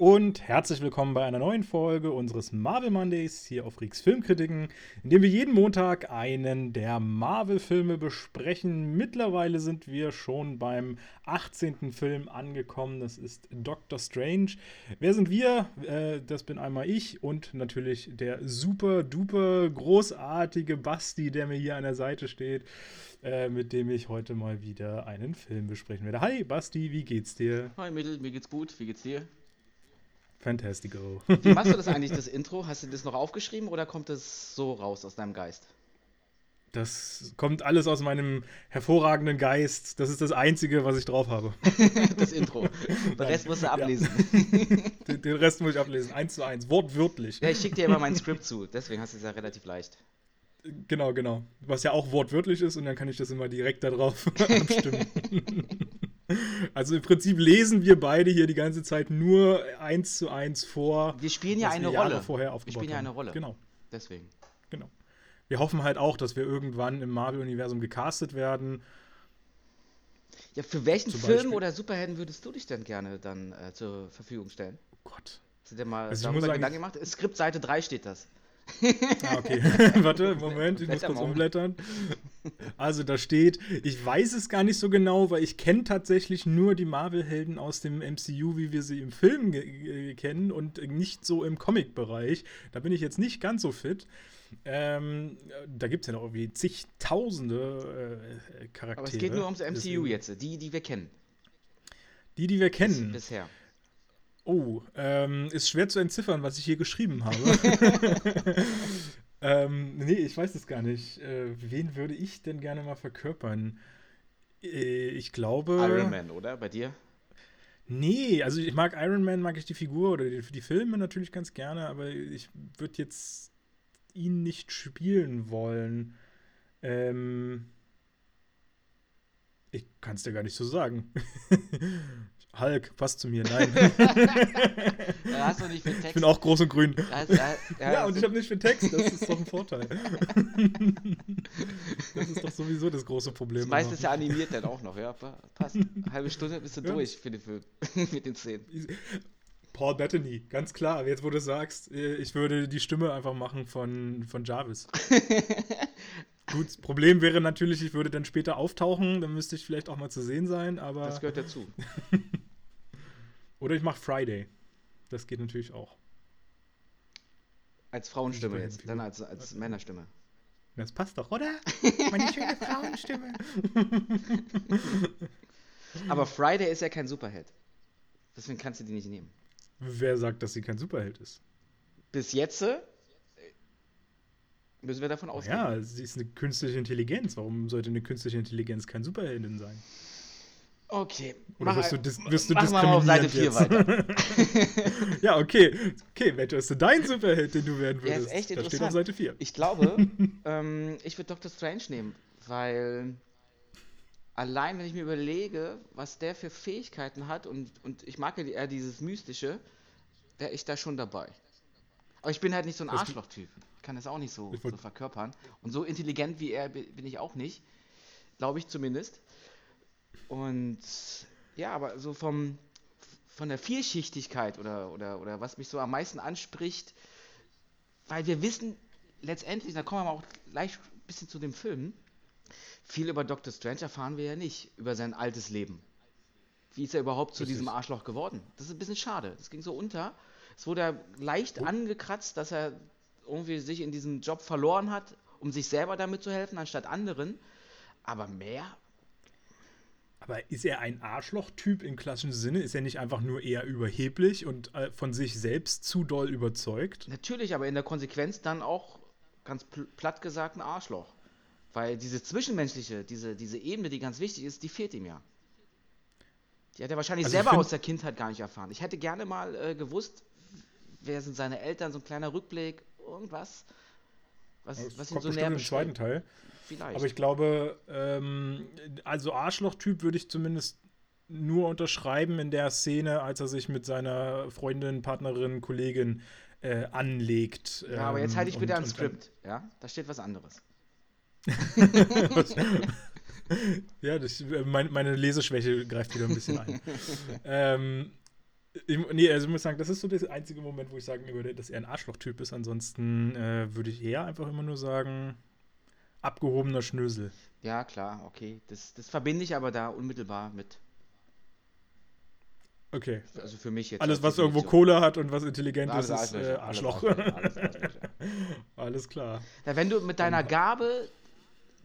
und herzlich willkommen bei einer neuen Folge unseres Marvel Mondays hier auf Rix Filmkritiken, in dem wir jeden Montag einen der Marvel-Filme besprechen. Mittlerweile sind wir schon beim 18. Film angekommen. Das ist Doctor Strange. Wer sind wir? Äh, das bin einmal ich und natürlich der super duper großartige Basti, der mir hier an der Seite steht, äh, mit dem ich heute mal wieder einen Film besprechen werde. Hi Basti, wie geht's dir? Hi Mittel, mir geht's gut. Wie geht's dir? Fantastico. Wie machst du das eigentlich, das Intro? Hast du das noch aufgeschrieben oder kommt es so raus aus deinem Geist? Das kommt alles aus meinem hervorragenden Geist. Das ist das Einzige, was ich drauf habe. das Intro. Den Rest musst du ablesen. Ja. Den, Rest muss ich ablesen. Eins zu eins. Wortwörtlich. Ja, ich schicke dir immer mein Skript zu. Deswegen hast du es ja relativ leicht. Genau, genau. Was ja auch wortwörtlich ist und dann kann ich das immer direkt darauf abstimmen. Also im Prinzip lesen wir beide hier die ganze Zeit nur eins zu eins vor. Wir spielen ja eine Rolle. Vorher wir spielen ja eine Rolle. Genau. Deswegen. Genau. Wir hoffen halt auch, dass wir irgendwann im Marvel-Universum gecastet werden. Ja, für welchen Film oder Superhelden würdest du dich denn gerne dann äh, zur Verfügung stellen? Oh Gott. Hast du dir mal also darüber Gedanken gemacht? Skript Seite 3 steht das. Ah, okay. Warte, Moment, ich muss kurz umblättern. Also da steht, ich weiß es gar nicht so genau, weil ich kenne tatsächlich nur die Marvel-Helden aus dem MCU, wie wir sie im Film kennen und nicht so im Comic-Bereich. Da bin ich jetzt nicht ganz so fit. Ähm, da gibt es ja noch irgendwie zigtausende äh, Charaktere. Aber es geht nur ums MCU Deswegen. jetzt, die, die wir kennen. Die, die wir kennen. Bis, bisher. Oh, ähm, ist schwer zu entziffern, was ich hier geschrieben habe. ähm, nee, ich weiß es gar nicht. Äh, wen würde ich denn gerne mal verkörpern? Äh, ich glaube. Iron Man, oder? Bei dir? Nee, also ich mag Iron Man, mag ich die Figur oder die, die Filme natürlich ganz gerne, aber ich würde jetzt ihn nicht spielen wollen. Ähm, ich kann es dir gar nicht so sagen. Hulk, passt zu mir, nein. da hast du nicht für Text. Ich bin auch groß und grün. Das, das, ja, ja und ich habe nicht für Text, das ist doch ein Vorteil. das ist doch sowieso das große Problem. Das meiste ist ja animiert dann auch noch, ja. Passt. Eine halbe Stunde bist du ja. durch für den Film. Mit den Szenen. Paul Bettany, ganz klar. Jetzt, wo du sagst, äh, ich würde die Stimme einfach machen von, von Jarvis. Gut, das Problem wäre natürlich, ich würde dann später auftauchen, dann müsste ich vielleicht auch mal zu sehen sein, aber. Das gehört dazu. Oder ich mache Friday. Das geht natürlich auch. Als Frauenstimme jetzt, dann als, als Männerstimme. Das passt doch, oder? Meine schöne Frauenstimme. aber Friday ist ja kein Superheld. Deswegen kannst du die nicht nehmen. Wer sagt, dass sie kein Superheld ist? Bis jetzt müssen wir davon ausgehen. Ja, sie ist eine künstliche Intelligenz. Warum sollte eine künstliche Intelligenz kein Superheldin sein? Okay. Oder wirst du, dis wirst du mach mal auf Seite 4 weiter. ja, okay. Okay, welcher ist dein Superheld, den du werden würdest? Ja, ist echt das interessant. steht auf Seite 4. Ich glaube, ähm, ich würde Doctor Strange nehmen, weil allein, wenn ich mir überlege, was der für Fähigkeiten hat und, und ich mag ja eher dieses Mystische, wäre ich da schon dabei. Aber ich bin halt nicht so ein Arschloch-Typ. Kann das auch nicht so, so verkörpern. Und so intelligent wie er bin ich auch nicht. Glaube ich zumindest. Und ja, aber so vom, von der Vielschichtigkeit oder, oder, oder was mich so am meisten anspricht, weil wir wissen letztendlich, da kommen wir auch gleich ein bisschen zu dem Film, viel über Dr. Strange erfahren wir ja nicht, über sein altes Leben. Wie ist er überhaupt zu diesem Arschloch geworden? Das ist ein bisschen schade. Das ging so unter. Es wurde leicht oh. angekratzt, dass er irgendwie sich in diesem Job verloren hat, um sich selber damit zu helfen, anstatt anderen. Aber mehr. Aber ist er ein Arschloch-Typ im klassischen Sinne? Ist er nicht einfach nur eher überheblich und äh, von sich selbst zu doll überzeugt? Natürlich, aber in der Konsequenz dann auch ganz pl platt gesagt ein Arschloch. Weil diese zwischenmenschliche, diese, diese Ebene, die ganz wichtig ist, die fehlt ihm ja. Die hat er wahrscheinlich also selber aus der Kindheit gar nicht erfahren. Ich hätte gerne mal äh, gewusst, wer sind seine Eltern, so ein kleiner Rückblick, irgendwas, was, das was ihn so näher im zweiten Teil. Vielleicht. Aber ich glaube, ähm, also Arschloch-Typ würde ich zumindest nur unterschreiben in der Szene, als er sich mit seiner Freundin, Partnerin, Kollegin äh, anlegt. Ja, aber jetzt halte ich ähm, bitte am Skript, ja? Da steht was anderes. ja, das, mein, meine Leseschwäche greift wieder ein bisschen ein. ähm, Ich, nee, also ich muss sagen, das ist so der einzige Moment, wo ich sagen würde, dass er ein Arschloch-Typ ist. Ansonsten äh, würde ich eher einfach immer nur sagen, abgehobener Schnösel. Ja, klar, okay. Das, das verbinde ich aber da unmittelbar mit. Okay. Also für mich jetzt. Alles, was irgendwo. Kohle hat und was intelligent Alles ist, ist äh, alles Arschloch. Alles Arschlöcher. Alles klar. Ja, wenn du mit deiner Gabe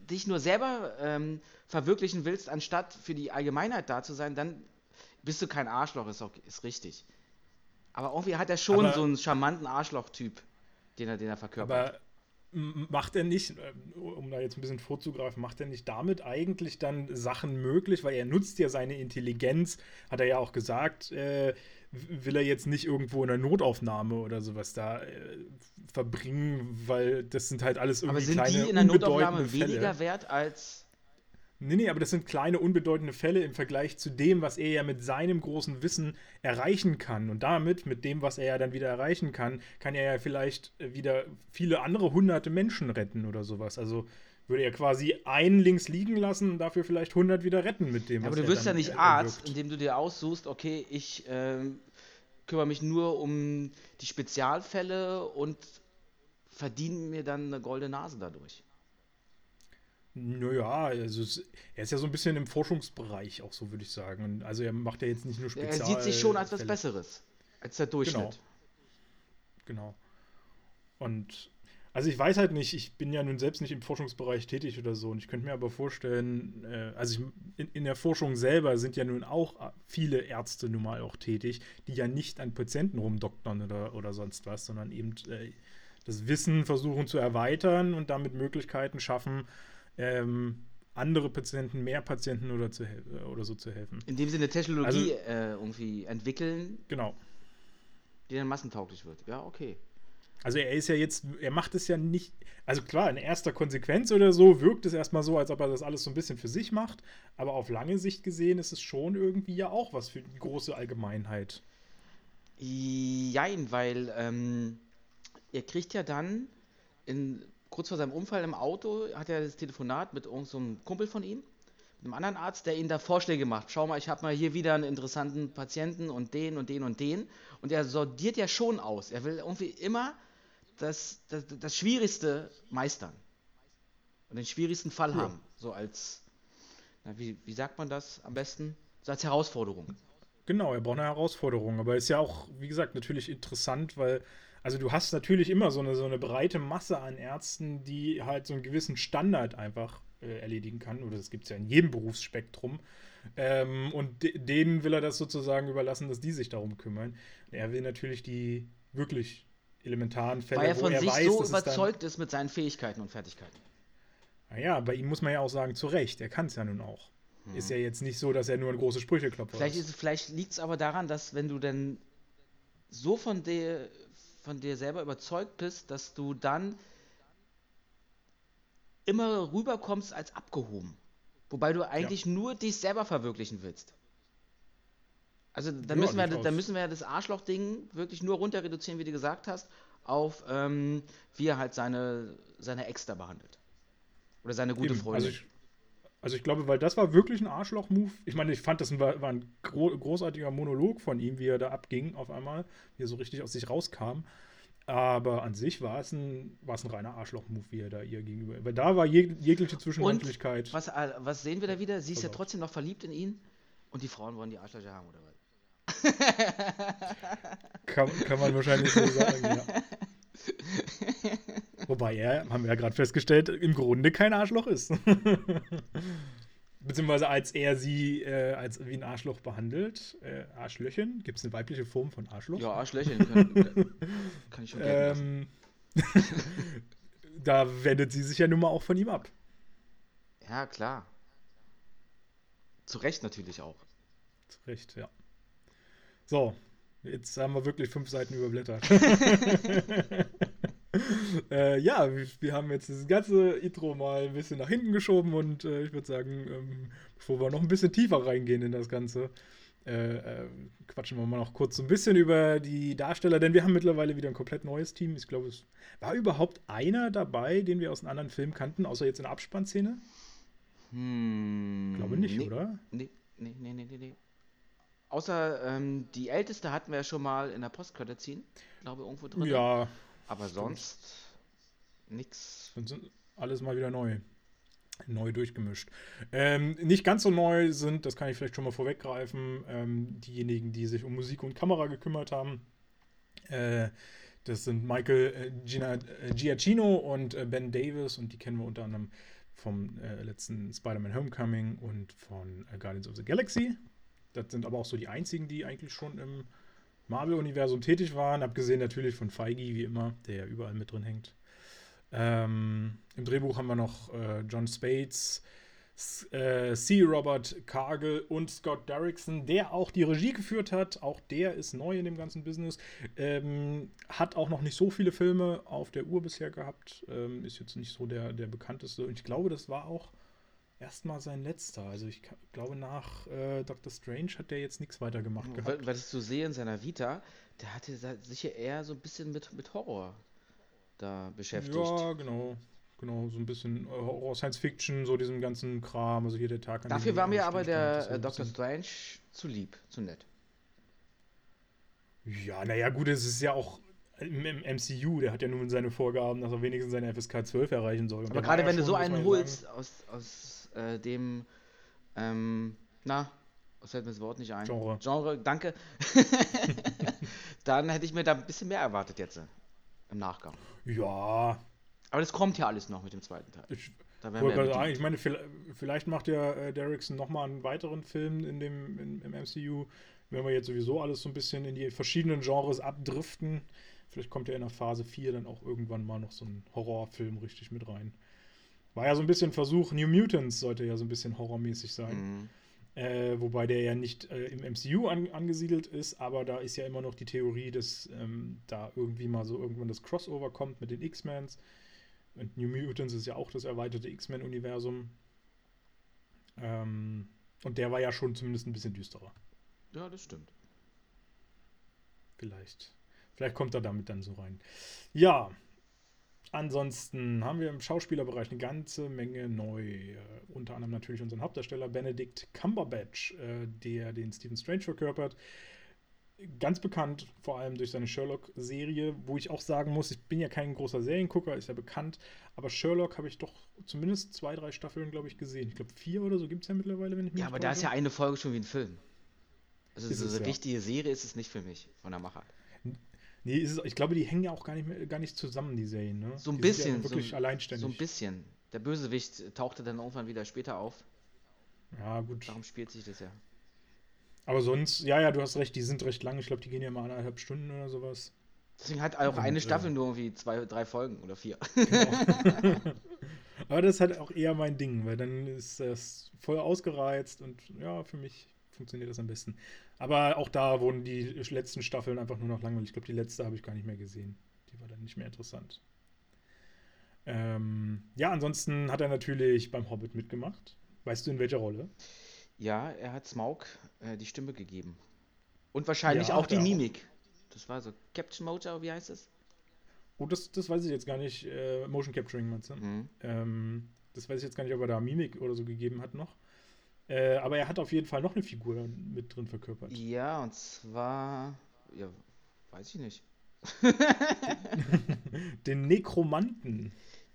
dich nur selber ähm, verwirklichen willst, anstatt für die Allgemeinheit da zu sein, dann bist du kein Arschloch, ist, auch, ist richtig. Aber irgendwie hat er schon Aber- so einen charmanten Arschloch-Typ, den er, den er verkörpert. Aber macht er nicht, äh, um da jetzt ein bisschen vorzugreifen, macht er nicht damit eigentlich dann Sachen möglich, weil er nutzt ja seine Intelligenz, hat er ja auch gesagt, äh, will er jetzt nicht irgendwo in einer Notaufnahme oder sowas da äh, verbringen, weil das sind halt alles irgendwie Aber sind kleine die in der Notaufnahme Fälle. weniger wert als. Nee, nee, aber das sind kleine, unbedeutende Fälle im Vergleich zu dem, was er ja mit seinem großen Wissen erreichen kann. Und damit, mit dem, was er ja dann wieder erreichen kann, kann er ja vielleicht äh, wieder viele andere hunderte Menschen retten oder sowas. Also würde er quasi einen links liegen lassen und dafür vielleicht hundert wieder retten mit dem, Ja, aber du wirst ja nicht er- Arzt, erwirkt. indem du dir aussuchst, okay, ich ähm, kümmere mich nur um die Spezialfälle und verdiene mir dann eine goldene Nase dadurch. Naja, also es, er ist ja so ein bisschen im Forschungsbereich auch so, würde ich sagen. Und also er macht ja jetzt nicht nur Er Spezial. sieht sich schon als was. Besseres, als der Durchschnitt. Genau. Und also ich weiß halt nicht, ich bin ja nun selbst nicht im Forschungsbereich tätig oder so. Und ich könnte mir aber vorstellen, äh, also ich, in, in der Forschung selber sind ja nun auch viele Ärzte nun mal auch tätig, die ja nicht an Patienten rumdoktern oder, oder sonst was, sondern eben äh, das Wissen versuchen zu erweitern und damit Möglichkeiten schaffen, ähm, andere Patienten, mehr Patienten oder, zu äh, oder so zu helfen. Indem sie eine Technologie Also- äh, irgendwie entwickeln, Genau. die dann massentauglich wird. Ja, okay. Also er ist ja jetzt, er macht es ja nicht, also klar, in erster Konsequenz oder so wirkt es erstmal so, als ob er das alles so ein bisschen für sich macht, aber auf lange Sicht gesehen ist es schon irgendwie ja auch was für die große Allgemeinheit. Jein, weil ähm, er kriegt ja dann in, kurz vor seinem Unfall im Auto, hat er das Telefonat mit irgendeinem so Kumpel von ihm, mit einem anderen Arzt, der ihm da Vorschläge macht. Schau mal, ich habe mal hier wieder einen interessanten Patienten und den und den und den. Und er sortiert ja schon aus. Er will irgendwie immer das, das, das Schwierigste meistern. Und den schwierigsten Fall Ja. haben. So als, na, wie, wie sagt man das am besten? So als Herausforderung. Genau, er braucht eine Herausforderung, aber ist ja auch, wie gesagt, natürlich interessant, weil, also du hast natürlich immer so eine, so eine breite Masse an Ärzten, die halt so einen gewissen Standard einfach äh, erledigen kann, oder das gibt es ja in jedem Berufsspektrum. Ähm, und de denen will er das sozusagen überlassen, dass die sich darum kümmern. Und er will natürlich die wirklich elementaren Fälle, Weil er von er sich weiß, so überzeugt ist mit seinen Fähigkeiten und Fertigkeiten. Naja, bei ihm muss man ja auch sagen, zu Recht, er kann es ja nun auch. Ist ja jetzt nicht so, dass er nur ein große Sprücheklopfer Vielleicht, ist. ist, vielleicht liegt es aber daran, dass wenn du dann so von dir, von dir selber überzeugt bist, dass du dann immer rüberkommst als abgehoben. Wobei du eigentlich nur dich selber verwirklichen willst. Also dann, Ja, müssen, wir, dann müssen wir das Arschloch-Ding wirklich nur runter reduzieren, wie du gesagt hast, auf ähm, wie er halt seine, seine Ex da behandelt. Oder seine gute Eben, Freundin. Also ich, also ich glaube, weil das war wirklich ein Arschloch-Move. Ich meine, ich fand, das war, war ein gro großartiger Monolog von ihm, wie er da abging auf einmal, wie er so richtig aus sich rauskam. Aber an sich war es ein, war es ein reiner Arschloch-Move, wie er da ihr gegenüber. Weil da war jeg jegliche Zwischenmenschlichkeit. Was, äh, was sehen wir da wieder? Sie ist ja Versaut. trotzdem noch verliebt in ihn und die Frauen wollen die Arschlöcher haben, oder was? Kann, kann man wahrscheinlich so sagen, ja. Wobei er, haben wir ja gerade festgestellt, im Grunde kein Arschloch ist. Beziehungsweise als er sie äh, als wie ein Arschloch behandelt. Äh, Arschlöchen? Gibt es eine weibliche Form von Arschloch? Ja, Arschlöcher. Kann, kann ich schon. Ähm, da wendet sie sich ja nun mal auch von ihm ab. Ja, klar. Zu Recht natürlich auch. Zu Recht, ja. So, jetzt haben wir wirklich fünf Seiten überblättert. äh, ja, wir, haben jetzt das ganze Intro mal ein bisschen nach hinten geschoben und äh, ich würde sagen, ähm, bevor wir noch ein bisschen tiefer reingehen in das Ganze, äh, äh, quatschen wir mal noch kurz so ein bisschen über die Darsteller, denn wir haben mittlerweile wieder ein komplett neues Team. Ich glaube, es war überhaupt einer dabei, den wir aus einem anderen Film kannten, außer jetzt in der Abspannszene? Hm, Ich glaube nicht, nee, oder? Nee, nee, nee, nee, nee. Außer ähm, die älteste hatten wir ja schon mal in der Postkarte ziehen, glaube irgendwo drin. Ja. Aber sonst. Dann sind alles mal wieder neu. Neu durchgemischt. Ähm, nicht ganz so neu sind, das kann ich vielleicht schon mal vorweggreifen, ähm, diejenigen, die sich um Musik und Kamera gekümmert haben. Äh, das sind Michael äh, Gina, äh, Giacchino und äh, Ben Davis und die kennen wir unter anderem vom äh, letzten Spider-Man Homecoming und von äh, Guardians of the Galaxy. Das sind aber auch so die einzigen, die eigentlich schon im Marvel-Universum tätig waren, abgesehen natürlich von Feige, wie immer, der ja überall mit drin hängt. Ähm, Im Drehbuch haben wir noch äh, John Spates, äh, C. Robert Cargill und Scott Derrickson, der auch die Regie geführt hat. Auch der ist neu in dem ganzen Business. Ähm, hat auch noch nicht so viele Filme auf der Uhr bisher gehabt. Ähm, ist jetzt nicht so der, der bekannteste. Und ich glaube, das war auch erstmal sein letzter. Also ich glaube, nach äh, Doctor Strange hat der jetzt nichts weiter gemacht gehabt. Weil, weil ich so sehe in seiner Vita, der hatte sicher eher so ein bisschen mit, mit Horror da beschäftigt. Ja, genau. Genau, so ein bisschen Horror, Science Fiction, so diesem ganzen Kram, also hier der Tag an Dafür war mir aber der äh, Doctor Strange zu lieb, zu nett. Ja, naja, gut, es ist ja auch im, MCU, der hat ja nun seine Vorgaben, dass er wenigstens seine FSK 12 erreichen soll. Und aber gerade wenn du so einen holst aus, aus äh, dem, ähm, na, was fällt mir das Wort nicht ein? Genre. Genre, danke. Dann hätte ich mir da ein bisschen mehr erwartet jetzt im Nachgang. Ja, aber das kommt ja alles noch mit dem zweiten Teil. Ich, sagen, ich meine, vielleicht macht ja äh, Derrickson nochmal einen weiteren Film in dem, in, im MCU, wenn wir jetzt sowieso alles so ein bisschen in die verschiedenen Genres abdriften. Vielleicht kommt ja in der Phase 4 dann auch irgendwann mal noch so ein Horrorfilm richtig mit rein. War ja so ein bisschen Versuch, New Mutants sollte ja so ein bisschen horrormäßig sein. Mhm. Äh, wobei der ja nicht äh, im MCU an, angesiedelt ist, aber da ist ja immer noch die Theorie, dass ähm, da irgendwie mal so irgendwann das Crossover kommt mit den X-Mens. Und New Mutants ist ja auch das erweiterte X-Men-Universum. Ähm, und der war ja schon zumindest ein bisschen düsterer. Ja, das stimmt. Vielleicht. Vielleicht kommt er damit dann so rein. Ja. Ansonsten haben wir im Schauspielerbereich eine ganze Menge neu. Äh, unter anderem natürlich unseren Hauptdarsteller Benedict Cumberbatch, äh, der den Stephen Strange verkörpert ganz bekannt, vor allem durch seine Sherlock-Serie, wo ich auch sagen muss, ich bin ja kein großer Seriengucker, ist ja bekannt, aber Sherlock habe ich doch zumindest zwei, drei Staffeln, glaube ich, gesehen. Ich glaube, vier oder so gibt es ja mittlerweile, wenn ich mich Ja, aber da ist ja eine Folge schon wie ein Film. Also ist so eine ja. richtige Serie ist es nicht für mich, von der Machart. Nee, es, ich glaube, die hängen ja auch gar nicht, mehr, gar nicht zusammen, die Serien. Ne? So ein die bisschen. Ja wirklich so, alleinständig. So ein bisschen. Der Bösewicht tauchte dann irgendwann wieder später auf. Ja, gut. Darum spielt sich das ja. Aber sonst, ja, ja, du hast recht, die sind recht lang. Ich glaube, die gehen ja mal eineinhalb Stunden oder sowas. Deswegen hat auch Und, eine Staffel äh, nur irgendwie zwei, drei Folgen oder vier. Genau. Aber das ist halt auch eher mein Ding, weil dann ist das voll ausgereizt und ja, für mich funktioniert das am besten. Aber auch da wurden die letzten Staffeln einfach nur noch langweilig. Ich glaube, die letzte habe ich gar nicht mehr gesehen. Die war dann nicht mehr interessant. Ähm, ja, ansonsten hat er natürlich beim Hobbit mitgemacht. Weißt du, in welcher Rolle? Ja, er hat Smaug äh, die Stimme gegeben. Und wahrscheinlich ja, auch die Mimik. Das war so Caption Mojo, wie heißt es? Oh, das, das weiß ich jetzt gar nicht. Äh, Motion Capturing meinst du? Mhm. Ähm, das weiß ich jetzt gar nicht, ob er da Mimik oder so gegeben hat noch. Äh, aber er hat auf jeden Fall noch eine Figur mit drin verkörpert. Ja, und zwar. Ja, weiß ich nicht. Den Nekromanten.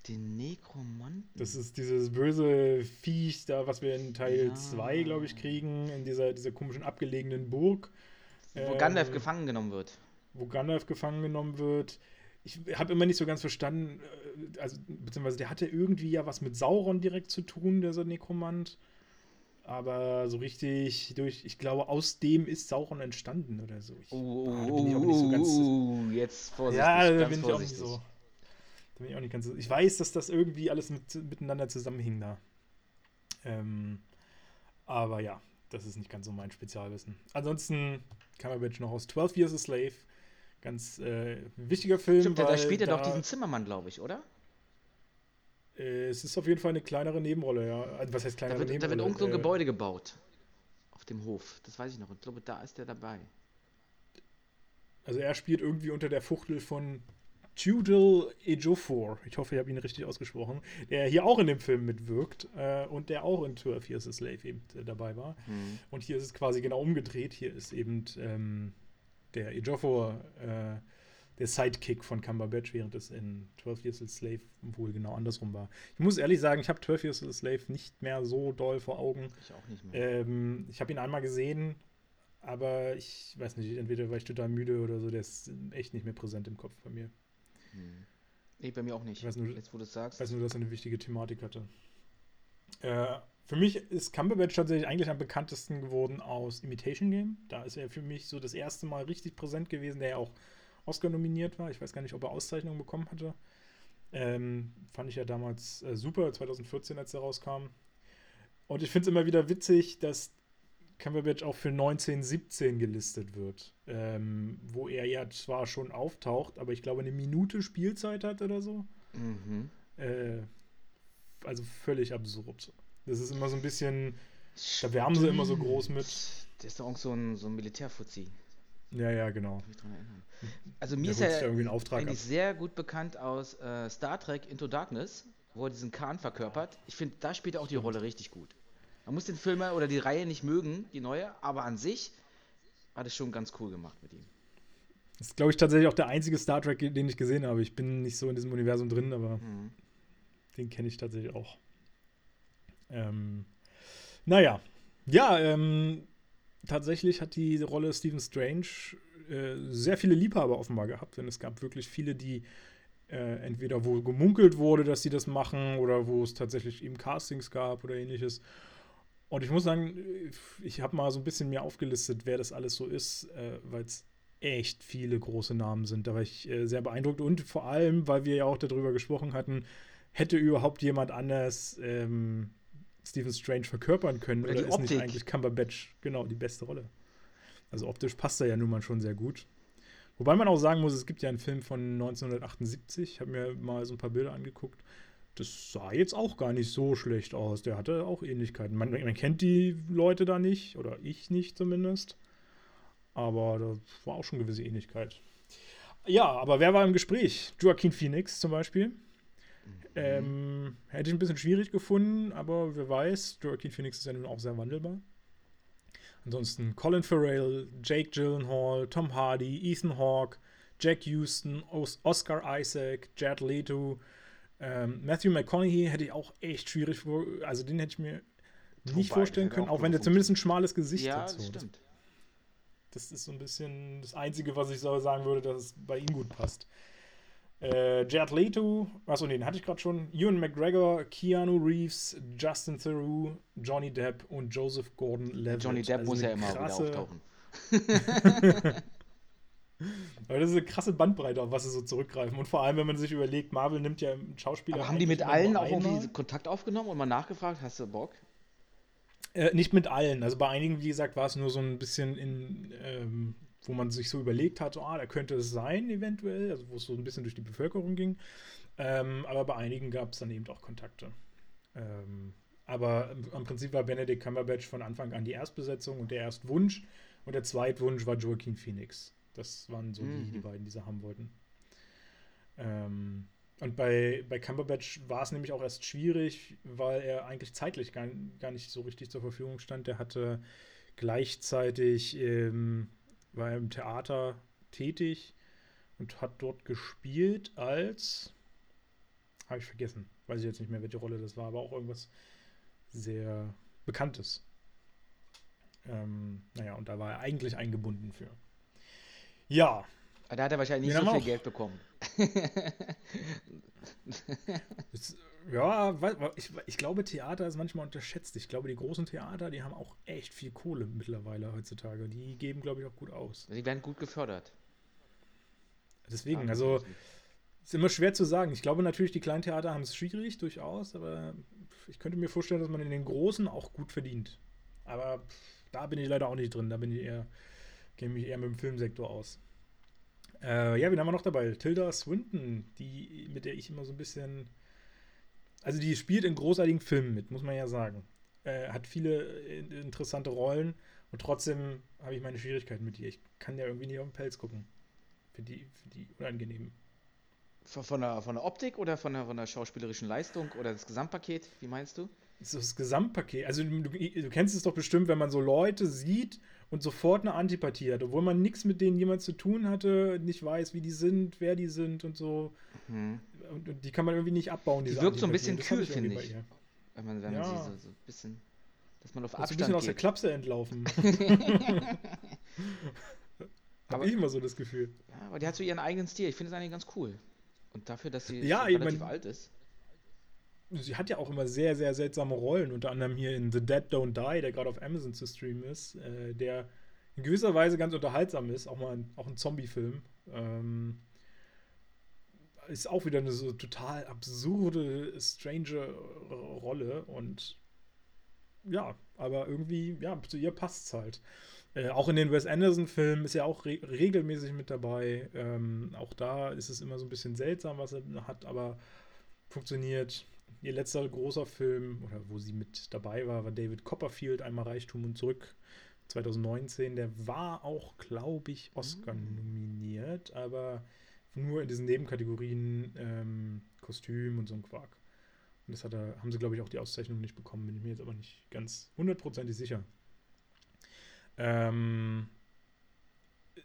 Den Nekromanten. Das ist dieses böse Viech da, was wir in Teil 2, ja. glaube ich, kriegen, in dieser, dieser komischen abgelegenen Burg. Wo ähm, Gandalf gefangen genommen wird. Wo Gandalf gefangen genommen wird. Ich habe immer nicht so ganz verstanden, äh, also, beziehungsweise der hatte irgendwie ja was mit Sauron direkt zu tun, dieser Nekromant. Aber so richtig durch, ich glaube, aus dem ist Sauron entstanden oder so. Ich, uh, ah, da bin ich auch nicht so ganz. Uh, jetzt vorsichtig. Ja, da bin ich auch nicht so. Da bin ich auch nicht ganz so. Ich weiß, dass das irgendwie alles mit, miteinander zusammenhing da. Ähm, aber ja, das ist nicht ganz so mein Spezialwissen. Ansonsten Cumberbatch noch aus 12 Years a Slave. Ganz äh, wichtiger Film. Stimmt, da spielt er doch diesen Zimmermann, glaube ich, oder? Äh, es ist auf jeden Fall eine kleinere Nebenrolle, ja. Also, was heißt kleinere da wird, Nebenrolle? Da wird irgendwo ein äh, Gebäude gebaut. Auf dem Hof. Das weiß ich noch. Ich glaube, da ist er dabei. Also er spielt irgendwie unter der Fuchtel von Tudor Ejiofor, ich hoffe, ich habe ihn richtig ausgesprochen, der hier auch in dem Film mitwirkt äh, und der auch in 12 Years a Slave eben äh, dabei war. Mhm. Und hier ist es quasi genau umgedreht. Hier ist eben ähm, der Ejiofor äh, der Sidekick von Cumberbatch, während es in 12 Years a Slave wohl genau andersrum war. Ich muss ehrlich sagen, ich habe 12 Years a Slave nicht mehr so doll vor Augen. Ich auch nicht mehr. Ähm, ich habe ihn einmal gesehen, aber ich weiß nicht, entweder war ich total müde oder so, der ist echt nicht mehr präsent im Kopf bei mir. Hm. Nee, bei mir auch nicht. Ich weiß nur, Jetzt, wo du sagst. Ich weiß nur, dass er eine wichtige Thematik hatte. Äh, für mich ist Cumberbatch tatsächlich eigentlich am bekanntesten geworden aus Imitation Game. Da ist er für mich so das erste Mal richtig präsent gewesen, der ja auch Oscar nominiert war. Ich weiß gar nicht, ob er Auszeichnungen bekommen hatte. Ähm, fand ich ja damals äh, super, 2014, als er rauskam. Und ich finde es immer wieder witzig, dass Cumberbatch auch für 1917 gelistet wird. Ähm, wo er ja zwar schon auftaucht, aber ich glaube eine Minute Spielzeit hat oder so. Mhm. Äh, also völlig absurd. Das ist immer so ein bisschen. Da wärmen sie immer so groß mit. Der ist doch auch so ein, so ein Militärfuzzi. Ja, ja, genau. Also mir ist er eigentlich sehr gut bekannt aus äh, Star Trek Into Darkness, wo er diesen Khan verkörpert. Ich finde, da spielt er auch die Rolle richtig gut. Man muss den Film oder die Reihe nicht mögen, die neue, aber an sich hat es schon ganz cool gemacht mit ihm. Das ist, glaube ich, tatsächlich auch der einzige Star Trek, den ich gesehen habe. Ich bin nicht so in diesem Universum drin, aber mhm. den kenne ich tatsächlich auch. Ähm, naja, ja, ähm, tatsächlich hat die Rolle Stephen Strange äh, sehr viele Liebhaber offenbar gehabt, denn es gab wirklich viele, die äh, entweder wo gemunkelt wurde, dass sie das machen oder wo es tatsächlich eben Castings gab oder ähnliches. Und ich muss sagen, ich habe mal so ein bisschen mir aufgelistet, wer das alles so ist, äh, weil es echt viele große Namen sind. Da war ich äh, sehr beeindruckt und vor allem, weil wir ja auch darüber gesprochen hatten, hätte überhaupt jemand anders ähm, Stephen Strange verkörpern können? Oder, oder ist Optik. nicht eigentlich Cumberbatch genau die beste Rolle? Also optisch passt er ja nun mal schon sehr gut. Wobei man auch sagen muss, es gibt ja einen Film von 1978, ich habe mir mal so ein paar Bilder angeguckt. Das sah jetzt auch gar nicht so schlecht aus. Der hatte auch Ähnlichkeiten. Man, man kennt die Leute da nicht, oder ich nicht zumindest. Aber da war auch schon gewisse Ähnlichkeit. Ja, aber wer war im Gespräch? Joaquin Phoenix zum Beispiel. Ähm, hätte ich ein bisschen schwierig gefunden, aber wer weiß, Joaquin Phoenix ist ja nun auch sehr wandelbar. Ansonsten Colin Farrell, Jake Gyllenhaal, Tom Hardy, Ethan Hawke, Jack Houston, Oscar Isaac, Jared Leto, ähm, Matthew McConaughey hätte ich auch echt schwierig vor, also den hätte ich mir nicht vorstellen können, auch, auch wenn der zumindest ein schmales Gesicht ja, hat. Ja, das stimmt. Das ist so ein bisschen das Einzige, was ich so sagen würde, dass es bei ihm gut passt. Äh, Jared Leto, achso, nee, den hatte ich gerade schon. Ewan McGregor, Keanu Reeves, Justin Theroux, Johnny Depp und Joseph Gordon-Levitt. Johnny Depp also muss ja immer krasse... wieder auftauchen. Aber das ist eine krasse Bandbreite, auf was sie so zurückgreifen. Und vor allem, wenn man sich überlegt, Marvel nimmt ja Schauspieler. Aber haben die mit allen auch irgendwie Kontakt aufgenommen und mal nachgefragt, hast du Bock? Äh, nicht mit allen. Also bei einigen, wie gesagt, war es nur so ein bisschen in ähm, wo man sich so überlegt hat, so, ah, da könnte es sein, eventuell, also wo es so ein bisschen durch die Bevölkerung ging. Ähm, aber bei einigen gab es dann eben auch Kontakte. Ähm, aber im Prinzip war Benedict Cumberbatch von Anfang an die Erstbesetzung und der Erstwunsch. Und der Zweitwunsch war Joaquin Phoenix. Das waren so mhm. die, die beiden, die sie haben wollten. Ähm, und bei, bei Cumberbatch war es nämlich auch erst schwierig, weil er eigentlich zeitlich gar, gar nicht so richtig zur Verfügung stand. Der hatte gleichzeitig ähm, war im Theater tätig und hat dort gespielt als. Habe ich vergessen. Weiß ich jetzt nicht mehr, welche Rolle das war, aber auch irgendwas sehr Bekanntes. Ähm, naja, und da war er eigentlich eingebunden für. Ja. Da hat er wahrscheinlich nicht so viel Geld bekommen. Ja, ich, ich glaube, Theater ist manchmal unterschätzt. Ich glaube, die großen Theater, die haben auch echt viel Kohle mittlerweile heutzutage. Die geben, glaube ich, auch gut aus. Die werden gut gefördert. Deswegen, also ist immer schwer zu sagen. Ich glaube natürlich, die kleinen Theater haben es schwierig, durchaus, aber ich könnte mir vorstellen, dass man in den großen auch gut verdient. Aber da bin ich leider auch nicht drin. Da bin ich eher, kenne mich eher mit dem Filmsektor aus. Äh, ja, wen haben wir noch dabei? Tilda Swinton, die, mit der ich immer so ein bisschen also die spielt in großartigen Filmen mit, muss man ja sagen. Äh, hat viele interessante Rollen und trotzdem habe ich meine Schwierigkeiten mit ihr. Ich kann ja irgendwie nicht auf den Pelz gucken. Für die, für die unangenehm. Von, von, der, von der Optik oder von der, von der schauspielerischen Leistung oder das Gesamtpaket? Wie meinst du? Das, das Gesamtpaket. Also du, du, kennst es doch bestimmt, wenn man so Leute sieht und sofort eine Antipathie hat, obwohl man nichts mit denen jemals zu tun hatte, nicht weiß, wie die sind, wer die sind und so. Mhm. Und, und, die kann man irgendwie nicht abbauen. Die wirkt so ein bisschen kühl, finde ich. Wenn man, wenn ja. man sie so, so ein bisschen, dass man auf Abstand ein bisschen geht. aus der Klapse entlaufen. Habe ich immer so das Gefühl. Ja, aber die hat so ihren eigenen Stil. Ich finde es eigentlich ganz cool. Und dafür, dass sie ja, relativ mein, alt ist. Sie hat ja auch immer sehr, sehr seltsame Rollen, unter anderem hier in The Dead Don't Die, der gerade auf Amazon zu streamen ist, äh, der in gewisser Weise ganz unterhaltsam ist, auch mal ein, auch ein Zombie-Film. Ähm, ist auch wieder eine so total absurde, strange Rolle und ja, aber irgendwie, ja, zu ihr passt es halt. Äh, auch in den Wes Anderson-Filmen ist er auch re regelmäßig mit dabei. Ähm, auch da ist es immer so ein bisschen seltsam, was er hat, aber funktioniert. Ihr letzter großer Film, oder wo sie mit dabei war, war David Copperfield, einmal Reichtum und zurück, 2019. Der war auch, glaube ich, Oscar mhm. nominiert, aber nur in diesen Nebenkategorien ähm, Kostüm und so ein Quark. Und das hat er, haben sie, glaube ich, auch die Auszeichnung nicht bekommen, bin ich mir jetzt aber nicht ganz hundertprozentig sicher. Ähm,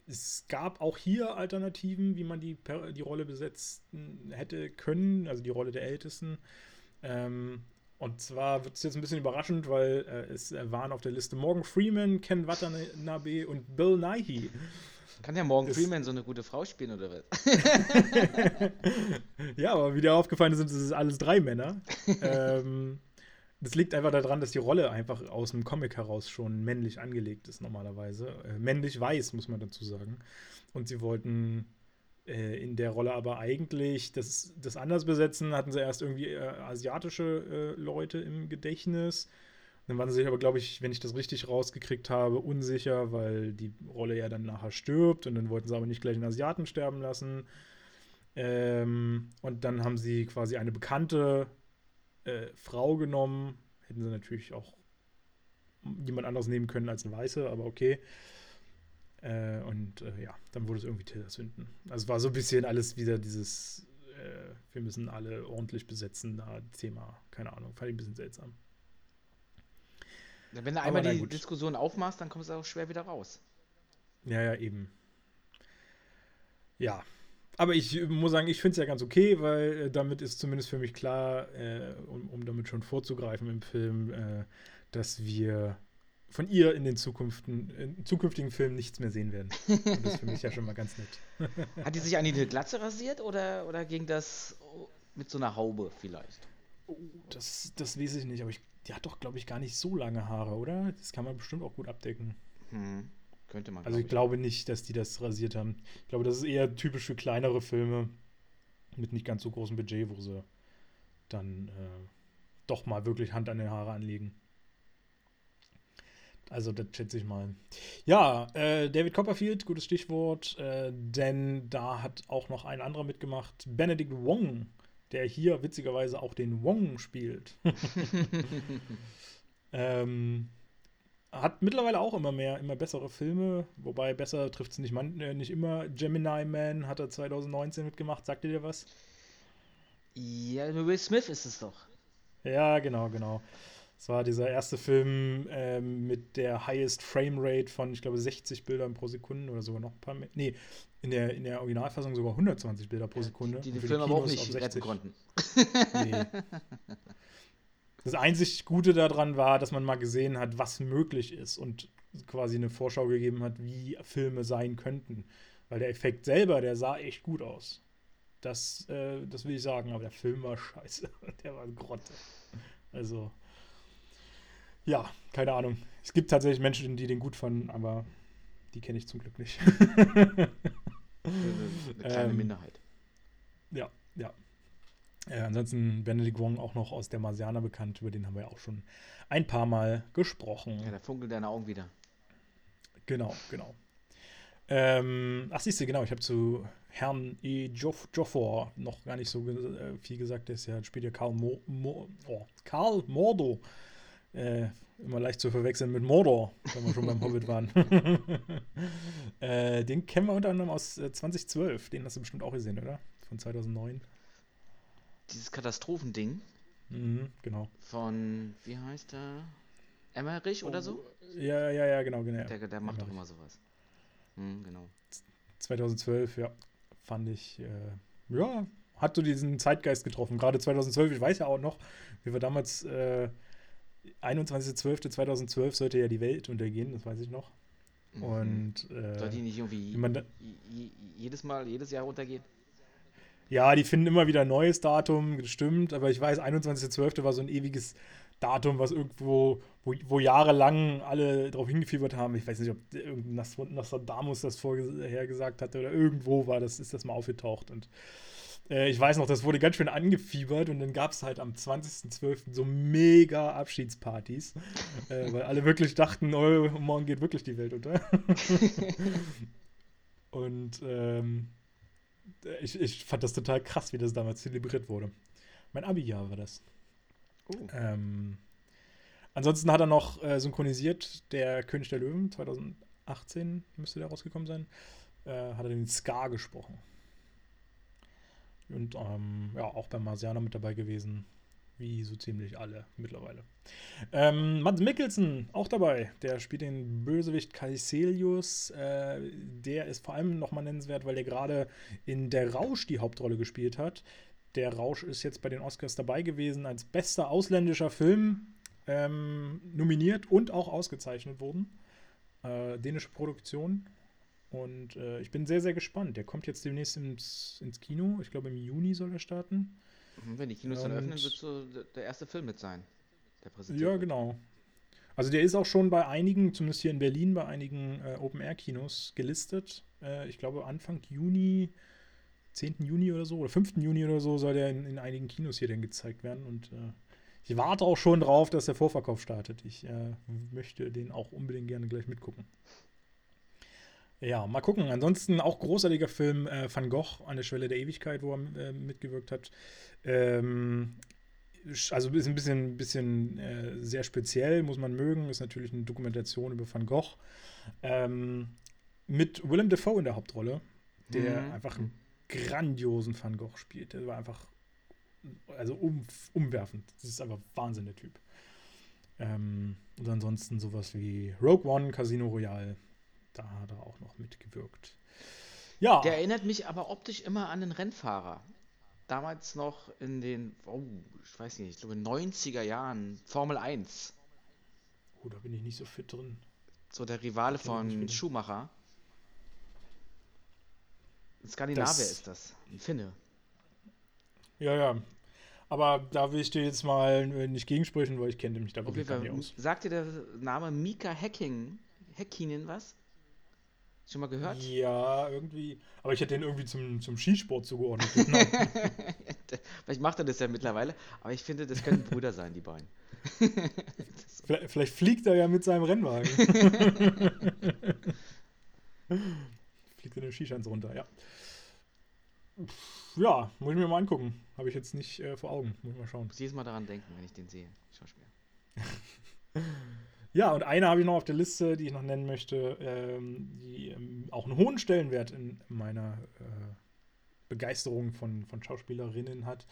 es gab auch hier Alternativen, wie man die, die Rolle besetzen hätte können, also die Rolle der Ältesten. Ähm, und zwar wird es jetzt ein bisschen überraschend, weil äh, es waren auf der Liste Morgan Freeman, Ken Watanabe und Bill Nighy. Kann der Morgan Freeman so eine gute Frau spielen oder was? ja, aber wie dir aufgefallen ist, sind es alles drei Männer. ähm, das liegt einfach daran, dass die Rolle einfach aus dem Comic heraus schon männlich angelegt ist, normalerweise. Äh, männlich weiß, muss man dazu sagen. Und sie wollten äh, in der Rolle aber eigentlich das, das anders besetzen. Hatten sie erst irgendwie äh, asiatische äh, Leute im Gedächtnis. Dann waren sie sich aber, glaube ich, wenn ich das richtig rausgekriegt habe, unsicher, weil die Rolle ja dann nachher stirbt. Und dann wollten sie aber nicht gleich einen Asiaten sterben lassen. Ähm, und dann haben sie quasi eine bekannte äh, Frau genommen. Hätten sie natürlich auch jemand anderes nehmen können als eine Weiße, aber okay. Äh, und äh, ja, dann wurde es irgendwie Tilda Swinton. Also war so ein bisschen alles wieder dieses, äh, wir müssen alle ordentlich besetzen, da Thema, keine Ahnung, fand ich ein bisschen seltsam. Wenn du einmal die gut. Diskussion aufmachst, dann kommst du auch schwer wieder raus. Ja, ja, eben. Ja, aber ich muss sagen, ich finde es ja ganz okay, weil äh, damit ist zumindest für mich klar, äh, um, um, damit schon vorzugreifen im Film, äh, dass wir von ihr in den Zukünften, in zukünftigen Filmen nichts mehr sehen werden. Und das ist für mich ja schon mal ganz nett. Hat die sich an die Glatze rasiert oder, oder ging das mit so einer Haube vielleicht? Oh, das, das weiß ich nicht, aber ich, die hat doch, glaube ich, gar nicht so lange Haare, oder? Das kann man bestimmt auch gut abdecken. Hm. Könnte man. Also ich, ich glaube nicht, dass die das rasiert haben. Ich glaube, das ist eher typisch für kleinere Filme mit nicht ganz so großem Budget, wo sie dann äh, doch mal wirklich Hand an den Haare anlegen. Also das schätze ich mal. Ja, äh, David Copperfield, gutes Stichwort, äh, denn da hat auch noch ein anderer mitgemacht, Benedict Wong, der hier witzigerweise auch den Wong spielt. ähm, hat mittlerweile auch immer mehr, immer bessere Filme, wobei besser trifft es nicht, äh, nicht immer. Gemini Man hat er 2019 mitgemacht, sagt ihr dir was? Ja, Will Smith ist es doch. Ja, genau, genau. Es war dieser erste Film ähm, mit der highest Frame Rate von, ich glaube, 60 Bildern pro Sekunde oder sogar noch ein paar mehr. Nee, in der, in der Originalfassung sogar 120 Bilder pro Sekunde. Die den Film aber auch nicht retten konnten. Nee. Das einzig Gute daran war, dass man mal gesehen hat, was möglich ist und quasi eine Vorschau gegeben hat, wie Filme sein könnten. Weil der Effekt selber, der sah echt gut aus. Das, äh, das will ich sagen, aber der Film war scheiße. Der war Grotte. Also, ja, keine Ahnung. Es gibt tatsächlich Menschen, die den gut fanden, aber die kenne ich zum Glück nicht. Eine kleine ähm, Minderheit. Ja, ja. Äh, ansonsten Benedict Wong auch noch aus der Marsianer bekannt, über den haben wir ja auch schon ein paar Mal gesprochen. Ja, da funkelt deine Augen wieder. Genau, genau. Ähm, ach, siehst du, genau, ich habe zu Herrn E. Joff Joffor noch gar nicht so äh, viel gesagt. Der ist ja, spielt ja Karl, Mo Mo oh, Karl Mordo. Äh, immer leicht zu verwechseln mit Mordor, wenn wir schon beim Hobbit waren. äh, den kennen wir unter anderem aus 2012. Äh, den hast du bestimmt auch gesehen, oder? von 2009. Dieses Katastrophending. Mhm, genau. Von, wie heißt er? Emmerich oder so? Ja, ja, ja, genau, genau. Der, der macht doch Emmerich. immer sowas. Hm, genau. 2012, ja, fand ich, äh, ja, hat so diesen Zeitgeist getroffen. Gerade 2012, ich weiß ja auch noch, wie wir damals, äh, 21.12.2012 sollte ja die Welt untergehen, das weiß ich noch. Mhm. Und äh, Soll die nicht irgendwie da- jedes Mal, jedes Jahr runtergehen? ja, die finden immer wieder ein neues Datum, stimmt, aber ich weiß, 21.12. war so ein ewiges Datum, was irgendwo, wo, wo jahrelang alle drauf hingefiebert haben. Ich weiß nicht, ob irgendein Nostradamus das vorher gesagt hatte oder irgendwo war das, ist das mal aufgetaucht. Und äh, ich weiß noch, das wurde ganz schön angefiebert und dann gab es halt am 20.12. so mega Abschiedspartys, äh, weil alle wirklich dachten, oh, morgen geht wirklich die Welt unter. und ähm, ich, ich fand das total krass, wie das damals zelebriert wurde. Mein Abi-Jahr war das. Oh. Ähm, ansonsten hat er noch äh, synchronisiert, der König der Löwen, 2018 müsste der rausgekommen sein, äh, hat er den Scar gesprochen. Und ähm, ja, auch beim Marsianer mit dabei gewesen, wie so ziemlich alle mittlerweile. Ähm, Mads Mikkelsen auch dabei, der spielt den Bösewicht Caecilius. Äh, der ist vor allem nochmal nennenswert, weil der gerade in Der Rausch die Hauptrolle gespielt hat. Der Rausch ist jetzt bei den Oscars dabei gewesen, als bester ausländischer Film ähm, nominiert und auch ausgezeichnet worden. Äh, dänische Produktion. Und äh, ich bin sehr, sehr gespannt. Der kommt jetzt demnächst ins, ins Kino. Ich glaube, im Juni soll er starten. Mhm, Wenn die Kinos dann Und- öffnen, wird so der- erste Film mit sein. Der präsentiert Ja, genau. Also der ist auch schon bei einigen, zumindest hier in Berlin, bei einigen äh, Open-Air-Kinos gelistet. Äh, ich glaube Anfang Juni, 10. Juni oder so, oder 5. Juni oder so, soll der in, in einigen Kinos hier dann gezeigt werden. Und äh, ich warte auch schon drauf, dass der Vorverkauf startet. Ich äh, möchte den auch unbedingt gerne gleich mitgucken. Ja, mal gucken. Ansonsten auch großartiger Film äh, Van Gogh an der Schwelle der Ewigkeit, wo er äh, mitgewirkt hat. Ähm, also ist ein bisschen, bisschen äh, sehr speziell, muss man mögen. Ist natürlich eine Dokumentation über Van Gogh. Ähm, mit Willem Dafoe in der Hauptrolle, der Mhm. einfach einen grandiosen Van Gogh spielt. Der war einfach also um, umwerfend. Das ist einfach Wahnsinn, der Typ. Ähm, und ansonsten sowas wie Rogue One, Casino Royale. Da hat er auch noch mitgewirkt. Ja, Der erinnert mich aber optisch immer an den Rennfahrer. Damals noch in den, oh, ich weiß nicht, ich glaube 90er Jahren, Formel 1. oh, da bin ich nicht so fit drin. So der Rivale von. Schumacher. Ein Skandinavier Das- ist das. Ein Finne. Ja, ja. Aber da will ich dir jetzt mal nicht gegensprechen, weil ich kenne mich da wirklich Fall, nicht aus. sagt dir der Name Mika Hacking, Häkkinen was? Schon mal gehört? Ja, irgendwie. Aber ich hätte den irgendwie zum, zum Skisport zugeordnet. Vielleicht macht er das ja mittlerweile, aber ich finde, das können Brüder sein, die beiden. vielleicht, vielleicht fliegt er ja mit seinem Rennwagen. fliegt in den Skischanz runter, ja. Ja, muss ich mir mal angucken. Habe ich jetzt nicht äh, vor Augen. Muss ich mal schauen. muss jedes Mal daran denken, wenn ich den sehe. Schauspieler. Ja, und eine habe ich noch auf der Liste, die ich noch nennen möchte, ähm, die ähm, auch einen hohen Stellenwert in meiner äh, Begeisterung von, von Schauspielerinnen hat,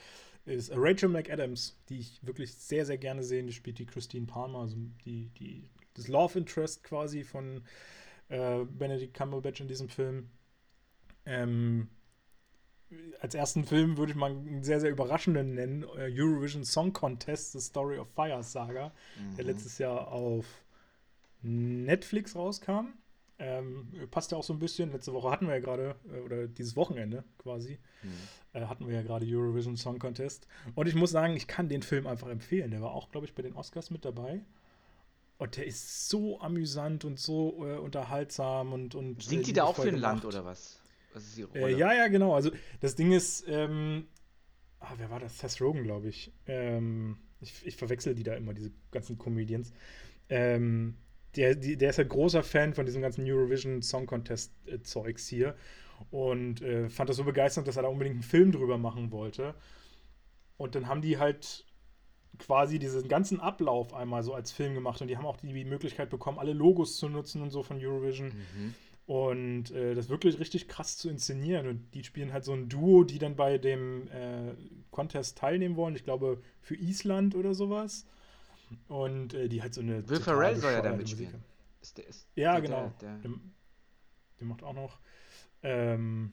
ist Rachel McAdams, die ich wirklich sehr, sehr gerne sehe. Die spielt die Christine Palmer, also die, die, das Love Interest quasi von äh, Benedict Cumberbatch in diesem Film. Ähm, als ersten Film würde ich mal einen sehr, sehr überraschenden nennen: äh, Eurovision Song Contest, The Story of Fire Saga der Mhm. letztes Jahr auf Netflix rauskam. Ähm, passt ja auch so ein bisschen. Letzte Woche hatten wir ja gerade, äh, oder dieses Wochenende quasi, Mhm. äh, hatten wir ja gerade Eurovision Song Contest. Und ich muss sagen, ich kann den Film einfach empfehlen. Der war auch, glaube ich, bei den Oscars mit dabei. Und der ist so amüsant und so äh, unterhaltsam und, und Singt äh, die da auch für ein Land oder was? Was ist Äh, Rolle? ja, ja, genau. Also das Ding ist, ähm, ah, wer war das? Seth Rogen, glaube ich. Ähm, ich. Ich verwechsel die da immer, diese ganzen Comedians. Ähm, der, die, der ist halt großer Fan von diesem ganzen Eurovision Song Contest äh, Zeugs hier und äh, fand das so begeisternd, dass er da unbedingt einen Film drüber machen wollte. Und dann haben die halt quasi diesen ganzen Ablauf einmal so als Film gemacht und die haben auch die Möglichkeit bekommen, alle Logos zu nutzen und so von Eurovision. Mhm. Und äh, das wirklich richtig krass zu inszenieren. Und die spielen halt so ein Duo, die dann bei dem äh, Contest teilnehmen wollen. Ich glaube, für Island oder sowas. Und äh, die halt so eine. Will Ferrell soll ja da mitspielen. Ist der, ist ja, der, genau. Der, der, der, macht auch noch. Ähm,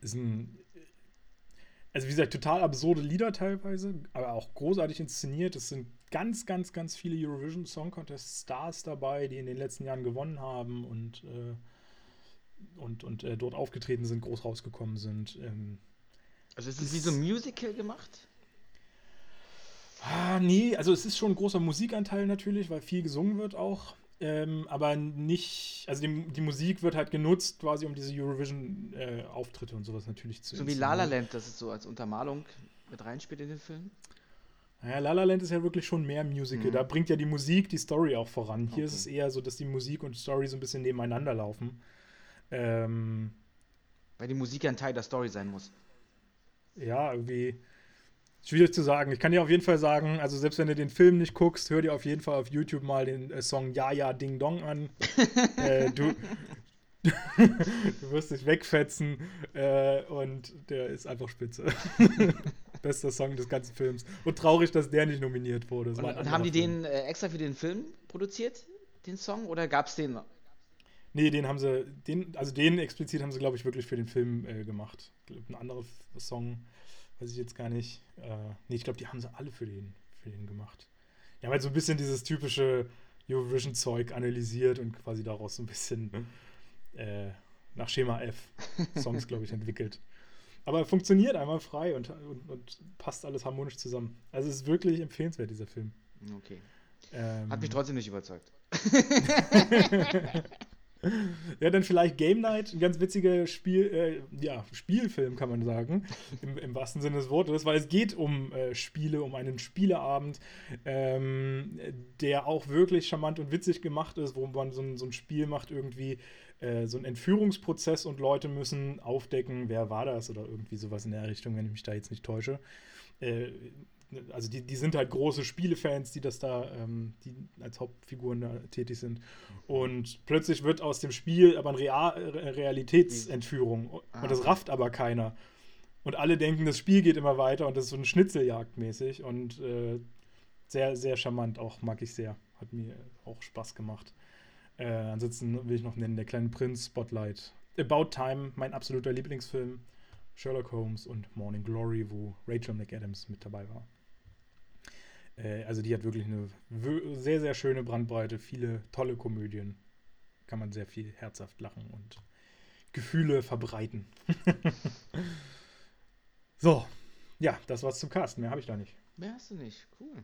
ist ein. Also, wie gesagt, total absurde Lieder teilweise, aber auch großartig inszeniert. Es sind ganz, ganz, ganz viele Eurovision Song Contest Stars dabei, die in den letzten Jahren gewonnen haben und, äh, und, und äh, dort aufgetreten sind, groß rausgekommen sind. Ähm, also, ist es wie so ein Musical gemacht? Ah, nee, also es ist schon ein großer Musikanteil natürlich, weil viel gesungen wird auch. Ähm, aber nicht, also die, die, Musik wird halt genutzt, quasi um diese Eurovision-Auftritte äh, und sowas natürlich zu So wie La La Land, das ist so als Untermalung mit reinspielt in den Film? Naja, La La Land ist ja wirklich schon mehr Musical. Mhm. Da bringt ja die Musik die Story auch voran. Hier okay. ist es eher so, dass die Musik und Story so ein bisschen nebeneinander laufen. Ähm, Weil die Musik ja ein Teil der Story sein muss. Ja, irgendwie Schwierig zu sagen. Ich kann dir auf jeden Fall sagen, also selbst wenn du den Film nicht guckst, hör dir auf jeden Fall auf YouTube mal den äh, Song Ja Ja Ding Dong an. äh, du, du wirst dich wegfetzen äh, und der ist einfach spitze. Bester Song des ganzen Films. Und traurig, dass der nicht nominiert wurde. Und, und haben die Film. den äh, extra für den Film produziert, den Song, oder gab es den? Nee, den haben sie, den, also den explizit haben sie, glaube ich, wirklich für den Film äh, gemacht. Ein anderer Song weiß ich jetzt gar nicht. Äh, nee, ich glaube, die haben sie alle für den, für den gemacht. Die haben halt so ein bisschen dieses typische Eurovision-Zeug analysiert und quasi daraus so ein bisschen äh, nach Schema F Songs, glaube ich, entwickelt. Aber funktioniert einmal frei und, und, und, passt alles harmonisch zusammen. Also es ist wirklich empfehlenswert, dieser Film. Okay. Ähm, Hat mich trotzdem nicht überzeugt. Ja, dann vielleicht Game Night, ein ganz witziger Spiel, äh, ja, Spielfilm kann man sagen, im, im, wahrsten Sinne des Wortes, weil es geht um äh, Spiele, um einen Spieleabend, ähm, der auch wirklich charmant und witzig gemacht ist, wo man so ein, so ein Spiel macht, irgendwie äh, so ein Entführungsprozess und Leute müssen aufdecken, wer war das oder irgendwie sowas in der Richtung, wenn ich mich da jetzt nicht täusche. Äh, also die, die sind halt große Spielefans, die das da, ähm, die als Hauptfiguren da tätig sind. Und plötzlich wird aus dem Spiel aber eine Real Realitätsentführung. Ah. Und das rafft aber keiner. Und alle denken, das Spiel geht immer weiter und das ist so eine Schnitzeljagd mäßig. Und äh, sehr, sehr charmant, auch mag ich sehr. Hat mir auch Spaß gemacht. Äh, ansonsten will ich noch nennen, der kleine Prinz, Spotlight. About Time, mein absoluter Lieblingsfilm. Sherlock Holmes und Morning Glory, wo Rachel McAdams mit dabei war. Äh, also die hat wirklich eine sehr, sehr schöne Brandbreite, viele tolle Komödien. Kann man sehr viel herzhaft lachen und Gefühle verbreiten. so, ja, das war's zum Cast. Mehr habe ich da nicht. Mehr hast du nicht. Cool.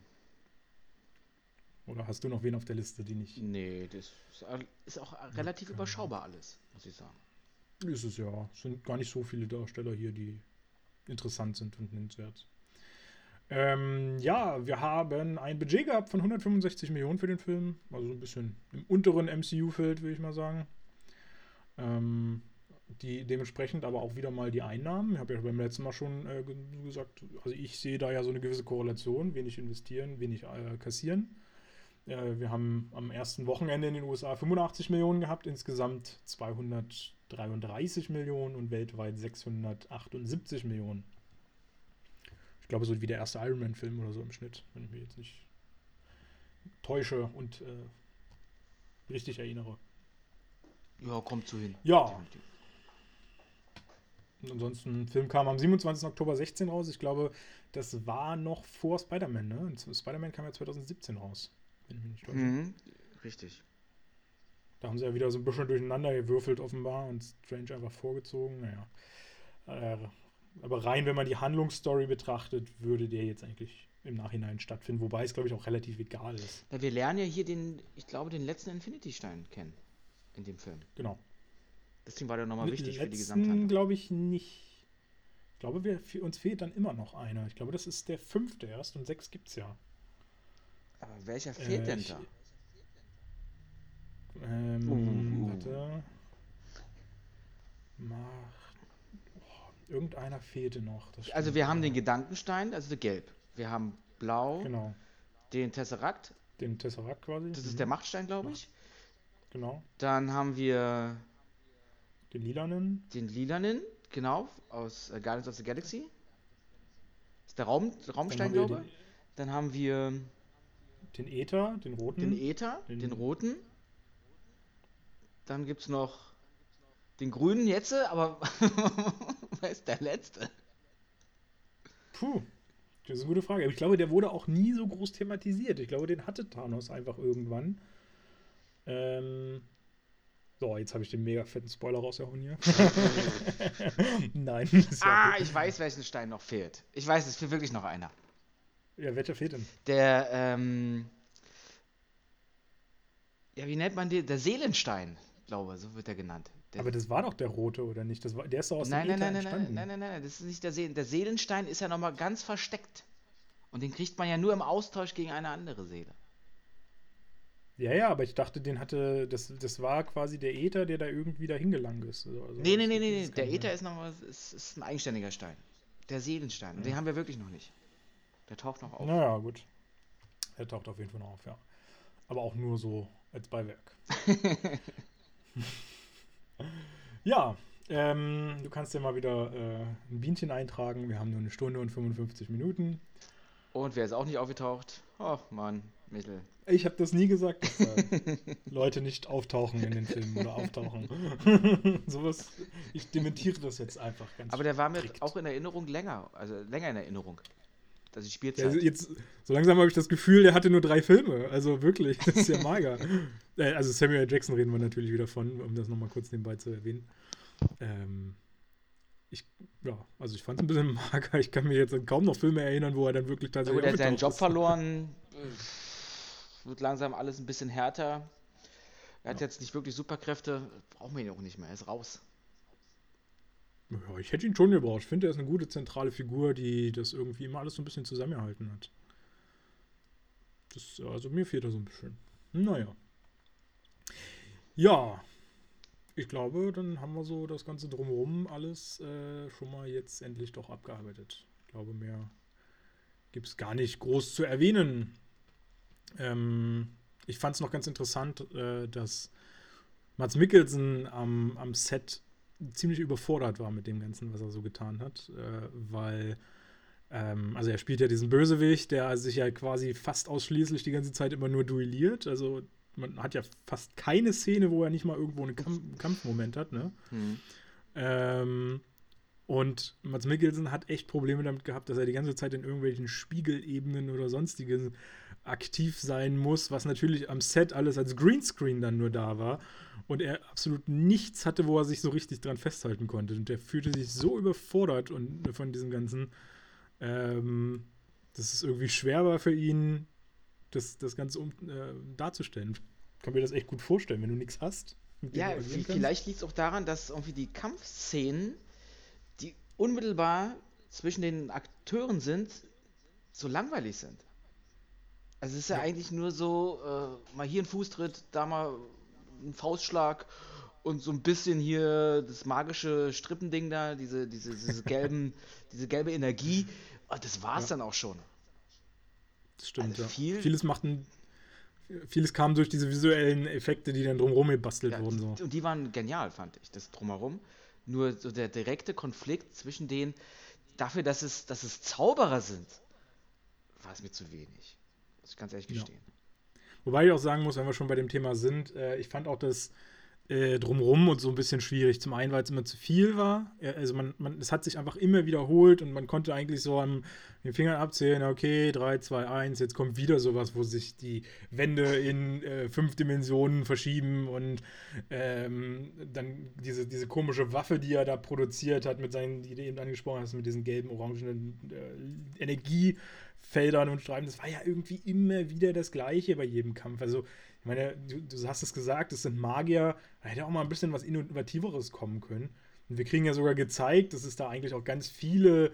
Oder hast du noch wen auf der Liste, die nicht. Nee, das ist auch relativ okay. überschaubar alles, muss ich sagen. Ist es ja. Es sind gar nicht so viele Darsteller hier, die interessant sind und nennenswert. Ähm, ja, wir haben ein Budget gehabt von 165 Millionen für den Film. Also ein bisschen im unteren MCU-Feld, würde ich mal sagen. Ähm, die dementsprechend aber auch wieder mal die Einnahmen. Ich habe ja beim letzten Mal schon äh, gesagt, also ich sehe da ja so eine gewisse Korrelation, wenig investieren, wenig äh, kassieren. Äh, wir haben am ersten Wochenende in den USA 85 Millionen gehabt, insgesamt 233 Millionen und weltweit 678 Millionen glaube, so wie der erste Iron Man-Film oder so im Schnitt, wenn ich mich jetzt nicht täusche und äh, richtig erinnere. Ja, kommt zu hin. Ja. Und ansonsten, Film kam am 27. Oktober 16 raus. Ich glaube, das war noch vor Spider-Man, ne? Spider-Man kam ja 2017 raus, wenn ich mich nicht täusche. Mhm, richtig. Da haben sie ja wieder so ein bisschen durcheinander gewürfelt, offenbar, und Strange einfach vorgezogen. Naja. Äh, aber rein, wenn man die Handlungsstory betrachtet, würde der jetzt eigentlich im Nachhinein stattfinden, wobei es, glaube ich, auch relativ egal ist. Ja, wir lernen ja hier den, ich glaube, den letzten Infinity-Stein kennen in dem Film. Genau. Deswegen war der nochmal wichtig letzten, für die Gesamthandlung. glaube ich nicht. Ich glaube, wir, uns fehlt dann immer noch einer. Ich glaube, das ist der fünfte erst und sechs gibt es ja. Aber welcher fehlt äh, denn ich, da? Ähm, uh, uh. Warte. Mach Irgendeiner fehlte noch. Also wir haben den Gedankenstein, also gelb. Wir haben blau. Genau. Den Tesseract. Den Tesseract quasi. Das ist mhm. der Machtstein, glaube ich. Genau. Dann haben wir Den lilanen? Den lilanen, genau, aus äh, Guardians of the Galaxy. ist der Raum, Raumstein, glaube ich. Dann haben wir den Äther, den roten. Den Äther, den, den roten. Dann gibt es noch den grünen jetzt, aber wer ist der letzte? Puh, das ist eine gute Frage. Ich glaube, der wurde auch nie so groß thematisiert. Ich glaube, den hatte Thanos einfach irgendwann. Ähm, so, jetzt habe ich den mega fetten Spoiler rausgehauen hier. Nein. ah, ich weiß, welchen Stein noch fehlt. Ich weiß, es fehlt wirklich noch einer. Ja, welcher fehlt denn? Der, ähm, ja, wie nennt man den? Der Seelenstein, glaube ich, so wird er genannt. Der aber das war doch der rote, oder nicht? Das war, der ist doch aus nein, dem nein, nein, nein, nein, nein, nein, nein, das ist nicht der Seelen. Der Seelenstein ist ja nochmal ganz versteckt. Und den kriegt man ja nur im Austausch gegen eine andere Seele. Ja, ja, aber ich dachte, den hatte, das, das war quasi der Äther, der da irgendwie da hingelangt ist. Also, nee, nee, nee, nee, nee. der Äther ist nochmal, ist, ist ein eigenständiger Stein. Der Seelenstein. Ja. den haben wir wirklich noch nicht. Der taucht noch auf. Naja, gut. Er taucht auf jeden Fall noch auf, ja. Aber auch nur so als Beiwerk. ja, ähm, du kannst dir mal wieder äh, ein Bienchen eintragen. Wir haben nur eine Stunde und 55 Minuten. Und wer ist auch nicht aufgetaucht? Oh Mann, Mittel. Ich habe das nie gesagt, dass äh, Leute nicht auftauchen in den Filmen oder auftauchen. Sowas, ich dementiere das jetzt einfach ganz Aber der war mir strikt. auch in Erinnerung länger, also länger in Erinnerung. Also die Spielzeit. Ja, jetzt, so langsam habe ich das Gefühl, der hatte nur drei Filme. Also wirklich, das ist ja mager. Äh, also Samuel Jackson reden wir natürlich wieder von, um das nochmal kurz nebenbei zu erwähnen. Ähm, ich, ja, also ich fand es ein bisschen mager. Ich kann mir jetzt kaum noch Filme erinnern, wo er dann wirklich tatsächlich. Ja, er hat seinen Job ist. verloren. Wird langsam alles ein bisschen härter. Er hat ja. jetzt nicht wirklich Superkräfte. Brauchen wir ihn auch nicht mehr. Er ist raus. Ja, ich hätte ihn schon gebraucht. Ich finde, er ist eine gute zentrale Figur, die das irgendwie immer alles so ein bisschen zusammengehalten hat. Das, also mir fehlt er so ein bisschen. Naja. Ja. Ich glaube, dann haben wir so das Ganze drumherum alles äh, schon mal jetzt endlich doch abgearbeitet. Ich glaube, mehr gibt es gar nicht groß zu erwähnen. Ähm, ich fand es noch ganz interessant, äh, dass Mats Mikkelsen am, am Set ziemlich überfordert war mit dem Ganzen, was er so getan hat, äh, weil ähm, also er spielt ja diesen Bösewicht, der sich ja quasi fast ausschließlich die ganze Zeit immer nur duelliert. Also man hat ja fast keine Szene, wo er nicht mal irgendwo einen Kampf Kampfmoment hat, ne? Mhm. Ähm, und Mats Mikkelsen hat echt Probleme damit gehabt, dass er die ganze Zeit in irgendwelchen Spiegelebenen oder sonstigen aktiv sein muss, was natürlich am Set alles als Greenscreen dann nur da war und er absolut nichts hatte, wo er sich so richtig dran festhalten konnte. Und er fühlte sich so überfordert und von diesem Ganzen, ähm, dass es irgendwie schwer war für ihn, das, das Ganze um, äh, darzustellen. Ich kann mir das echt gut vorstellen, wenn du nichts hast. Ja, vielleicht liegt es auch daran, dass irgendwie die Kampfszenen, die unmittelbar zwischen den Akteuren sind, so langweilig sind. Also es ist ja, ja. eigentlich nur so, äh, mal hier ein Fußtritt, da mal ein Faustschlag und so ein bisschen hier das magische Strippending da, diese, diese, diese gelben, diese gelbe Energie. Und oh, das war's ja. dann auch schon. Das stimmt, also viel, ja. Vieles machten. Vieles kam durch diese visuellen Effekte, die dann drumherum gebastelt ja, wurden. So. Und die waren genial, fand ich, das drumherum. Nur so der direkte Konflikt zwischen denen, dafür, dass es, dass es Zauberer sind, war es mir zu wenig. Muss ich ganz ehrlich gestehen. Ja. Wobei ich auch sagen muss, wenn wir schon bei dem Thema sind, äh, ich fand auch das äh, drumrum und so ein bisschen schwierig. Zum einen, weil es immer zu viel war. Also man, man, es hat sich einfach immer wiederholt und man konnte eigentlich so an den Fingern abzählen, okay, 3, 2, 1, jetzt kommt wieder sowas, wo sich die Wände in äh, fünf Dimensionen verschieben und ähm, dann diese, diese komische Waffe, die er da produziert hat, mit seinen, die du eben angesprochen hast, mit diesen gelben, orangenen äh, Energie. Feldern und Streifen. Das war ja irgendwie immer wieder das Gleiche bei jedem Kampf. Also, ich meine, du, du hast es gesagt, es sind Magier. Da hätte auch mal ein bisschen was Innovativeres kommen können. Und wir kriegen ja sogar gezeigt, dass es da eigentlich auch ganz viele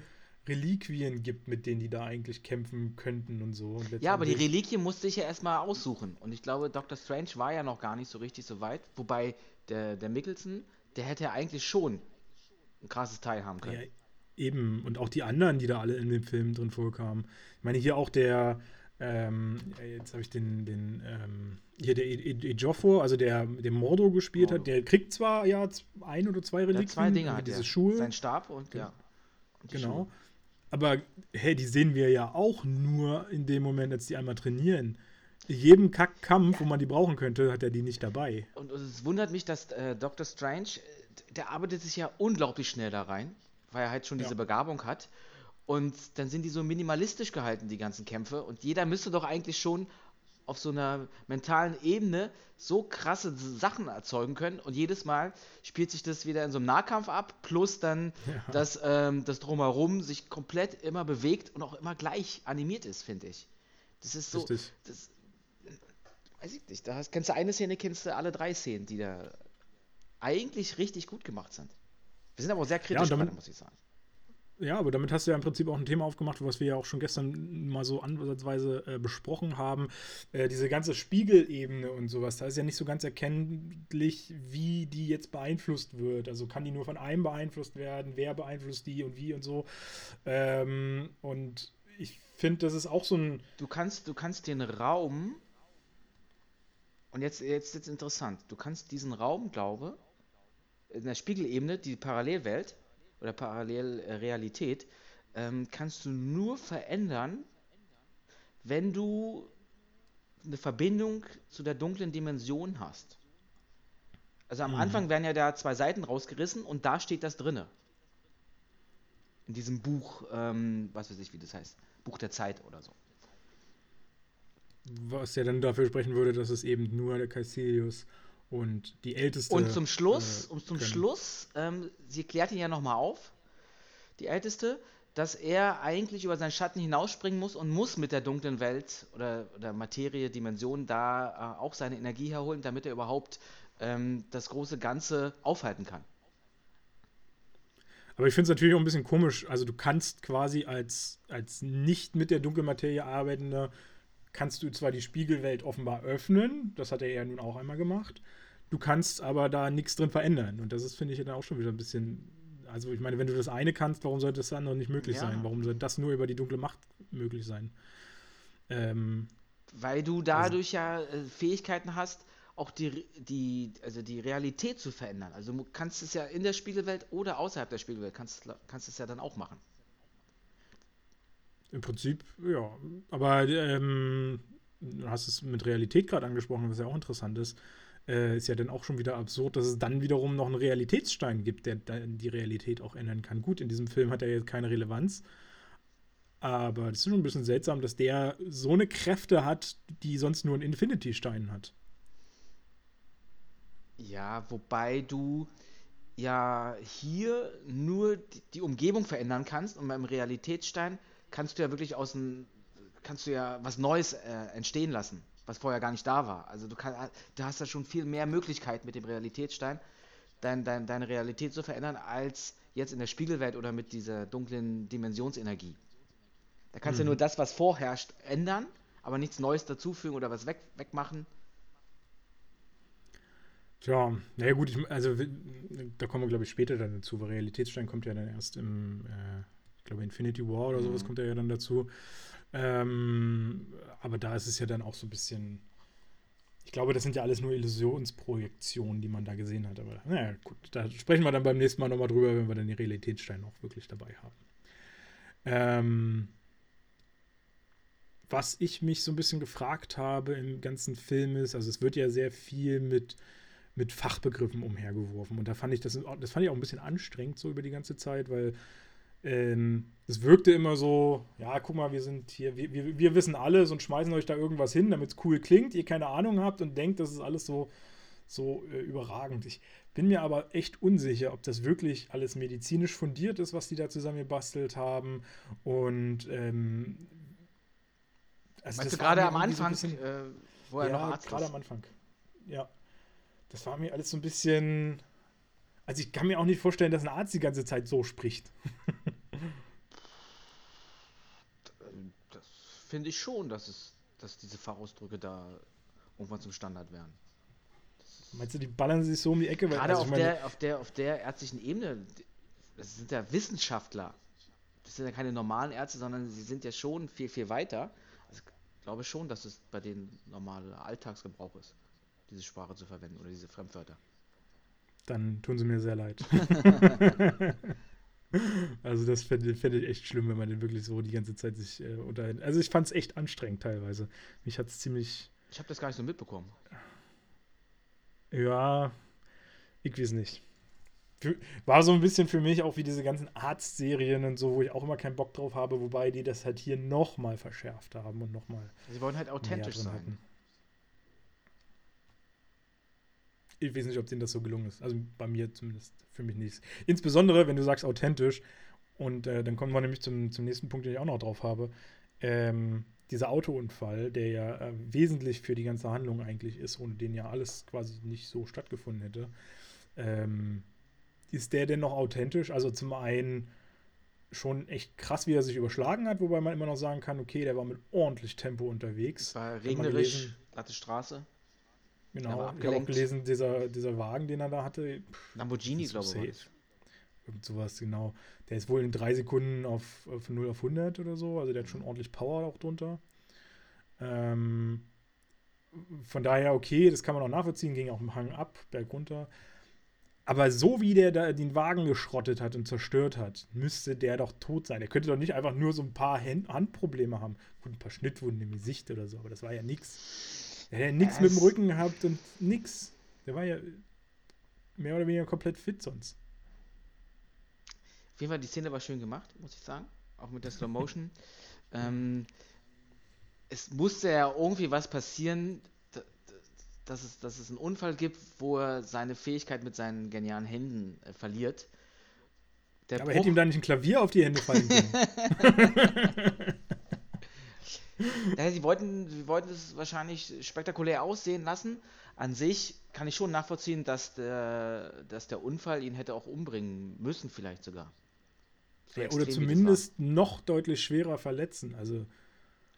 Reliquien gibt, mit denen die da eigentlich kämpfen könnten und so. Und ja, aber die Reliquien musste ich ja erstmal aussuchen. Und ich glaube, Dr. Strange war ja noch gar nicht so richtig so weit. Wobei der, der Mickelson, der hätte ja eigentlich schon ein krasses Teil haben können. Ja, Eben, und auch die anderen, die da alle in dem Film drin vorkamen. Ich meine, hier auch der, ähm, jetzt habe ich den, den ähm, hier der Ejiofor, also der den Mordo gespielt Mordo. hat, der kriegt zwar ja ein oder zwei Reliquien, zwei Dinge hat diese Schuhe. Sein Stab und ja. Und genau. Schuhe. Aber hey, die sehen wir ja auch nur in dem Moment, als die einmal trainieren. In jedem Kackkampf, wo man die brauchen könnte, hat er die nicht dabei. Und, und es wundert mich, dass äh, Dr. Strange, äh, der arbeitet sich ja unglaublich schnell da rein, weil er halt schon ja. diese Begabung hat. Und dann sind die so minimalistisch gehalten, die ganzen Kämpfe. Und jeder müsste doch eigentlich schon auf so einer mentalen Ebene so krasse Sachen erzeugen können. Und jedes Mal spielt sich das wieder in so einem Nahkampf ab, plus dann, ja. dass ähm, das Drumherum sich komplett immer bewegt und auch immer gleich animiert ist, finde ich. Das ist so. Richtig. Das, weiß ich nicht. Da hast, kennst du eine Szene, kennst du alle drei Szenen, die da eigentlich richtig gut gemacht sind. Wir sind aber auch sehr kritisch, ja, damit, muss ich sagen. Ja, aber damit hast du ja im Prinzip auch ein Thema aufgemacht, was wir ja auch schon gestern mal so ansatzweise äh, besprochen haben. Äh, diese ganze Spiegelebene und sowas, da ist ja nicht so ganz erkennlich, wie die jetzt beeinflusst wird. Also kann die nur von einem beeinflusst werden, wer beeinflusst die und wie und so. Ähm, und ich finde, das ist auch so ein. Du kannst, du kannst den Raum. Und jetzt, jetzt ist interessant. Du kannst diesen Raum, glaube in der Spiegelebene, die Parallelwelt, oder Parallelrealität ähm, kannst du nur verändern, wenn du eine Verbindung zu der dunklen Dimension hast. Also am mhm. Anfang werden ja da zwei Seiten rausgerissen und da steht das drinne. In diesem Buch, ähm, was weiß ich, wie das heißt, Buch der Zeit oder so. Was ja dann dafür sprechen würde, dass es eben nur der Caecilius und die älteste. Und zum Schluss, äh, und zum können. Schluss, ähm, sie klärt ihn ja nochmal auf, die älteste, dass er eigentlich über seinen Schatten hinausspringen muss und muss mit der dunklen Welt oder, oder Materie, Dimension da äh, auch seine Energie herholen, damit er überhaupt ähm, das große Ganze aufhalten kann. Aber ich finde es natürlich auch ein bisschen komisch. Also du kannst quasi als, als nicht mit der dunklen Materie arbeitender kannst du zwar die Spiegelwelt offenbar öffnen, das hat er ja nun auch einmal gemacht, du kannst aber da nichts drin verändern. Und das ist, finde ich, dann auch schon wieder ein bisschen. Also, ich meine, wenn du das eine kannst, warum sollte das andere nicht möglich ja. sein? Warum sollte das nur über die dunkle Macht möglich sein? Ähm, Weil du dadurch also, ja äh, Fähigkeiten hast, auch die, die, also die Realität zu verändern. Also du kannst es ja in der Spiegelwelt oder außerhalb der Spiegelwelt, kannst, kannst es ja dann auch machen. Im Prinzip, ja. Aber ähm, du hast es mit Realität gerade angesprochen, was ja auch interessant ist. Äh, ist ja dann auch schon wieder absurd, dass es dann wiederum noch einen Realitätsstein gibt, der die Realität auch ändern kann. Gut, in diesem Film hat er jetzt keine Relevanz. Aber das ist schon ein bisschen seltsam, dass der so eine Kräfte hat, die sonst nur ein Infinity-Stein hat. Ja, wobei du ja hier nur die Umgebung verändern kannst und beim Realitätsstein kannst du ja wirklich aus dem, kannst du ja was Neues äh, entstehen lassen, was vorher gar nicht da war. Also du, kann, du hast da schon viel mehr Möglichkeiten mit dem Realitätsstein, dein, dein, deine Realität zu verändern, als jetzt in der Spiegelwelt oder mit dieser dunklen Dimensionsenergie. Da kannst mhm. du nur das, was vorherrscht, ändern, aber nichts Neues dazufügen oder was weg, wegmachen. Tja, naja gut, ich, also da kommen wir glaube ich später dann dazu, weil Realitätsstein kommt ja dann erst im äh, glaube Infinity War oder sowas mhm. kommt ja dann dazu. Ähm, aber da ist es ja dann auch so ein bisschen. Ich glaube, das sind ja alles nur Illusionsprojektionen, die man da gesehen hat. Aber naja, gut, da sprechen wir dann beim nächsten Mal nochmal drüber, wenn wir dann die Realitätssteine auch wirklich dabei haben. Ähm, was ich mich so ein bisschen gefragt habe im ganzen Film ist, also es wird ja sehr viel mit, mit Fachbegriffen umhergeworfen. Und da fand ich das, das fand ich auch ein bisschen anstrengend so über die ganze Zeit, weil ähm, es wirkte immer so, ja, guck mal, wir sind hier, wir, wir, wir wissen alles und schmeißen euch da irgendwas hin, damit es cool klingt, ihr keine Ahnung habt und denkt, das ist alles so, so äh, überragend. Ich bin mir aber echt unsicher, ob das wirklich alles medizinisch fundiert ist, was die da zusammen gebastelt haben. Und ähm, also Meinst du gerade am Anfang, so bisschen, äh, wo er ja, noch Arzt gerade am Anfang. Ja. Das war mir alles so ein bisschen also ich kann mir auch nicht vorstellen, dass ein Arzt die ganze Zeit so spricht. das finde ich schon, dass es, dass diese Fachausdrücke da irgendwann zum Standard werden. Meinst du, die ballern sich so um die Ecke? Gerade also auf, meine, der, auf, der, auf der ärztlichen Ebene, das sind ja Wissenschaftler. Das sind ja keine normalen Ärzte, sondern sie sind ja schon viel, viel weiter. Also glaube schon, dass es bei denen normaler Alltagsgebrauch ist, diese Sprache zu verwenden oder diese Fremdwörter. Dann tun sie mir sehr leid. also das fände fänd ich echt schlimm, wenn man den wirklich so die ganze Zeit sich äh, unterhält. Also ich fand es echt anstrengend teilweise. Mich hat es ziemlich... Ich habe das gar nicht so mitbekommen. Ja, ich weiß nicht. Für, war so ein bisschen für mich auch wie diese ganzen Arztserien und so, wo ich auch immer keinen Bock drauf habe, wobei die das halt hier nochmal verschärft haben und nochmal. Sie wollen halt authentisch sein. Hatten. Ich weiß nicht, ob denen das so gelungen ist. Also bei mir zumindest, für mich nicht. Insbesondere, wenn du sagst authentisch, und äh, dann kommen wir nämlich zum, zum nächsten Punkt, den ich auch noch drauf habe. Ähm, dieser Autounfall, der ja äh, wesentlich für die ganze Handlung eigentlich ist, ohne den ja alles quasi nicht so stattgefunden hätte. Ähm, ist der denn noch authentisch? Also zum einen schon echt krass, wie er sich überschlagen hat, wobei man immer noch sagen kann, okay, der war mit ordentlich Tempo unterwegs. Es war regnerisch, glatte Straße. Genau, ich habe auch gelesen, dieser, dieser Wagen, den er da hatte. Pff, Lamborghini, glaube ich. Irgend sowas, genau. Der ist wohl in drei Sekunden auf, von 0 auf 100 oder so. Also der hat schon ordentlich Power auch drunter. Ähm, von daher, okay, das kann man auch nachvollziehen. Ging auch im Hang ab, berg runter. Aber so wie der da den Wagen geschrottet hat und zerstört hat, müsste der doch tot sein. Er könnte doch nicht einfach nur so ein paar Hand Handprobleme haben. Gut, ein paar Schnittwunden im Gesicht oder so, aber das war ja nichts. Er hat ja nichts mit dem Rücken gehabt und nix. Der war ja mehr oder weniger komplett fit sonst. Auf jeden Fall, die Szene war schön gemacht, muss ich sagen. Auch mit der Slow Motion. ähm, es musste ja irgendwie was passieren, dass es, dass es einen Unfall gibt, wo er seine Fähigkeit mit seinen genialen Händen äh, verliert. Der aber Bruch... hätte ihm da nicht ein Klavier auf die Hände fallen können. sie, wollten, sie wollten es wahrscheinlich spektakulär aussehen lassen. An sich kann ich schon nachvollziehen, dass der, dass der Unfall ihn hätte auch umbringen müssen, vielleicht sogar. So ja, oder zumindest noch deutlich schwerer verletzen. Also,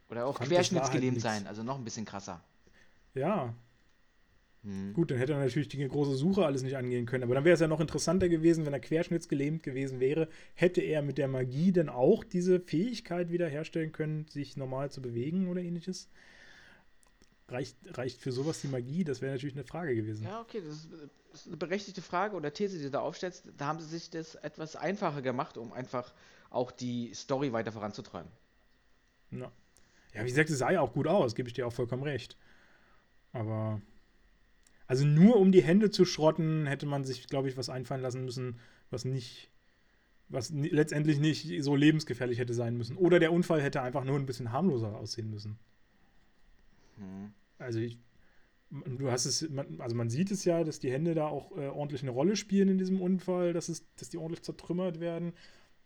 oder auch querschnittsgelähmt halt sein, also noch ein bisschen krasser. Ja, hm. Gut, dann hätte er natürlich die große Suche alles nicht angehen können. Aber dann wäre es ja noch interessanter gewesen, wenn er querschnittsgelähmt gewesen wäre. Hätte er mit der Magie dann auch diese Fähigkeit wiederherstellen können, sich normal zu bewegen oder ähnliches? Reicht, reicht für sowas die Magie? Das wäre natürlich eine Frage gewesen. Ja, okay, das ist eine berechtigte Frage oder These, die du da aufstellst. Da haben sie sich das etwas einfacher gemacht, um einfach auch die Story weiter voranzutreiben. Ja, ja wie gesagt, es sah ja auch gut aus, gebe ich dir auch vollkommen recht. Aber also nur um die Hände zu schrotten, hätte man sich, glaube ich, was einfallen lassen müssen, was nicht, was letztendlich nicht so lebensgefährlich hätte sein müssen. Oder der Unfall hätte einfach nur ein bisschen harmloser aussehen müssen. Hm. Also ich, du hast es, also man sieht es ja, dass die Hände da auch äh, ordentlich eine Rolle spielen in diesem Unfall, dass, es, dass die ordentlich zertrümmert werden.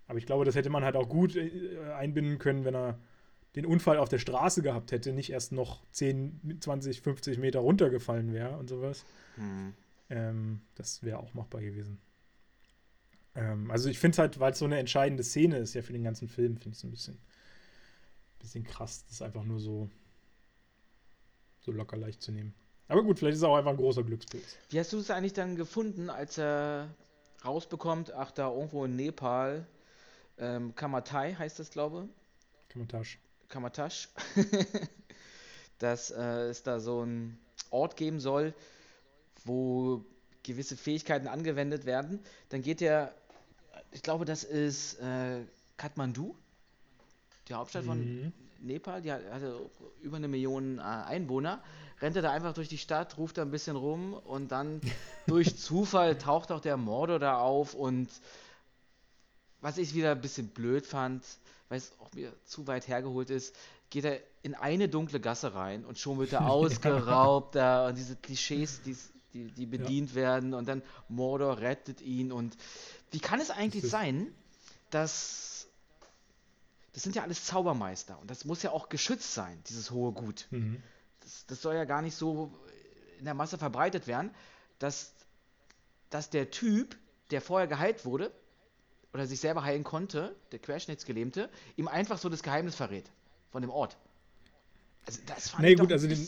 Aber ich glaube, das hätte man halt auch gut äh, einbinden können, wenn er den Unfall auf der Straße gehabt hätte, nicht erst noch 10, 20, 50 Meter runtergefallen wäre und sowas. Mhm. Ähm, das wäre auch machbar gewesen. Ähm, also ich finde es halt, weil es so eine entscheidende Szene ist ja für den ganzen Film, finde ich es ein bisschen, bisschen krass, das einfach nur so, so locker leicht zu nehmen. Aber gut, vielleicht ist es auch einfach ein großer Glückspilz. Wie hast du es eigentlich dann gefunden, als er rausbekommt, ach da irgendwo in Nepal, ähm, Kamatai heißt das, glaube ich? Kamatasch. Kamatasch, dass äh, es da so einen Ort geben soll, wo gewisse Fähigkeiten angewendet werden. Dann geht er, ich glaube, das ist äh, Kathmandu, die Hauptstadt mhm. von Nepal, die hat, hatte über eine Million äh, Einwohner, rennt er da einfach durch die Stadt, ruft da ein bisschen rum und dann durch Zufall taucht auch der Mordor da auf und was ich wieder ein bisschen blöd fand, weil es auch mir zu weit hergeholt ist, geht er in eine dunkle Gasse rein und schon wird er ausgeraubt da und diese Klischees, die, die, die bedient ja. werden und dann Mordor rettet ihn und wie kann es eigentlich sein, dass das sind ja alles Zaubermeister und das muss ja auch geschützt sein, dieses hohe Gut. Mhm. Das, das soll ja gar nicht so in der Masse verbreitet werden, dass, dass der Typ, der vorher geheilt wurde, oder sich selber heilen konnte, der Querschnittsgelähmte, ihm einfach so das Geheimnis verrät von dem Ort. Also das fand nee, ich gut, also den,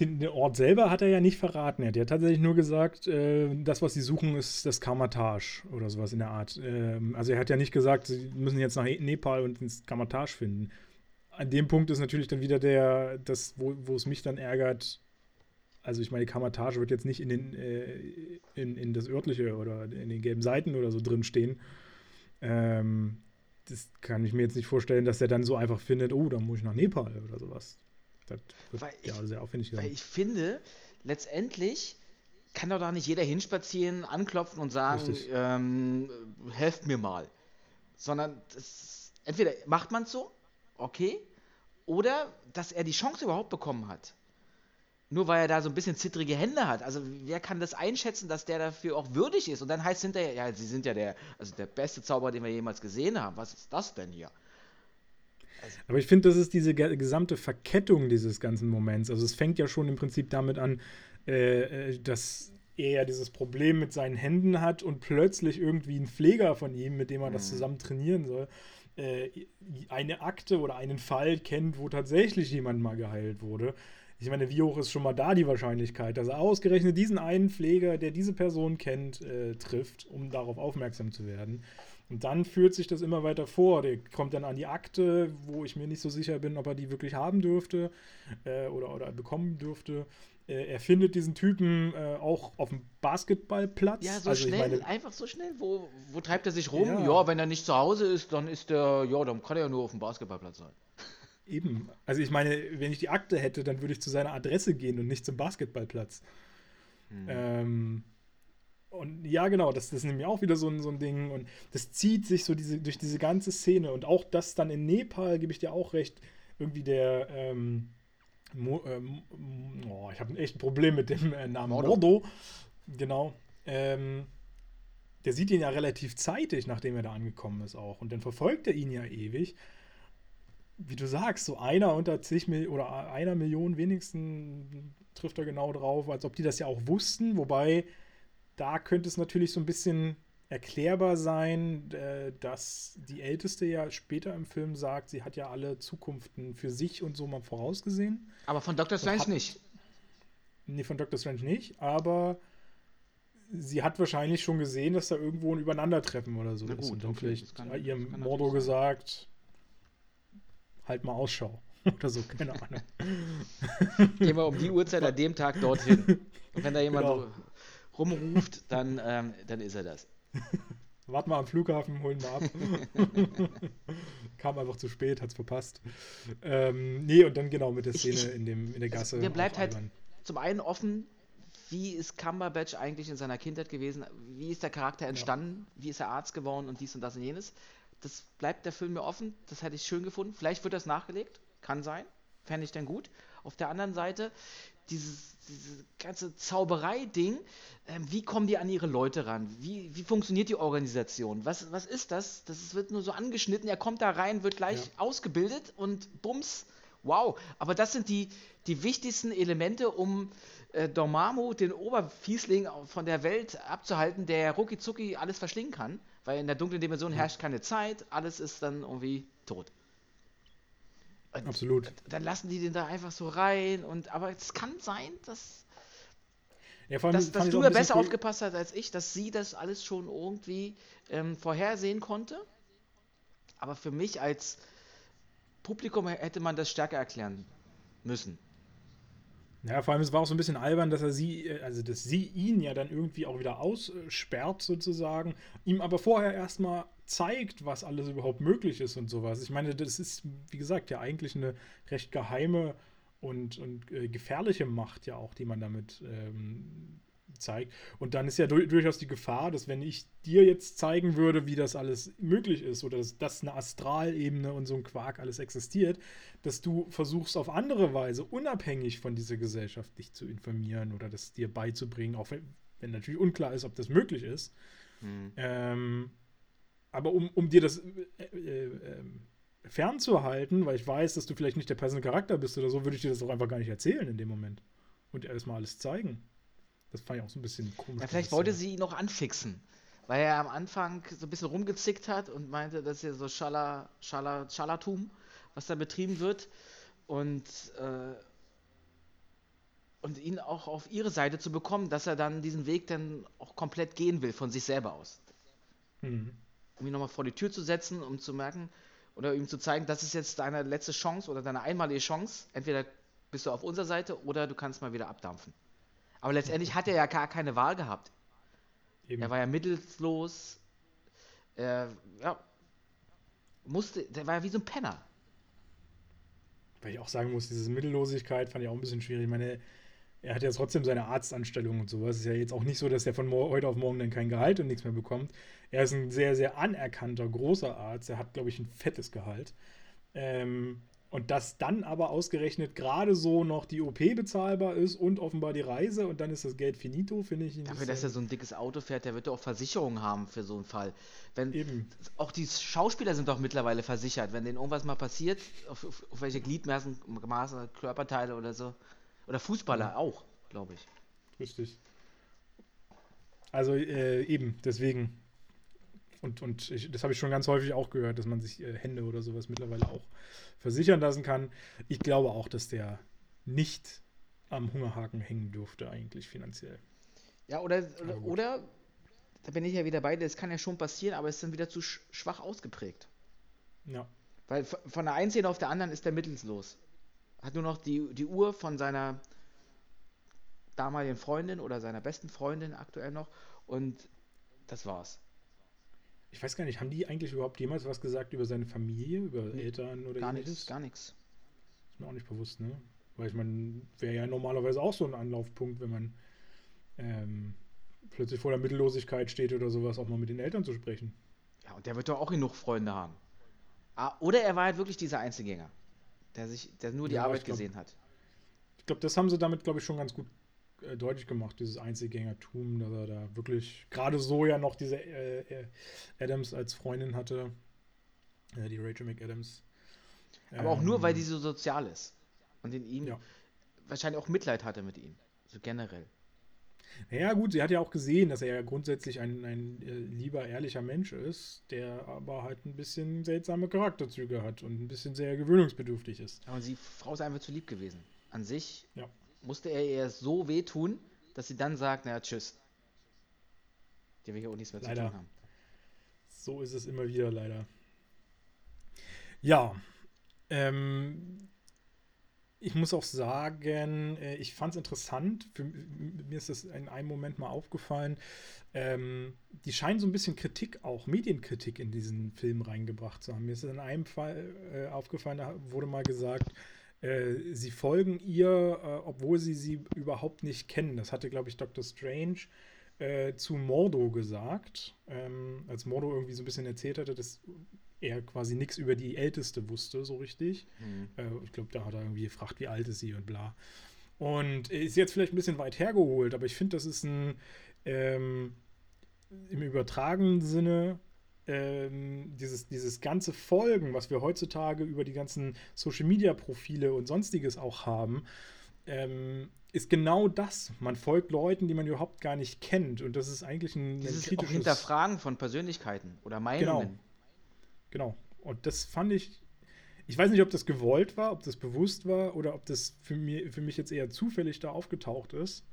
den, den, Ort selber hat er ja nicht verraten. Er hat tatsächlich nur gesagt, äh, das, was sie suchen, ist das Kamatage oder sowas in der Art. Ähm, also er hat ja nicht gesagt, sie müssen jetzt nach Nepal und ins Kamatage finden. an dem Punkt ist natürlich dann wieder der, das, wo es mich dann ärgert, also ich meine, die Kamatage wird jetzt nicht in, den, äh, in, in das örtliche oder in den gelben Seiten oder so drin stehen. Ähm, das kann ich mir jetzt nicht vorstellen, dass er dann so einfach findet, oh, dann muss ich nach Nepal oder sowas. Das wird weil ja ich, sehr aufwendig sein. Weil ich finde, letztendlich kann doch da nicht jeder hinspazieren, anklopfen und sagen, ähm, helft mir mal. Sondern das, entweder macht man es so, okay, oder dass er die Chance überhaupt bekommen hat. Nur weil er da so ein bisschen zittrige Hände hat. Also wer kann das einschätzen, dass der dafür auch würdig ist? Und dann heißt hinterher, ja, sie sind ja der, also der beste Zauberer, den wir jemals gesehen haben. Was ist das denn hier? Also Aber ich finde, das ist diese gesamte Verkettung dieses ganzen Moments. Also es fängt ja schon im Prinzip damit an, äh, äh, dass er ja dieses Problem mit seinen Händen hat und plötzlich irgendwie ein Pfleger von ihm, mit dem er das mhm. zusammen trainieren soll, äh, eine Akte oder einen Fall kennt, wo tatsächlich jemand mal geheilt wurde. Ich meine, wie hoch ist schon mal da die Wahrscheinlichkeit, dass er ausgerechnet diesen einen Pfleger, der diese Person kennt, äh, trifft, um darauf aufmerksam zu werden. Und dann führt sich das immer weiter vor. Der kommt dann an die Akte, wo ich mir nicht so sicher bin, ob er die wirklich haben dürfte äh, oder, oder bekommen dürfte. Äh, er findet diesen Typen äh, auch auf dem Basketballplatz. Ja, so also schnell, meine, einfach so schnell. Wo, wo treibt er sich rum? Ja. ja. wenn er nicht zu Hause ist, dann ist er, ja, dann kann er ja nur auf dem Basketballplatz sein. Eben. Also ich meine, wenn ich die Akte hätte, dann würde ich zu seiner Adresse gehen und nicht zum Basketballplatz. Hm. Ähm, und ja, genau, das, das ist nämlich auch wieder so ein, so ein Ding. Und das zieht sich so diese, durch diese ganze Szene. Und auch das dann in Nepal, gebe ich dir auch recht, irgendwie der, ähm, Mo, ähm, oh, ich habe ein echt ein Problem mit dem äh, Namen Mordo. Mordo. Genau. Ähm, der sieht ihn ja relativ zeitig, nachdem er da angekommen ist auch. Und dann verfolgt er ihn ja ewig. Wie du sagst, so einer unter zig Mil oder einer Million wenigstens trifft er genau drauf, als ob die das ja auch wussten. Wobei, da könnte es natürlich so ein bisschen erklärbar sein, äh, dass die Älteste ja später im Film sagt, sie hat ja alle Zukunften für sich und so mal vorausgesehen. Aber von Dr. Strange hat, nicht. Nee, von Dr. Strange nicht, aber sie hat wahrscheinlich schon gesehen, dass da irgendwo ein Übereinandertreffen oder so gut, ist. Und dann okay, vielleicht kann, ihrem Mordo gesagt, halt mal Ausschau. oder so, keine Ahnung. Gehen wir um die Uhrzeit an dem Tag dorthin. Und wenn da jemand genau. rumruft, dann, ähm, dann ist er das. Warte mal am Flughafen, holen wir ab. Kam einfach zu spät, hat's verpasst. Ähm, nee, und dann genau mit der Szene ich, in, dem, in der Gasse. Mir bleibt halt zum einen offen, wie ist Cumberbatch eigentlich in seiner Kindheit gewesen? Wie ist der Charakter entstanden? Ja. Wie ist er Arzt geworden und dies und das und jenes? Das bleibt der Film mir offen. Das hätte ich schön gefunden. Vielleicht wird das nachgelegt. Kann sein. Fände ich dann gut. Auf der anderen Seite, dieses, dieses ganze Zauberei-Ding, äh, wie kommen die an ihre Leute ran? Wie, wie funktioniert die Organisation? Was, was ist das? Das wird nur so angeschnitten, er kommt da rein, wird gleich ja. ausgebildet und bums, wow. Aber das sind die, die wichtigsten Elemente, um äh, Dormammu, den Oberfiesling von der Welt abzuhalten, der rucki zucki alles verschlingen kann. Weil in der dunklen Dimension herrscht keine Zeit, alles ist dann irgendwie tot. Und Absolut. Dann lassen die den da einfach so rein und aber es kann sein, dass, ja, allem, dass, dass du da besser cool. aufgepasst hast als ich, dass sie das alles schon irgendwie ähm, vorhersehen konnte. Aber für mich als Publikum hätte man das stärker erklären müssen. Ja, vor allem, es war auch so ein bisschen albern, dass er sie, äh, also dass sie ihn ja dann irgendwie auch wieder aussperrt, sozusagen, ihm aber vorher erstmal zeigt, was alles überhaupt möglich ist und sowas. Ich meine, das ist, wie gesagt, ja eigentlich eine recht geheime und, und äh, gefährliche Macht ja auch, die man damit ähm, zeigt. Und dann ist ja du durchaus die Gefahr, dass wenn ich dir jetzt zeigen würde, wie das alles möglich ist oder dass, dass eine Astralebene und so ein Quark alles existiert, dass du versuchst auf andere Weise unabhängig von dieser Gesellschaft dich zu informieren oder das dir beizubringen, auch wenn, wenn natürlich unklar ist, ob das möglich ist. Mhm. Ähm, aber um, um dir das äh, äh, ähm, fernzuhalten, weil ich weiß, dass du vielleicht nicht der passende Charakter bist oder so, würde ich dir das auch einfach gar nicht erzählen in dem Moment. Und erstmal alles zeigen. Das fand ich auch so ein bisschen komisch. Ja, vielleicht wollte sie ihn noch anfixen, weil er am Anfang so ein bisschen rumgezickt hat und meinte, dass hier so Schala, Schala, Schalatum, was da betrieben wird. Und, äh, und ihn auch auf ihre Seite zu bekommen, dass er dann diesen Weg dann auch komplett gehen will, von sich selber aus. Mhm. Um ihn nochmal vor die Tür zu setzen, um zu merken, Oder ihm zu zeigen, das ist jetzt deine letzte Chance oder deine einmalige Chance. Entweder bist du auf unserer Seite oder du kannst mal wieder abdampfen. Aber letztendlich hat er ja gar keine Wahl gehabt. Eben. Er war ja mittelslos. Er, ja, musste, der war ja wie so ein Penner. Weil ich auch sagen muss, diese Mittellosigkeit fand ich auch ein bisschen schwierig. Ich meine, er hat ja trotzdem seine Arztanstellung und sowas. Es ist ja jetzt auch nicht so, dass er von heute auf morgen dann kein Gehalt und nichts mehr bekommt. Er ist ein sehr, sehr anerkannter, großer Arzt. Er hat, glaube ich, ein fettes Gehalt. Ähm, und dass dann aber ausgerechnet gerade so noch die OP bezahlbar ist und offenbar die Reise und dann ist das Geld finito, finde ich. Dafür, dass er so ein dickes Auto fährt, der wird doch auch Versicherungen haben für so einen Fall. Wenn, Eben. Auch die Schauspieler sind doch mittlerweile versichert. Wenn denen irgendwas mal passiert, auf, auf, auf welche Gliedmaßen, Maße, Körperteile oder so, oder Fußballer ja. auch, glaube ich. Richtig. Also äh, eben, deswegen. Und, und ich, das habe ich schon ganz häufig auch gehört, dass man sich äh, Hände oder sowas mittlerweile auch versichern lassen kann. Ich glaube auch, dass der nicht am Hungerhaken hängen dürfte, eigentlich finanziell. Ja, oder, oder, oder, da bin ich ja wieder bei, das kann ja schon passieren, aber es ist dann wieder zu schwach ausgeprägt. Ja. Weil von der einen Szene auf der anderen ist der mittelslos hat nur noch die, die Uhr von seiner damaligen Freundin oder seiner besten Freundin aktuell noch und das war's. Ich weiß gar nicht, haben die eigentlich überhaupt jemals was gesagt über seine Familie, über nee, Eltern oder Gar nichts, gar nichts. Ist mir auch nicht bewusst, ne? Weil ich meine, wäre ja normalerweise auch so ein Anlaufpunkt, wenn man ähm, plötzlich vor der Mittellosigkeit steht oder sowas, auch mal mit den Eltern zu sprechen. Ja, und der wird doch auch genug Freunde haben. Ah, oder er war halt wirklich dieser Einzelgänger der sich, der nur die ja, Arbeit glaub, gesehen hat. Ich glaube, das haben sie damit, glaube ich, schon ganz gut äh, deutlich gemacht, dieses Einzelgängertum, dass er da wirklich gerade so ja noch diese äh, äh Adams als Freundin hatte, äh, die Rachel McAdams. Aber ähm, auch nur, weil ähm, die so sozial ist und in ihm ja. wahrscheinlich auch Mitleid hatte mit ihm, so generell. Naja, gut, sie hat ja auch gesehen, dass er ja grundsätzlich ein, ein äh, lieber, ehrlicher Mensch ist, der aber halt ein bisschen seltsame Charakterzüge hat und ein bisschen sehr gewöhnungsbedürftig ist. Aber die Frau ist einfach zu lieb gewesen. An sich ja. Musste er ihr so wehtun, dass sie dann sagt, naja, tschüss. Die will hier auch nichts mehr leider. zu tun haben. So ist es immer wieder, leider. Ja, ähm, ich muss auch sagen, äh, ich fand es interessant. Für, mir ist das in einem Moment mal aufgefallen. Ähm, die scheinen so ein bisschen Kritik, auch Medienkritik in diesen Film reingebracht zu haben. Mir ist in einem Fall äh, aufgefallen, da wurde mal gesagt, äh, sie folgen ihr, äh, obwohl sie sie überhaupt nicht kennen. Das hatte, glaube ich, Dr. Strange äh, zu Mordo gesagt, ähm, als Mordo irgendwie so ein bisschen erzählt hatte, dass er quasi nichts über die Älteste wusste, so richtig. Mhm. Äh, ich glaube, da hat er irgendwie gefragt, wie alt ist sie und bla. Und ist jetzt vielleicht ein bisschen weit hergeholt, aber ich finde, das ist ein ähm, im übertragenen Sinne ähm, dieses, dieses ganze Folgen, was wir heutzutage über die ganzen Social Media Profile und sonstiges auch haben, ähm, ist genau das. Man folgt Leuten, die man überhaupt gar nicht kennt. Und das ist eigentlich ein, Dieses ein kritisches... Auch Hinterfragen von Persönlichkeiten oder Meinungen. Genau. Genau. Und das fand ich. Ich weiß nicht, ob das gewollt war, ob das bewusst war oder ob das für, mir, für mich jetzt eher zufällig da aufgetaucht ist.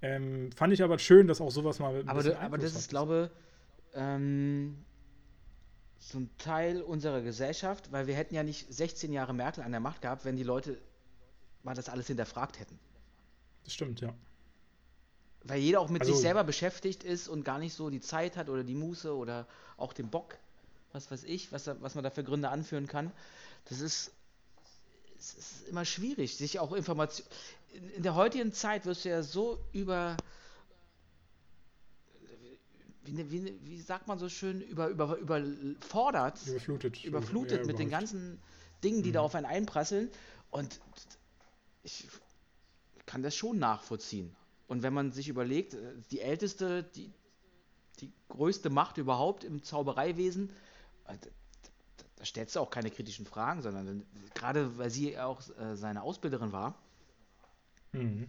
Ähm, fand ich aber schön, dass auch sowas mal. aber, aber das ist, glaube ähm, so ein Teil unserer Gesellschaft, weil wir hätten ja nicht 16 Jahre Merkel an der Macht gehabt, wenn die Leute mal das alles hinterfragt hätten. Das stimmt, ja. Weil jeder auch mit also, sich selber beschäftigt ist und gar nicht so die Zeit hat oder die Muße oder auch den Bock, was weiß ich, was, was man da für Gründe anführen kann. Das ist, es ist immer schwierig, sich auch Informationen. In, in der heutigen Zeit wirst du ja so über wie, wie, wie, sagt man so schön, über, über, überfordert, überflutet, überflutet ja, mit den ganzen Dingen, die mhm. da auf einen einprasseln. Und ich kann das schon nachvollziehen. Und wenn man sich überlegt, äh, die älteste, die, die größte Macht überhaupt im Zaubereiwesen, äh, da stellst du auch keine kritischen Fragen, sondern gerade weil sie auch äh, seine Ausbilderin war. Mhm.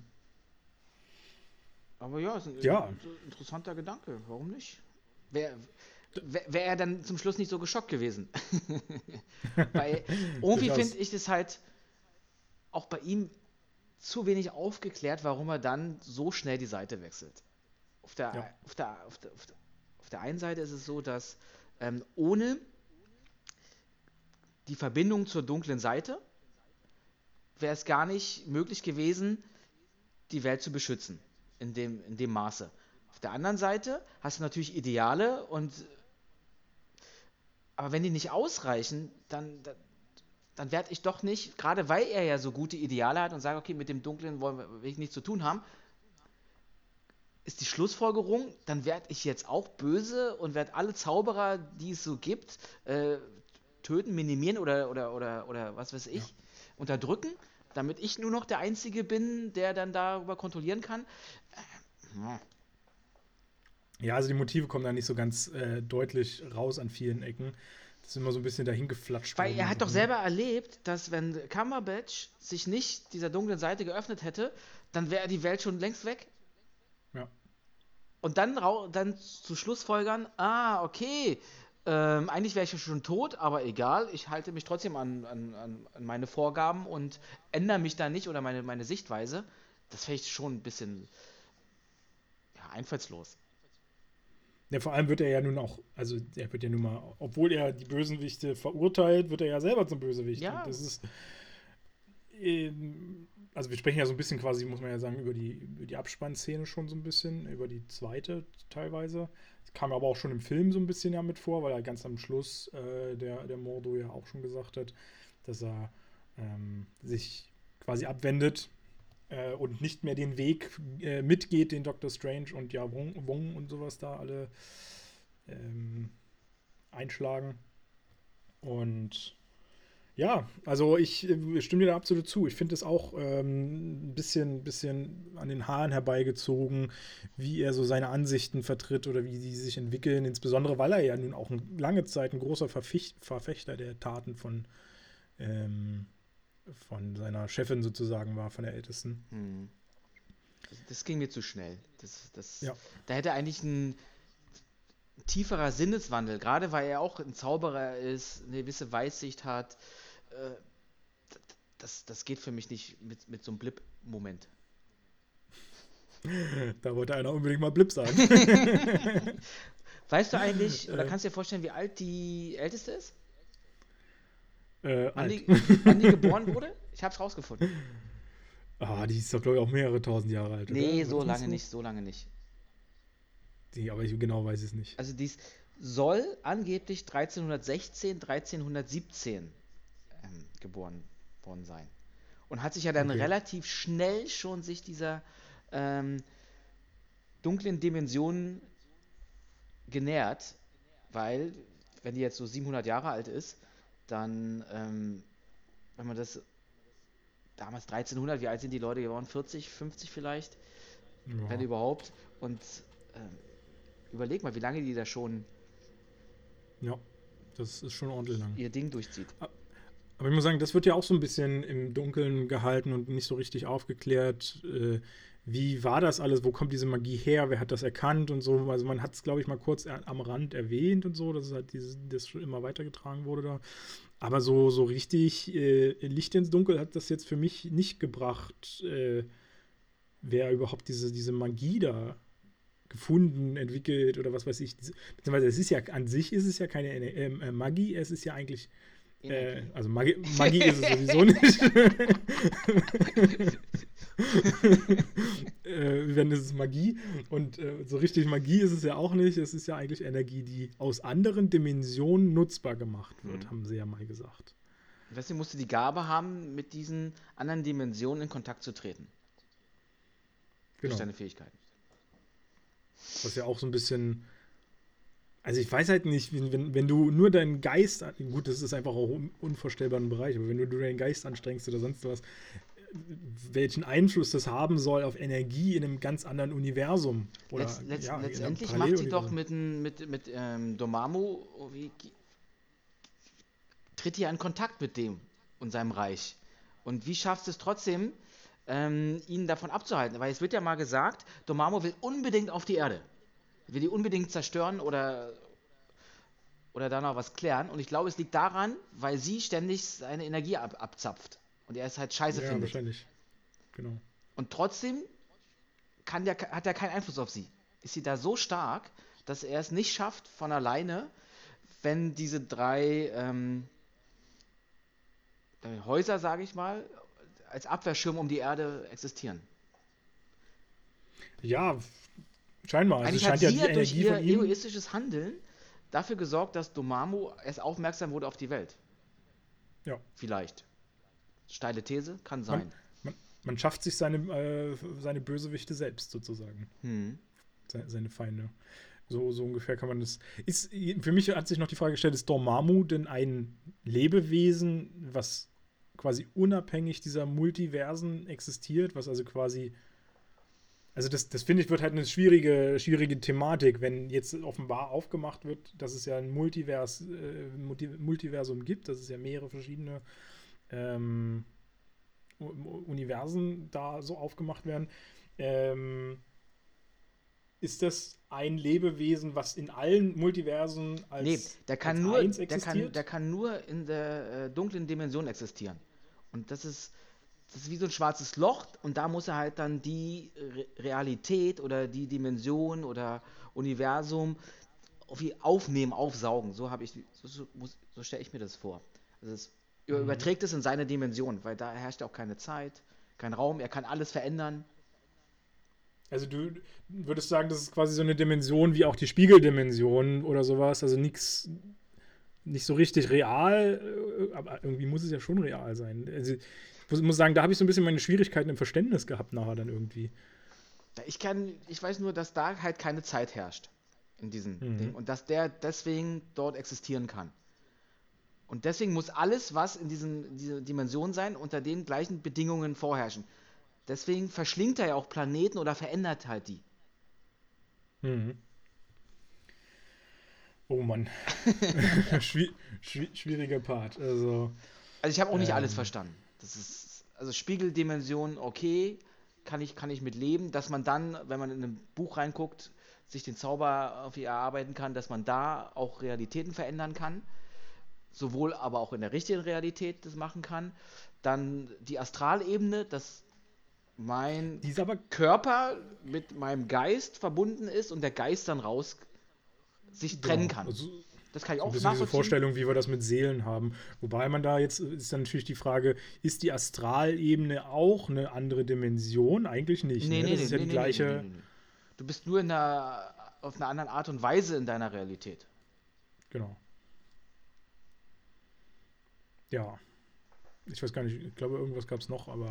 Aber ja, ist ein, ja. interessanter Gedanke. Warum nicht? Wäre wär er dann zum Schluss nicht so geschockt gewesen. Weil irgendwie finde ich das halt auch bei ihm zu wenig aufgeklärt, warum er dann so schnell die Seite wechselt. Auf der, ja. auf der, auf der, auf der, auf der einen Seite ist es so, dass ähm, ohne die Verbindung zur dunklen Seite, wäre es gar nicht möglich gewesen, die Welt zu beschützen. In dem, in dem Maße. Auf der anderen Seite hast du natürlich Ideale und aber wenn die nicht ausreichen, dann, dann, dann werde ich doch nicht, gerade weil er ja so gute Ideale hat und sagt, okay, mit dem Dunklen wollen wir, will ich nichts zu tun haben, ist die Schlussfolgerung, dann werde ich jetzt auch böse und werde alle Zauberer, die es so gibt, äh, töten, minimieren oder, oder, oder, oder was weiß ich, ja. unterdrücken, damit ich nur noch der Einzige bin, der dann darüber kontrollieren kann. Äh, ja, also die Motive kommen da nicht so ganz äh, deutlich raus an vielen Ecken. Das ist immer so ein bisschen dahin geflatscht. Weil er hat doch selber erlebt, dass wenn Cumberbatch sich nicht dieser dunklen Seite geöffnet hätte, dann wäre die Welt schon längst weg. Ja. Und dann, dann zu Schlussfolgern, ah, okay, ähm, eigentlich wäre ich schon tot, aber egal, ich halte mich trotzdem an, an, an meine Vorgaben und ändere mich da nicht oder meine, meine Sichtweise. Das fände ich schon ein bisschen ja, einfallslos. Ja, vor allem wird er ja nun auch, also er wird ja nun mal, obwohl er die Bösenwichte verurteilt, wird er ja selber zum Bösewicht. Ja. Das ist, ähm, also wir sprechen ja so ein bisschen quasi, muss man ja sagen, über die, über die Abspannszene schon so ein bisschen, über die zweite teilweise. Kam aber auch schon im Film so ein bisschen ja mit vor, weil er ganz am Schluss äh, der, der Mordo ja auch schon gesagt hat, dass er ähm, sich quasi abwendet äh, und nicht mehr den Weg äh, mitgeht, den Doctor Strange und ja Wong, Wong und sowas da alle ähm, einschlagen. Und ja, also ich äh, stimme dir da absolut zu. Ich finde es auch ähm, ein bisschen, bisschen an den Haaren herbeigezogen, wie er so seine Ansichten vertritt oder wie sie sich entwickeln. Insbesondere, weil er ja nun auch lange Zeit ein großer Verfechter der Taten von ähm, von seiner Chefin sozusagen war, von der Ältesten. Hm. Das, das, ging mir zu schnell. Das, das, ja. Da hätte eigentlich ein tieferer Sinneswandel, gerade weil er auch ein Zauberer ist, eine gewisse Weitsicht hat. Äh, das, das geht für mich nicht mit, mit so einem Blip-Moment. Da wollte einer unbedingt mal Blip sagen. weißt du eigentlich, oder kannst du dir vorstellen, wie alt die Älteste ist? Äh, wann, die, wann, die, geboren wurde? Ich hab's rausgefunden. Ah, die ist doch, glaube ich, auch mehrere tausend Jahre alt. Nee, oder? so lange nicht, so lange nicht. Die, aber ich genau weiß es nicht. Also dies soll angeblich 1316, 1317 ähm, geboren worden sein. Und hat sich ja dann okay. relativ schnell schon sich dieser ähm, dunklen Dimensionen genähert, weil, wenn die jetzt so 700 Jahre alt ist, dann, ähm, wenn man das damals 1300, wie alt sind die Leute geworden? 40, 50 vielleicht? Ja. Wenn überhaupt. Und ähm, überleg mal, wie lange die da schon. Ja, das ist schon ordentlich lang. Ihr Ding durchzieht. Aber ich muss sagen, das wird ja auch so ein bisschen im Dunkeln gehalten und nicht so richtig aufgeklärt. Äh, wie war das alles? Wo kommt diese Magie her? Wer hat das erkannt und so? Also man hat es, glaube ich, mal kurz am Rand erwähnt und so, dass es halt dieses, das schon immer weitergetragen wurde da. Aber so, so richtig äh, Licht ins Dunkel hat das jetzt für mich nicht gebracht, äh, wer überhaupt diese, diese Magie da gefunden, entwickelt oder was weiß ich. Beziehungsweise es ist ja, an sich ist es ja keine äh, Magie, es ist ja eigentlich äh, also Magie, Magie ist es sowieso nicht. äh, wenn es ist Magie und äh, so richtig Magie ist es ja auch nicht. Es ist ja eigentlich Energie, die aus anderen Dimensionen nutzbar gemacht wird, mhm. haben sie ja mal gesagt. Wesley musste die Gabe haben, mit diesen anderen Dimensionen in Kontakt zu treten. Genau. Durch seine Fähigkeiten. Was ja auch so ein bisschen also ich weiß halt nicht, wenn, wenn du nur deinen Geist, gut, das ist einfach auch un unvorstellbaren Bereich, aber wenn du deinen Geist anstrengst oder sonst was, welchen Einfluss das haben soll auf Energie in einem ganz anderen Universum. Oder, Letz, letzt, ja, letztendlich macht sie doch mit, mit, mit ähm, Dormammu, wie, tritt hier in Kontakt mit dem und seinem Reich. Und wie schafft es trotzdem, ähm, ihn davon abzuhalten? Weil es wird ja mal gesagt, Dormammu will unbedingt auf die Erde will die unbedingt zerstören oder, oder da noch was klären. Und ich glaube, es liegt daran, weil sie ständig seine Energie ab, abzapft. Und er es halt scheiße ja, findet. wahrscheinlich. Genau. Und trotzdem kann der, hat er keinen Einfluss auf sie. Ist sie da so stark, dass er es nicht schafft von alleine, wenn diese drei ähm, äh, Häuser, sage ich mal, als Abwehrschirm um die Erde existieren. Ja, scheinbar. Also Eigentlich hat sie ja durch ihr egoistisches Handeln dafür gesorgt, dass Domamo erst aufmerksam wurde auf die Welt. Ja. Vielleicht. Steile These, kann sein. Man, man, man schafft sich seine, äh, seine Bösewichte selbst sozusagen. Hm. Seine, seine Feinde. So, so ungefähr kann man das. Ist, für mich hat sich noch die Frage gestellt: Ist Dormammu denn ein Lebewesen, was quasi unabhängig dieser Multiversen existiert, was also quasi. Also das, das finde ich wird halt eine schwierige, schwierige Thematik, wenn jetzt offenbar aufgemacht wird, dass es ja ein Multivers, äh, Multiversum gibt, dass es ja mehrere verschiedene ähm, Universen da so aufgemacht werden. Ähm, ist das ein Lebewesen, was in allen Multiversen als Nee, der kann, nur, der kann, der kann nur in der äh, dunklen Dimension existieren. Und das ist, das ist wie so ein schwarzes Loch und da muss er halt dann die Re Realität oder die Dimension oder Universum aufnehmen, aufsaugen. So habe ich, so, so, so stelle ich mir das vor. Also es mhm. überträgt es in seine Dimension, weil da herrscht auch keine Zeit, kein Raum, er kann alles verändern. Also du würdest sagen, das ist quasi so eine Dimension wie auch die Spiegeldimension oder sowas, also nichts nicht so richtig real, äh, aber irgendwie muss es ja schon real sein. Also ich muss sagen, da habe ich so ein bisschen meine Schwierigkeiten im Verständnis gehabt nachher dann irgendwie. Ich kann, ich weiß nur, dass da halt keine Zeit herrscht in diesem mhm. Ding und dass der deswegen dort existieren kann. Und deswegen muss alles, was in diesen, dieser Dimension sein, unter den gleichen Bedingungen vorherrschen. Deswegen verschlingt er ja auch Planeten oder verändert halt die. Mhm. Oh Mann. Schwier schwieriger Part. Also, also ich habe auch nicht ähm, alles verstanden. Das ist, also Spiegeldimension, okay, kann ich, kann ich mit leben, dass man dann, wenn man in ein Buch reinguckt, sich den Zauber auf ihr erarbeiten kann, dass man da auch Realitäten verändern kann. Sowohl aber auch in der richtigen Realität das machen kann. Dann die Astralebene, dass mein Körper mit meinem Geist verbunden ist und der Geist dann raus sich trennen genau. kann. Also, das kann ich auch ein diese Vorstellung, wie wir das mit Seelen haben. Wobei man da jetzt ist dann natürlich die Frage, ist die Astralebene auch eine andere Dimension? Eigentlich nicht. Nee, ne? nee, das nee, ist ja die gleiche. Du bist nur in einer, auf einer anderen Art und Weise in deiner Realität. Genau. Ja ich weiß gar nicht, ich glaube, irgendwas gab es noch, aber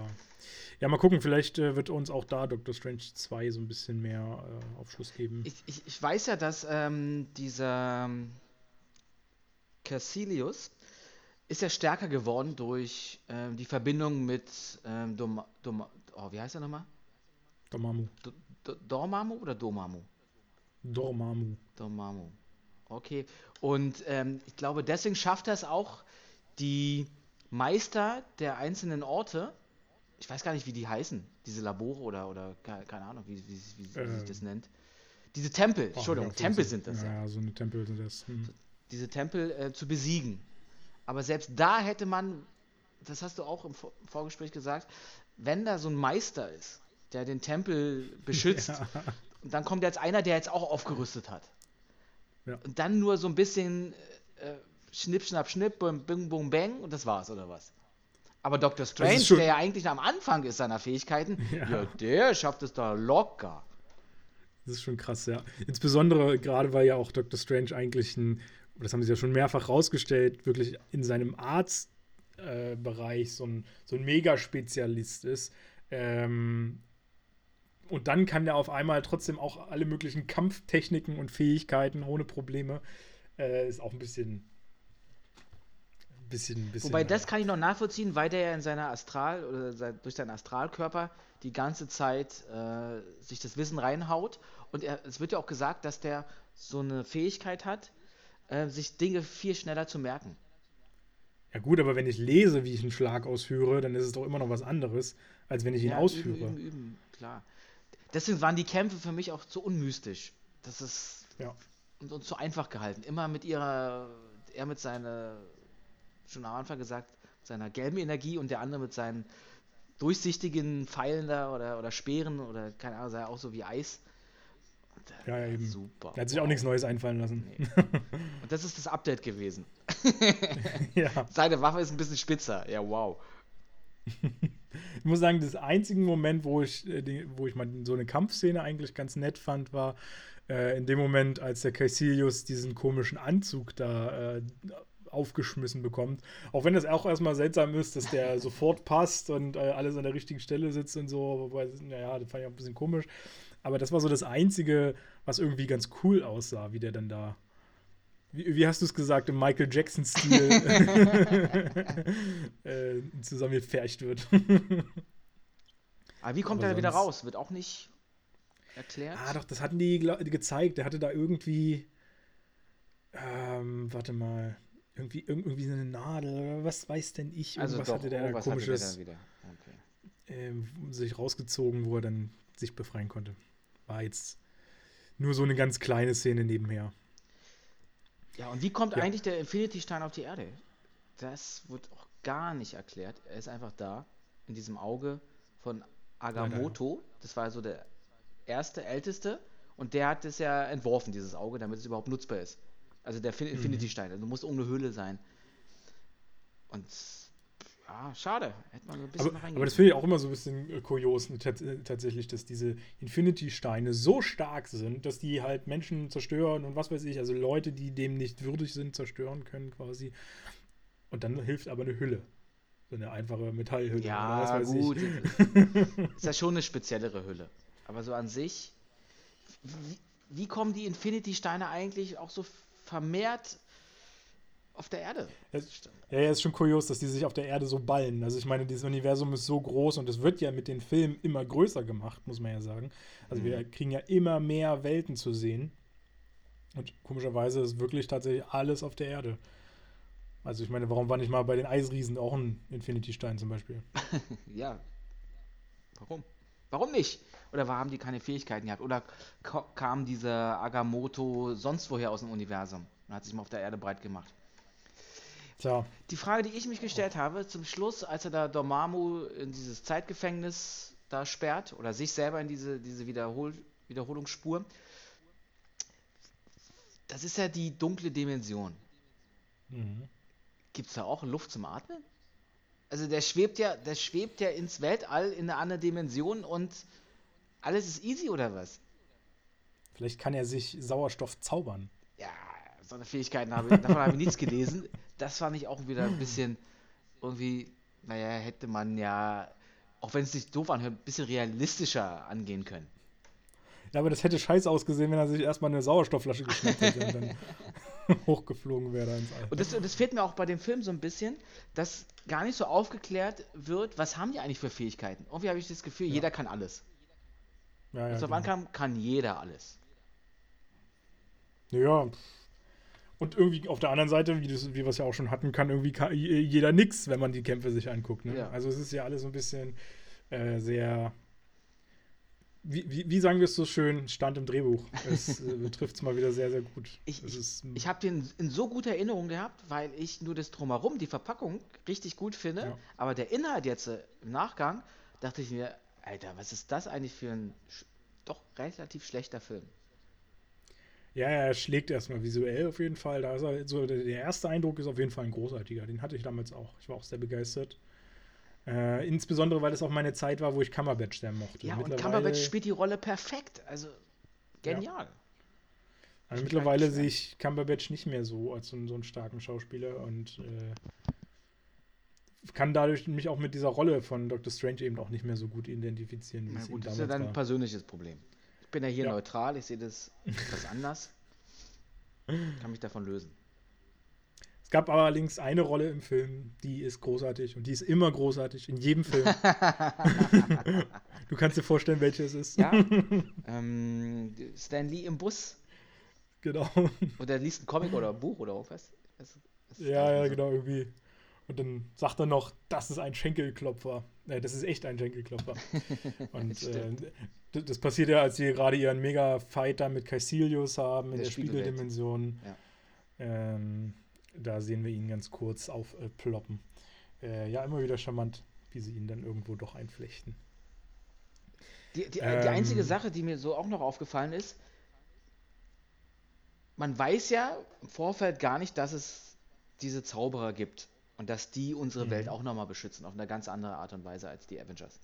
ja, mal gucken, vielleicht äh, wird uns auch da Doctor Strange 2 so ein bisschen mehr äh, Aufschluss geben. Ich, ich, ich, weiß ja, dass ähm, dieser ähm, Cassilius ist ja stärker geworden durch ähm, die Verbindung mit ähm, Dom, Dom, oh, wie heißt er nochmal? Dormammu. Do, Do, Dormammu oder Domamu? Dormammu. Dormammu. Okay. Und ähm, ich glaube, deswegen schafft er es auch, die Meister der einzelnen Orte, ich weiß gar nicht, wie die heißen, diese Labore oder, oder keine Ahnung, wie, wie, wie, wie äh, sich das nennt. Diese Tempel, oh, Entschuldigung, Tempel sind das ja. Ja, so eine Tempel sind das. Hm. Diese Tempel äh, zu besiegen. Aber selbst da hätte man, das hast du auch im, Vor im Vorgespräch gesagt, wenn da so ein Meister ist, der den Tempel beschützt, ja. und dann kommt jetzt einer, der jetzt auch aufgerüstet hat. Ja. Und dann nur so ein bisschen äh, Schnipp, schnapp, schnipp, bum, bing, bum, bang und das war's, oder was? Aber Dr. Strange, der ja eigentlich am Anfang ist seiner Fähigkeiten, ja. ja, der schafft es da locker. Das ist schon krass, ja. Insbesondere gerade, weil ja auch Dr. Strange eigentlich ein, das haben sie ja schon mehrfach rausgestellt, wirklich in seinem Arztbereich äh, so ein, so ein Megaspezialist ist. Ähm, und dann kann er auf einmal trotzdem auch alle möglichen Kampftechniken und Fähigkeiten ohne Probleme. Äh, ist auch ein bisschen bisschen, bisschen. Wobei, das kann ich noch nachvollziehen, weil der ja in seiner Astral oder durch seinen Astralkörper die ganze Zeit äh, sich das Wissen reinhaut. Und er, es wird ja auch gesagt, dass der so eine Fähigkeit hat, äh, sich Dinge viel schneller zu merken. Ja, gut, aber wenn ich lese, wie ich einen Schlag ausführe, dann ist es doch immer noch was anderes, als wenn ich ihn ja, ausführe. Üben, üben, üben, klar. Deswegen waren die Kämpfe für mich auch zu unmystisch. Das ist. Ja. Und, und zu einfach gehalten. Immer mit ihrer. Er mit seiner schon am Anfang gesagt, seiner gelben Energie und der andere mit seinen durchsichtigen Pfeilen da oder, oder Speeren oder keine Ahnung, sei auch so wie Eis. Ja, ja, eben. Super. Er hat sich auch nichts Neues einfallen lassen. Nee. Und das ist das Update gewesen. ja. Seine Waffe ist ein bisschen spitzer. Ja, wow. Ich muss sagen, das einzige Moment, wo ich, äh, wo ich mal so eine Kampfszene eigentlich ganz nett fand, war äh, in dem Moment, als der Caecilius diesen komischen Anzug da äh, aufgeschmissen bekommt. Auch wenn das auch erstmal seltsam ist, dass der sofort passt und äh, alles an der richtigen Stelle sitzt und so. Wobei, naja, das fand ich auch ein bisschen komisch. Aber das war so das Einzige, was irgendwie ganz cool aussah, wie der dann da. Wie, wie hast du es gesagt, im Michael Jackson-Stil äh, zusammengepfercht wird. Aber wie kommt Aber er wieder raus? Wird auch nicht erklärt? Ah, doch, das hatten die gezeigt. Der hatte da irgendwie. Ähm, warte mal. Irgendwie, irg- irgendwie so eine Nadel oder was weiß denn ich? also Irgendwas doch, hatte der da irgendwas hatte der komisches. Okay. ähm, sich rausgezogen, wo er dann sich befreien konnte. War jetzt nur so eine ganz kleine Szene nebenher. Ja, und wie kommt Ja. eigentlich der Infinity-Stein auf die Erde? Das wird auch gar nicht erklärt. Er ist einfach da, in diesem Auge von Agamotto. Das war so der erste, älteste. Und der hat es ja entworfen, dieses Auge, damit es überhaupt nutzbar ist. Also der Mhm. Fin- Infinity-Stein. Also muss irgendeine Höhle sein. Und ja, schade. Hätte man so ein bisschen Aber, aber das finde ich auch immer so ein bisschen äh, kurios, ne, äh, tatsächlich, dass diese Infinity-Steine so stark sind, dass die halt Menschen zerstören und was weiß ich, also Leute, die dem nicht würdig sind, zerstören können quasi. Und dann hilft aber eine Hülle. So eine einfache Metallhülle. Ja, gut. Ist ja schon eine speziellere Hülle. Aber so an sich, wie, wie kommen die Infinity-Steine eigentlich auch so vermehrt auf der Erde? Es- Ja, ja, ist schon kurios, dass die sich auf der Erde so ballen. Also ich meine, dieses Universum ist so groß und es wird ja mit den Filmen immer größer gemacht, muss man ja sagen. Also wir Mhm. kriegen ja immer mehr Welten zu sehen. Und komischerweise ist wirklich tatsächlich alles auf der Erde. Also ich meine, warum war nicht mal bei den Eisriesen auch ein Infinity-Stein zum Beispiel? Ja. Warum? Warum nicht? Oder haben die keine Fähigkeiten gehabt? Oder kam dieser Agamotto sonst woher aus dem Universum und hat sich mal auf der Erde breit gemacht? Tja, Die Frage, die ich mich gestellt habe, zum Schluss, als er da Dormammu in dieses Zeitgefängnis da sperrt oder sich selber in diese, diese Wiederhol Wiederholungsspur, das ist ja die dunkle Dimension. mhm. Gibt es da auch Luft zum Atmen? Also der schwebt ja, der schwebt ja ins Weltall in eine andere Dimension und alles ist easy oder was? vielleicht kann er sich Sauerstoff zaubern. Ja, so eine Fähigkeiten habe ich, davon habe ich nichts gelesen. Das fand ich auch wieder ein bisschen irgendwie, naja, hätte man ja, auch wenn es sich doof anhört, ein bisschen realistischer angehen können. Ja, aber das hätte scheiße ausgesehen, wenn er sich erstmal eine Sauerstoffflasche geschnappt hätte und dann hochgeflogen wäre ins All. Und das, das fehlt mir auch bei dem Film so ein bisschen, dass gar nicht so aufgeklärt wird, was haben die eigentlich für Fähigkeiten. Irgendwie habe ich das Gefühl, Ja. jeder kann alles. Ja, ja, Ja, genau. wann kann, kann jeder alles. Ja. Und irgendwie auf der anderen Seite, wie, das, wie wir es ja auch schon hatten, kann irgendwie ka- jeder nix, wenn man die Kämpfe sich anguckt. Ne? Ja. Also es ist ja alles so ein bisschen äh, sehr. Wie, wie, wie sagen wir es so schön? Stand im Drehbuch. Es äh, trifft es mal wieder sehr, sehr gut. Ich- ist, Ich habe den in so guter Erinnerung gehabt, weil ich nur das Drumherum, die Verpackung, richtig gut finde. Ja. Aber der Inhalt jetzt äh, im Nachgang, dachte ich mir, Alter, was ist das eigentlich für ein doch relativ schlechter Film? Ja, er schlägt erstmal visuell auf jeden Fall. Da ist er, so, der, der erste Eindruck ist auf jeden Fall ein großartiger. Den hatte ich damals auch. Ich war auch sehr begeistert. Äh, insbesondere, weil es auch meine Zeit war, wo ich Cumberbatch sehr mochte. Ja, und Cumberbatch spielt die Rolle perfekt. Also, genial. Also Ich mich mittlerweile sehe ich Cumberbatch nicht mehr so als so, einen- so einen starken Schauspieler und äh, kann dadurch mich auch mit dieser Rolle von Dr. Strange eben auch nicht mehr so gut identifizieren, wie Na gut, das ist ja damals dann ein war. persönliches Problem. Ich bin ja hier Ja. neutral, ich sehe das etwas anders. Kann mich davon lösen. Es gab allerdings eine Rolle im Film, die ist großartig und die ist immer großartig in jedem Film. du kannst dir vorstellen, welche es ist. Ja, ähm, Stan Lee im Bus. genau. Oder er liest ein Comic oder ein Buch oder irgendwas. Das, Ja, ja, so. genau, irgendwie. Und dann sagt er noch, das ist ein Schenkelklopfer. Äh, das ist echt ein Schenkelklopfer. Und äh, das passiert ja, als sie gerade ihren Mega-Fight da mit Caecilius haben in Der der. Spiegeldimension. Ja. Ähm, da sehen wir ihn ganz kurz aufploppen. Äh, ja, immer wieder charmant, wie sie ihn dann irgendwo doch einflechten. Die, die, die Ähm. einzige Sache, die mir so auch noch aufgefallen ist, man weiß ja im Vorfeld gar nicht, dass es diese Zauberer gibt und dass die unsere Mhm. Welt auch nochmal beschützen, auf eine ganz andere Art und Weise als die Avengers.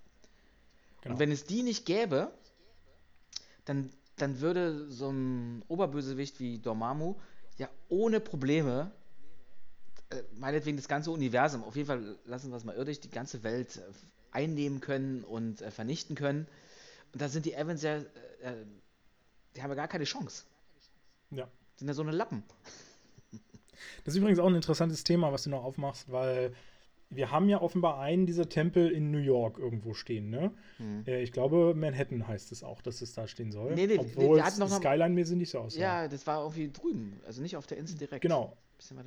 Genau. Und wenn es die nicht gäbe, dann, dann würde so ein Oberbösewicht wie Dormammu ja ohne Probleme, äh, meinetwegen das ganze Universum, auf jeden Fall lassen wir es mal irdisch, die ganze Welt äh, einnehmen können und äh, vernichten können. Und da sind die Avengers, ja, äh, äh, die haben ja gar keine Chance. Ja. Sind ja so eine Lappen. Das ist übrigens auch ein interessantes Thema, was du noch aufmachst, weil wir haben ja offenbar einen dieser Tempel in New York irgendwo stehen, ne? Hm. Ich glaube, Manhattan heißt es auch, dass es da stehen soll. Nee, nee, obwohl hatten es Skyline-mäßig nicht so aussah. Ja, das war irgendwie drüben, also nicht auf der Insel direkt. Genau.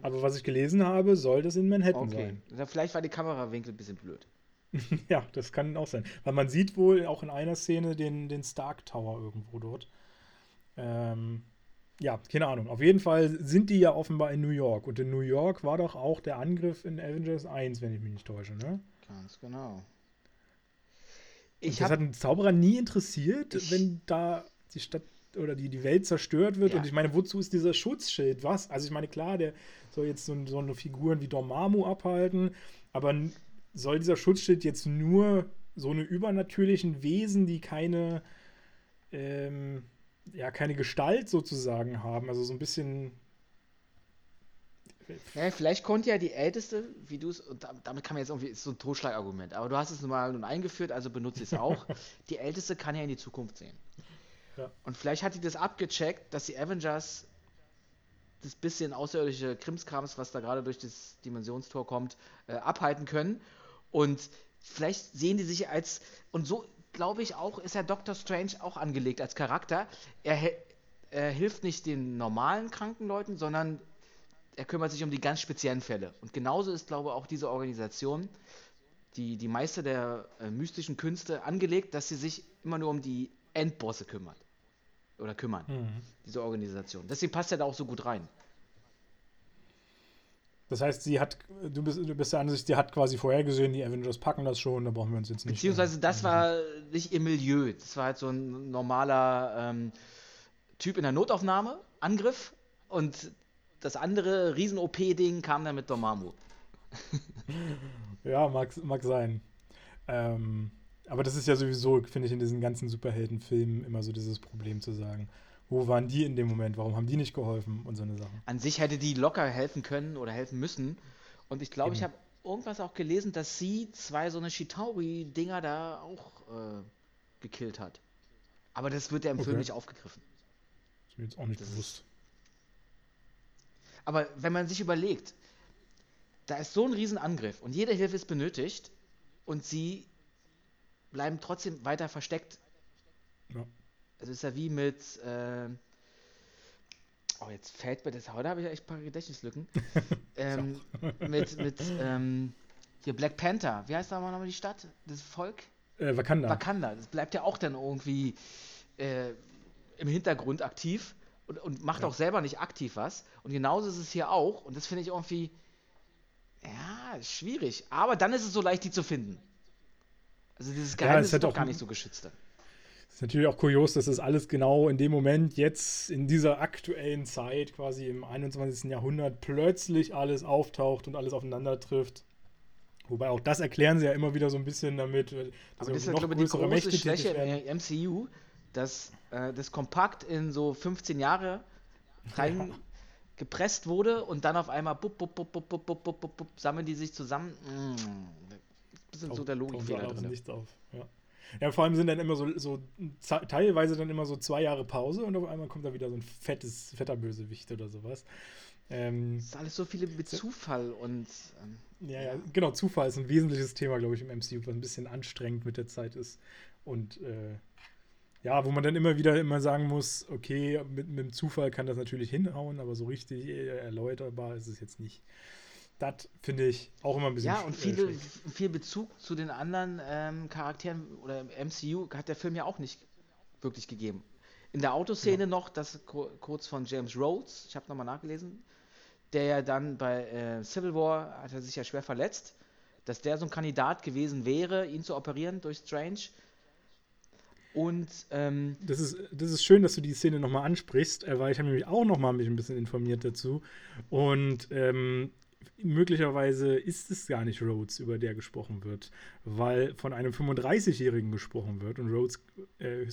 Aber was ich gelesen habe, soll das in Manhattan Okay. sein. Oder Vielleicht war die Kamerawinkel ein bisschen blöd. Ja, das kann auch sein. Weil man sieht wohl auch in einer Szene den, den Stark Tower irgendwo dort. Ähm, ja, keine Ahnung. Auf jeden Fall sind die ja offenbar in New York. Und in New York war doch auch der Angriff in Avengers 1, wenn ich mich nicht täusche, ne? Ganz genau. Ich das hat einen Zauberer nie interessiert, wenn da die Stadt oder die, die Welt zerstört wird. Ja. Und ich meine, wozu ist dieser Schutzschild? Was? Also ich meine, klar, der soll jetzt so, so eine Figuren wie Dormammu abhalten, aber soll dieser Schutzschild jetzt nur so eine übernatürlichen Wesen, die keine, ähm, ja, keine Gestalt sozusagen haben, also so ein bisschen. Ja, vielleicht konnte ja die Älteste, wie du es, damit kann man jetzt irgendwie, ist so ein Totschlagargument, aber du hast es nun mal nun eingeführt, also benutze ich es auch. die Älteste kann ja in die Zukunft sehen. Ja. Und vielleicht hat die das abgecheckt, dass die Avengers das bisschen außerirdische Krimskrams, was da gerade durch das Dimensionstor kommt, äh, abhalten können. Und vielleicht sehen die sich als, und so glaube ich auch, ist ja Doctor Strange auch angelegt als Charakter. Er, er hilft nicht den normalen kranken Leuten, sondern er kümmert sich um die ganz speziellen Fälle. Und genauso ist, glaube ich, auch diese Organisation, die, die Meister der äh, mystischen Künste, angelegt, dass sie sich immer nur um die Endbosse kümmert. Oder kümmern, Hm. diese Organisation. Deswegen passt er da auch so gut rein. Das heißt, sie hat, du bist, du bist der Ansicht, sie hat quasi vorhergesehen, die Avengers packen das schon, da brauchen wir uns jetzt nicht. Beziehungsweise äh, das war nicht ihr Milieu. Das war halt so ein normaler ähm, Typ in der Notaufnahme, Angriff. Und das andere Riesen-OP-Ding kam dann mit Dormammu. Ja, mag, mag sein. Ähm, aber das ist ja sowieso, finde ich, in diesen ganzen Superheldenfilmen immer so dieses Problem zu sagen, wo waren die in dem Moment, warum haben die nicht geholfen und so eine Sache. An sich hätte die locker helfen können oder helfen müssen. Und ich glaube, ich habe irgendwas auch gelesen, dass sie zwei so eine Shitauri-Dinger da auch äh, gekillt hat. Aber das wird ja im Film Okay. nicht aufgegriffen. ist mir jetzt auch nicht Das bewusst. Aber wenn man sich überlegt, da ist so ein Riesenangriff und jede Hilfe ist benötigt und sie bleiben trotzdem weiter versteckt. Ja. Es ist ja wie mit. Äh, oh, jetzt fällt mir das. Heute habe ich ja echt ein paar Gedächtnislücken. ähm, mit mit ähm, hier Black Panther. Wie heißt da mal nochmal die Stadt? Das Volk? Äh, Wakanda. Wakanda. Das bleibt ja auch dann irgendwie äh, im Hintergrund aktiv und, und macht Ja. auch selber nicht aktiv was. Und genauso ist es hier auch. Und das finde ich irgendwie. Ja, schwierig. Aber dann ist es so leicht, die zu finden. Also dieses Ja, Geheimnis hat ist doch gar nicht so geschützt. dann. Ist natürlich auch kurios, dass das alles genau in dem Moment, jetzt in dieser aktuellen Zeit, quasi im 21. Jahrhundert, plötzlich alles auftaucht und alles aufeinander trifft. Wobei auch das erklären sie ja immer wieder so ein bisschen damit, äh, dass Aber das ist ja, glaube ich, die große Mächte Schwäche im MCU, dass äh, das kompakt in so 15 Jahre rein gepresst wurde und dann auf einmal bup, bup, bup, bup, bup, bup, bup, sammeln die sich zusammen. Mm, bisschen so der Logikfehler drin. Nichts auf. Ja. Ja, vor allem sind dann immer so, so teilweise dann immer so zwei Jahre Pause und auf einmal kommt da wieder so ein fettes, fetter Bösewicht oder sowas. Ähm, Das ist alles so viele mit Zufall und ähm, Ja, ja, genau, Zufall ist ein wesentliches Thema, glaube ich, im MCU, was ein bisschen anstrengend mit der Zeit ist. Und äh, ja, wo man dann immer wieder immer sagen muss, okay, mit, mit dem Zufall kann das natürlich hinhauen, aber so richtig äh, erläuterbar ist es jetzt nicht. Das finde ich auch immer ein bisschen ja, und äh, viele, schräg. viel Bezug zu den anderen ähm, Charakteren oder im MCU hat der Film ja auch nicht wirklich gegeben. In der Autoszene noch, das ku- kurz von James Rhodes, ich habe nochmal nachgelesen, der ja dann bei äh, Civil War hat er sich ja schwer verletzt, dass der so ein Kandidat gewesen wäre, ihn zu operieren durch Strange. Und ähm, das, ist, das ist schön, dass du die Szene nochmal ansprichst, äh, weil ich habe mich auch nochmal mich ein bisschen informiert dazu. Und ähm, möglicherweise ist es gar nicht Rhodes, über der gesprochen wird, weil von einem 35-Jährigen gesprochen wird und Rhodes äh, äh,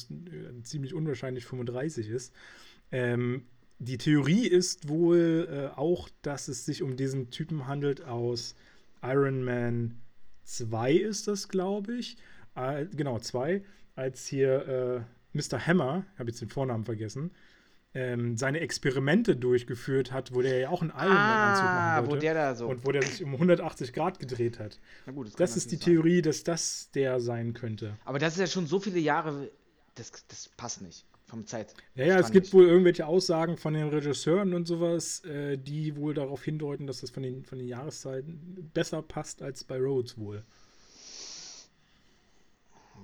ziemlich unwahrscheinlich 35 ist. Ähm, die Theorie ist wohl äh, auch, dass es sich um diesen Typen handelt aus Iron Man 2 ist das, glaube ich. Äh, genau, 2, als hier äh, Mr. Hammer, habe jetzt den Vornamen vergessen, ähm, seine Experimente durchgeführt hat, wo der ja auch einen Iron Man-Anzug ah, machen wollte. wo der da so. Und wo der sich um 180 Grad gedreht hat. Na gut, das Das ist die sein. Theorie, dass das der sein könnte. Aber das ist ja schon so viele Jahre. Das, das passt nicht. Vom Zeit. Ja, ja, es gibt nicht. wohl irgendwelche Aussagen von den Regisseuren und sowas, äh, die wohl darauf hindeuten, dass das von den, von den Jahreszeiten besser passt als bei Rhodes wohl.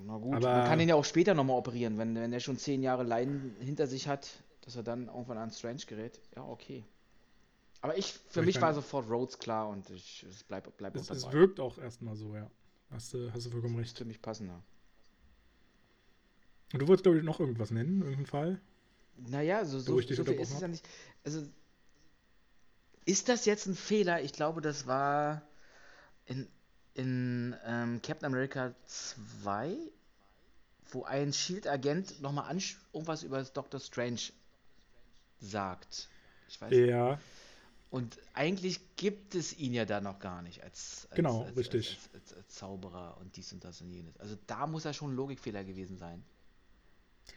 Na gut, Aber- man kann ihn ja auch später nochmal operieren, wenn, wenn er schon zehn Jahre Leiden hinter sich hat, dass er dann irgendwann an Strange gerät. Ja, okay. Aber ich, für ich mich war sofort Rhodes klar und ich, es bleibt bleib Es, auch es dabei. wirkt auch erstmal so, ja. Hast du, hast du vollkommen ist recht. für mich passender. Und du wolltest, glaube ich, noch irgendwas nennen, irgendeinen Fall? Naja, so, so, so viel ist es ja nicht. Also, ist das jetzt ein Fehler? Ich glaube, das war in, in ähm, Captain America 2, wo ein Shield-Agent nochmal irgendwas über Doctor Strange sagt. Ich weiß Ja, Und eigentlich gibt es ihn ja da noch gar nicht als, als, Genau, als, richtig. Als, als, Zauberer und dies und das und jenes. Also da muss er schon ein Logikfehler gewesen sein.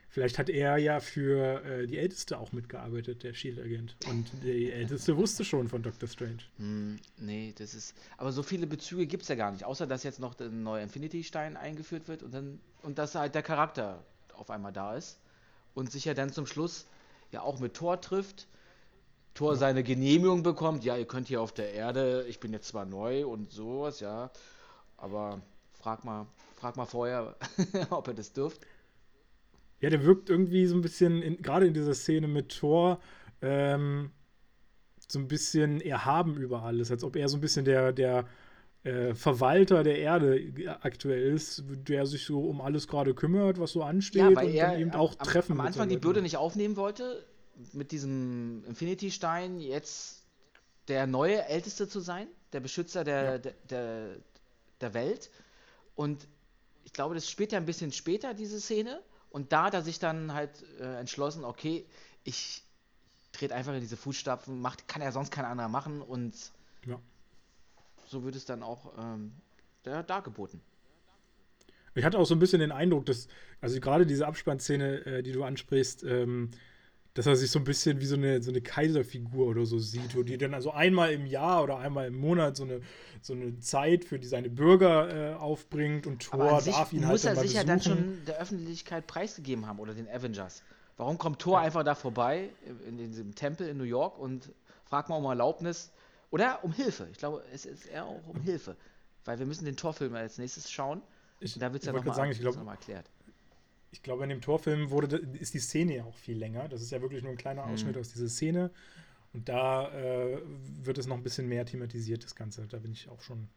vielleicht hat er ja für äh, die Älteste auch mitgearbeitet, der Shield-Agent. Und die Älteste wusste schon von Doctor Strange. Hm, nee, das ist. Aber so viele Bezüge gibt es ja gar nicht, außer dass jetzt noch der neue Infinity-Stein eingeführt wird und dann und dass halt der Charakter auf einmal da ist und sich ja dann zum Schluss ja auch mit Thor trifft. Thor seine Genehmigung bekommt, ja, ihr könnt hier auf der Erde, ich bin jetzt zwar neu und sowas, ja, aber frag mal, frag mal vorher, ob ihr das dürft. Ja, der wirkt irgendwie so ein bisschen, gerade in dieser Szene mit Thor, ähm, so ein bisschen erhaben über alles, als ob er so ein bisschen der, der äh, Verwalter der Erde aktuell ist, der sich so um alles gerade kümmert, was so ansteht Ja, weil und er dann eben auch am, Treffen am Anfang die Bürde nicht aufnehmen wollte, mit diesem Infinity-Stein jetzt der neue Älteste zu sein, der Beschützer der, Ja. der, der, der Welt. Und ich glaube, das spielt ja ein bisschen später, diese Szene. Und da hat er sich dann halt äh, entschlossen, okay, ich trete einfach in diese Fußstapfen, macht, kann ja sonst kein anderer machen und Ja. So wird es dann auch ähm, da, dargeboten. Ich hatte auch so ein bisschen den Eindruck, dass, also gerade diese Abspannszene, äh, die du ansprichst, ähm, dass er sich so ein bisschen wie so eine, so eine Kaiserfigur oder so sieht, wo die dann also einmal im Jahr oder einmal im Monat so eine, so eine Zeit für die seine Bürger äh, aufbringt und Thor darf ihn muss halt er dann mal sich ja dann schon der Öffentlichkeit preisgegeben haben oder den Avengers. Warum kommt Thor einfach da vorbei in, in diesem Tempel in New York und fragt mal um Erlaubnis oder um Hilfe? Ich glaube, es ist eher auch um Hilfe, weil wir müssen den Torfilm als nächstes schauen. Ich, Und da wird es ja nochmal sagen, ich glaube, noch mal erklärt. ich glaube, in dem Torfilm wurde, ist die Szene ja auch viel länger. Das ist ja wirklich nur ein kleiner Ausschnitt Mhm. aus dieser Szene. Und da äh, wird es noch ein bisschen mehr thematisiert, das Ganze. Da bin ich auch schon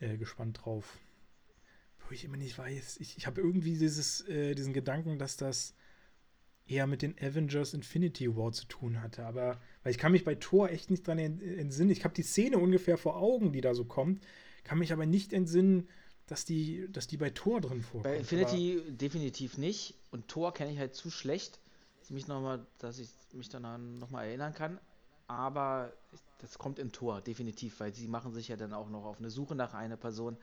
äh, gespannt drauf. Wo ich immer nicht weiß, ich, ich habe irgendwie dieses, äh, diesen Gedanken, dass das eher mit den Avengers Infinity War zu tun hatte. Aber, weil ich kann mich bei Thor echt nicht dran ent- entsinnen. Ich habe die Szene ungefähr vor Augen, die da so kommt, kann mich aber nicht entsinnen, dass die, dass die bei Thor drin vorkommt. Bei Aber- Infinity definitiv nicht und Thor kenne ich halt zu schlecht, dass, mich noch mal, dass ich mich daran nochmal erinnern kann. Aber das kommt in Tor, definitiv, weil sie machen sich ja dann auch noch auf eine Suche nach einer Person.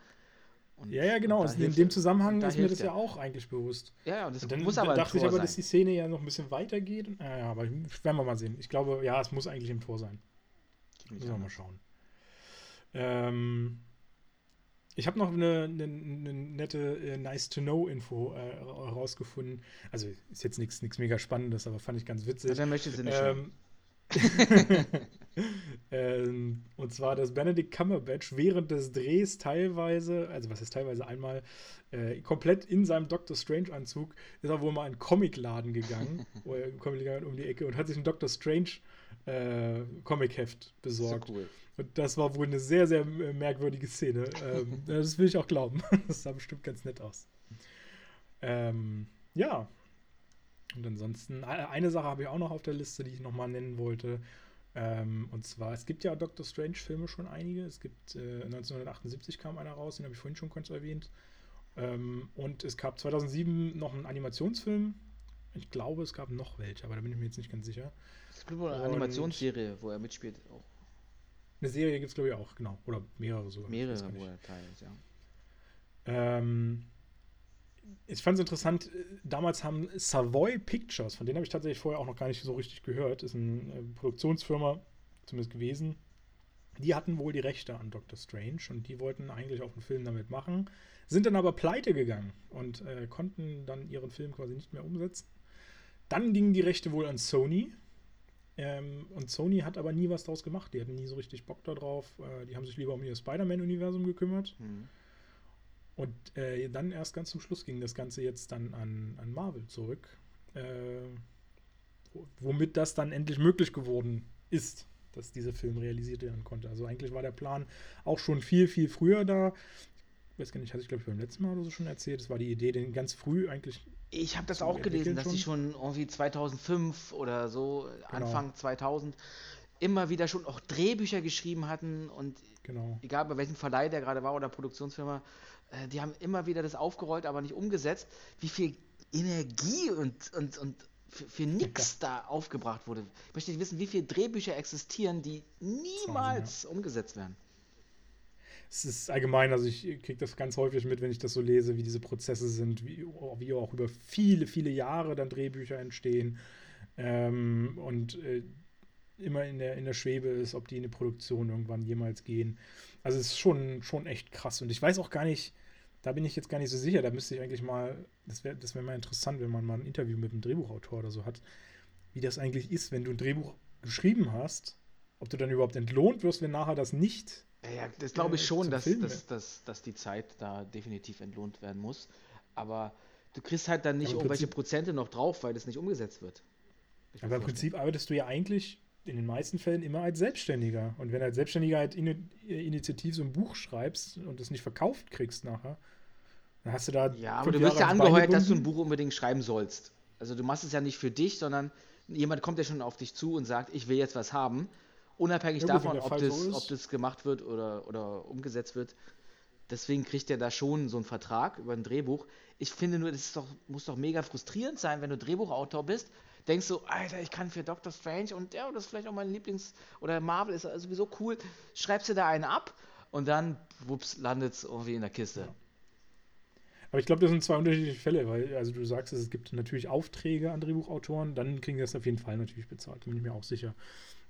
Und, Ja, ja, genau. da in dem Zusammenhang da ist mir das ja auch eigentlich bewusst. Ja, ja, und das Und dann muss aber dachte ich aber, sein. dass die Szene ja noch ein bisschen weitergeht. Ja, ja, aber werden wir mal sehen. Ich glaube, ja, es muss eigentlich im Tor sein. Müssen wir mal schauen. Ähm, ich habe noch eine, eine, eine nette äh, Nice-to-Know-Info äh, herausgefunden. Also ist jetzt nichts mega Spannendes, aber fand ich ganz witzig. Ja, dann möchtest du nicht. Ähm, ähm, und zwar, dass Benedict Cumberbatch während des Drehs teilweise, also was ist teilweise einmal, äh, komplett in seinem Doctor Strange-Anzug, ist er wohl mal in einen Comicladen gegangen, wo er im Comicladen um die Ecke und hat sich ein Doctor Strange äh, Comicheft ist so besorgt. cool. Und das war wohl eine sehr, sehr äh, merkwürdige Szene. ähm, das will ich auch glauben. Das sah bestimmt ganz nett aus. Ähm, ja. Und ansonsten, eine Sache habe ich auch noch auf der Liste, die ich nochmal nennen wollte. Ähm, und zwar, es gibt ja Doctor Strange-Filme schon einige. Es gibt äh, 1978 kam einer raus, den habe ich vorhin schon kurz erwähnt. Ähm, und es gab 2007 noch einen Animationsfilm. Ich glaube, es gab noch welche, aber da bin ich mir jetzt nicht ganz sicher. Es gibt eine Animationsserie, wo er mitspielt. Auch. Eine Serie gibt es, glaube ich, auch, genau. Oder mehrere sogar. Mehrere, wo er teilt, ja. Ähm, ich fand es interessant, damals haben Savoy Pictures, von denen habe ich tatsächlich vorher auch noch gar nicht so richtig gehört, ist eine äh, Produktionsfirma zumindest gewesen. Die hatten wohl die Rechte an Doctor Strange und die wollten eigentlich auch einen Film damit machen, sind dann aber pleite gegangen und äh, konnten dann ihren Film quasi nicht mehr umsetzen. Dann gingen die Rechte wohl an Sony. Ähm, und Sony hat aber nie was draus gemacht. Die hatten nie so richtig Bock darauf. Äh, die haben sich lieber um ihr Spider-Man-Universum gekümmert. Mhm. Und äh, dann erst ganz zum Schluss ging das Ganze jetzt dann an, an Marvel zurück. Äh, womit das dann endlich möglich geworden ist, dass dieser Film realisiert werden konnte. Also eigentlich war der Plan auch schon viel, viel früher da. Ich weiß gar nicht, hatte ich glaube ich beim letzten Mal oder so schon erzählt. Es war die Idee, den ganz früh eigentlich. Ich habe das auch gelesen, dass sie schon irgendwie 2005 oder so, genau. Anfang 2000, immer wieder schon auch Drehbücher geschrieben hatten und genau. egal bei welchem Verleih der gerade war oder Produktionsfirma, äh, die haben immer wieder das aufgerollt, aber nicht umgesetzt, wie viel Energie und, und, und für, für nichts da aufgebracht wurde. Ich möchte nicht wissen, wie viele Drehbücher existieren, die niemals ja. umgesetzt werden. Es ist allgemein, also ich kriege das ganz häufig mit, wenn ich das so lese, wie diese Prozesse sind, wie, wie auch über viele, viele Jahre dann Drehbücher entstehen ähm, und äh, immer in der, in der Schwebe ist, ob die in die Produktion irgendwann jemals gehen. Also es ist schon, schon echt krass. Und ich weiß auch gar nicht, da bin ich jetzt gar nicht so sicher. Da müsste ich eigentlich mal, das wäre das wär mal interessant, wenn man mal ein Interview mit einem Drehbuchautor oder so hat, wie das eigentlich ist, wenn du ein Drehbuch geschrieben hast, ob du dann überhaupt entlohnt wirst, wenn nachher das nicht. Ja, das glaube ich äh, schon, dass, dass, dass, dass die Zeit da definitiv entlohnt werden muss. Aber du kriegst halt dann nicht irgendwelche Prozente noch drauf, weil das nicht umgesetzt wird. Aber im Prinzip arbeitest du ja eigentlich in den meisten Fällen immer als Selbstständiger. Und wenn du als Selbstständiger halt in, initiativ so ein Buch schreibst und es nicht verkauft kriegst nachher, dann hast du da. Ja, aber du wirst ja angeheuert, dass du ein Buch unbedingt schreiben sollst. Also du machst es ja nicht für dich, sondern jemand kommt ja schon auf dich zu und sagt, ich will jetzt was haben. Unabhängig ja, davon, ob das, so ob das gemacht wird oder, oder umgesetzt wird. Deswegen kriegt er da schon so einen Vertrag über ein Drehbuch. Ich finde nur, das doch, muss doch mega frustrierend sein, wenn du Drehbuchautor bist denkst du, Alter, ich kann für Doctor Strange und ja, das ist vielleicht auch mein Lieblings- oder Marvel ist sowieso cool, schreibst du da einen ab und dann, wups, landet es irgendwie in der Kiste. Aber ich glaube, das sind zwei unterschiedliche Fälle, weil, also du sagst, es gibt natürlich Aufträge an Drehbuchautoren, dann kriegen die das auf jeden Fall natürlich bezahlt, bin ich mir auch sicher.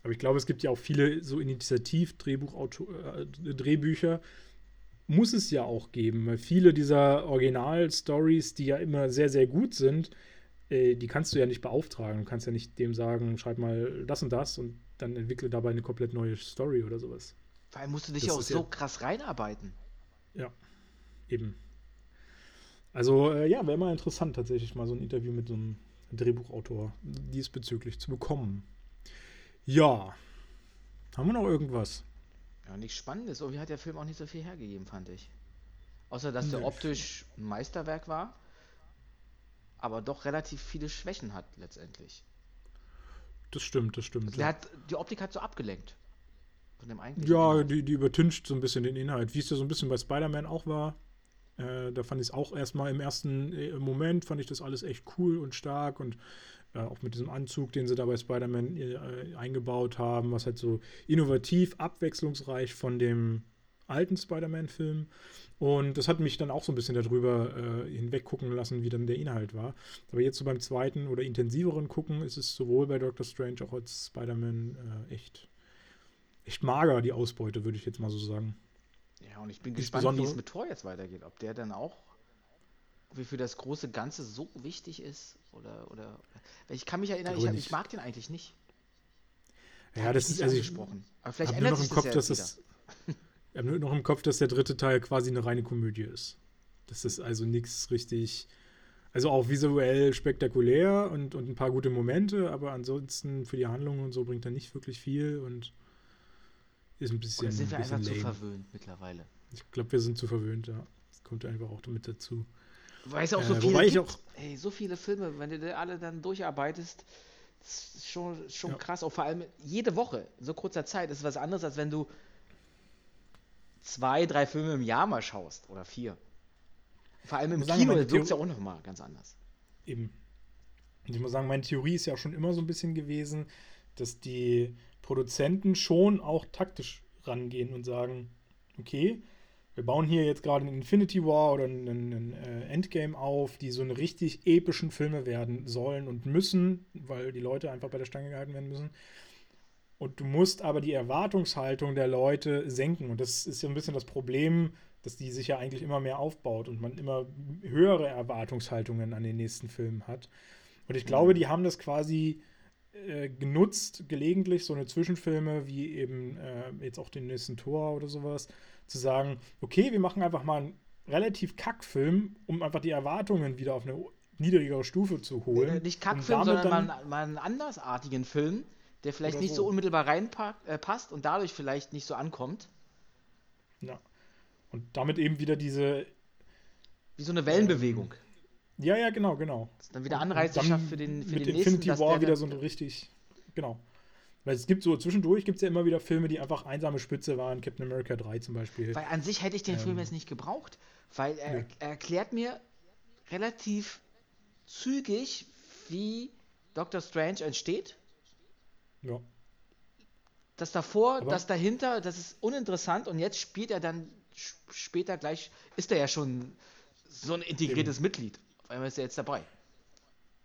Aber ich glaube, es gibt ja auch viele so Initiativ-Drehbücher, äh, muss es ja auch geben, weil viele dieser Original-Stories, die ja immer sehr, sehr gut sind, äh, die kannst du ja nicht beauftragen. Du kannst ja nicht dem sagen, schreib mal das und das und dann entwickle dabei eine komplett neue Story oder sowas. Vor allem musst du dich das ja auch so ja, krass reinarbeiten. Ja, eben. Also, äh, ja, wäre mal interessant, tatsächlich mal so ein Interview mit so einem Drehbuchautor diesbezüglich zu bekommen. Ja. Haben wir noch irgendwas? Ja, nichts Spannendes. Irgendwie hat der Film auch nicht so viel hergegeben, fand ich. Außer, dass der optisch ein Meisterwerk war aber doch relativ viele Schwächen hat letztendlich. Das stimmt, das stimmt. Also ja. hat, die Optik hat so abgelenkt. Von dem eigentlichen ja, die, die übertüncht so ein bisschen den Inhalt, wie es ja so ein bisschen bei Spider-Man auch war. Äh, da fand ich es auch erstmal im ersten äh, Moment, fand ich das alles echt cool und stark und äh, auch mit diesem Anzug, den sie da bei Spider-Man äh, eingebaut haben, was halt so innovativ, abwechslungsreich von dem alten Spider-Man-Film. Und das hat mich dann auch so ein bisschen darüber äh, hinweggucken lassen, wie dann der Inhalt war. Aber jetzt so beim zweiten oder intensiveren Gucken ist es sowohl bei Doctor Strange auch als Spider-Man äh, echt, echt mager, die Ausbeute, würde ich jetzt mal so sagen. Ja, und ich bin gespannt, wie es mit Tor jetzt weitergeht. Ob der dann auch, wie für das große Ganze so wichtig ist. Oder, oder. Ich kann mich erinnern, ich, ich, mag den eigentlich nicht. Ja, das ist also gesprochen. Aber vielleicht ändert sich das Kopf, ja dass das Ich habe nur noch im Kopf, dass der dritte Teil quasi eine reine Komödie ist. Das ist also nichts richtig. Also auch visuell spektakulär und, und ein paar gute Momente, aber ansonsten für die Handlung und so bringt er nicht wirklich viel und ist ein bisschen. Oder sind wir einfach lame. zu verwöhnt mittlerweile? Ich glaube, wir sind zu verwöhnt, ja. Das kommt einfach auch damit dazu. Weil es auch so Äh, viele wobei ich gibt. auch- Ey, so viele Filme, wenn du die alle dann durcharbeitest, ist schon, schon Ja. krass. Auch vor allem jede Woche, in so kurzer Zeit, ist was anderes, als wenn du zwei, drei Filme im Jahr mal schaust. Oder vier. Vor allem im sagen, Kino meine wirkt es ja auch nochmal ganz anders. Eben. Und ich muss sagen, meine Theorie ist ja schon immer so ein bisschen gewesen, dass die Produzenten schon auch taktisch rangehen und sagen, okay, wir bauen hier jetzt gerade einen Infinity War oder einen, einen äh, Endgame auf, die so eine richtig epischen Filme werden sollen und müssen, weil die Leute einfach bei der Stange gehalten werden müssen. Und du musst aber die Erwartungshaltung der Leute senken. Und das ist ja ein bisschen das Problem, dass die sich ja eigentlich immer mehr aufbaut und man immer höhere Erwartungshaltungen an den nächsten Film hat. Und ich glaube, die haben das quasi äh, genutzt, gelegentlich so eine Zwischenfilme wie eben äh, jetzt auch den nächsten Tor oder sowas, zu sagen, okay, wir machen einfach mal einen relativ Kackfilm, um einfach die Erwartungen wieder auf eine niedrigere Stufe zu holen. Äh, nicht Kackfilm, sondern dann- mal, mal einen andersartigen Film, der vielleicht Oder nicht so. so unmittelbar reinpasst äh, und dadurch vielleicht nicht so ankommt. Ja. Und damit eben wieder diese. Wie so eine Wellenbewegung. Ja, ja, genau, genau. Das dann wieder Anreize schafft für den, für mit den Infinity nächsten. dass War der wieder so ein richtig. Genau. Weil es gibt so, zwischendurch gibt es ja immer wieder Filme, die einfach einsame Spitze waren. Captain America 3 zum Beispiel. Weil an sich hätte ich den Film Ähm, jetzt nicht gebraucht, weil er, er erklärt mir relativ zügig, wie Doctor Strange entsteht. Ja. Das davor, Aber- das dahinter, das ist uninteressant und jetzt spielt er dann später gleich, ist er ja schon so ein integriertes Mitglied. Auf einmal ist er jetzt dabei.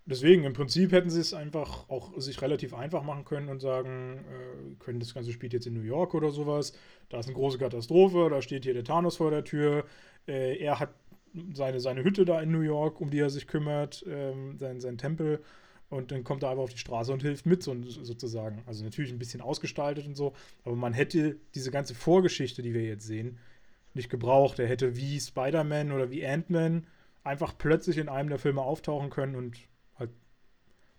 Deswegen, im Prinzip hätten sie es einfach auch sich relativ einfach machen können und sagen, äh, können das Ganze spielt jetzt in New York oder sowas. Da ist eine große Katastrophe, da steht hier der Thanos vor der Tür. Äh, er hat seine, seine Hütte da in New York, um die er sich kümmert, ähm, sein, sein Tempel. Und dann kommt er einfach auf die Straße und hilft mit, so, sozusagen. Also natürlich ein bisschen ausgestaltet und so, aber man hätte diese ganze Vorgeschichte, die wir jetzt sehen, nicht gebraucht. Er hätte wie Spider-Man oder wie Ant-Man einfach plötzlich in einem der Filme auftauchen können und halt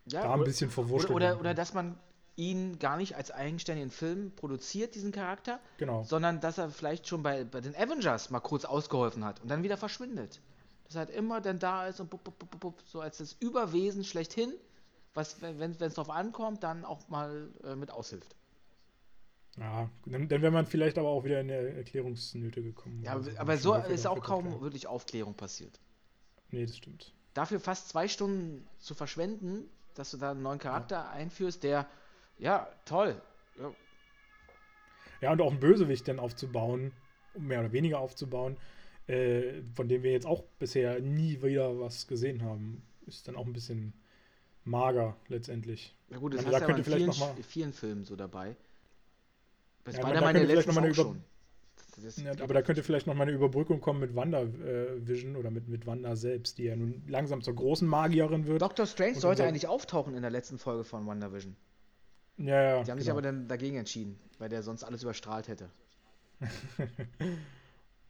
Ja, da ein oder- bisschen verwurschtelt. Oder, oder, oder dass man ihn gar nicht als eigenständigen Film produziert, diesen Charakter, Genau. sondern dass er vielleicht schon bei, bei den Avengers mal kurz ausgeholfen hat und dann wieder verschwindet. Dass er halt immer dann da ist und bup, bup, bup, so als das Überwesen schlechthin, was, wenn es drauf ankommt, dann auch mal äh, mit aushilft. Ja, dann, dann wäre man vielleicht aber auch wieder in eine Erklärungsnöte gekommen. Ja, oder aber, so ist auch kaum werden. wirklich Aufklärung passiert. Nee, das stimmt. Dafür fast zwei Stunden zu verschwenden, dass du da einen neuen Charakter einführst, der, ja, toll. Ja, Ja, und auch einen Bösewicht dann aufzubauen, mehr oder weniger aufzubauen, äh, von dem wir jetzt auch bisher nie wieder was gesehen haben, ist dann auch ein bisschen mager letztendlich. Na gut, das Man- hast da ja könnte in vielen, vielleicht noch mal- vielen Filmen so dabei. Bei Ja, Spider-Man der vielleicht mal auch schon. Das- Ja, aber da könnte vielleicht noch mal eine Überbrückung kommen mit Wanda äh, Vision oder mit, mit Wanda selbst, die ja nun langsam zur großen Magierin wird. Doctor Strange sollte eigentlich auftauchen in der letzten Folge von WandaVision. Ja, ja. Die haben sich genau. aber dann dagegen entschieden, weil der sonst alles überstrahlt hätte.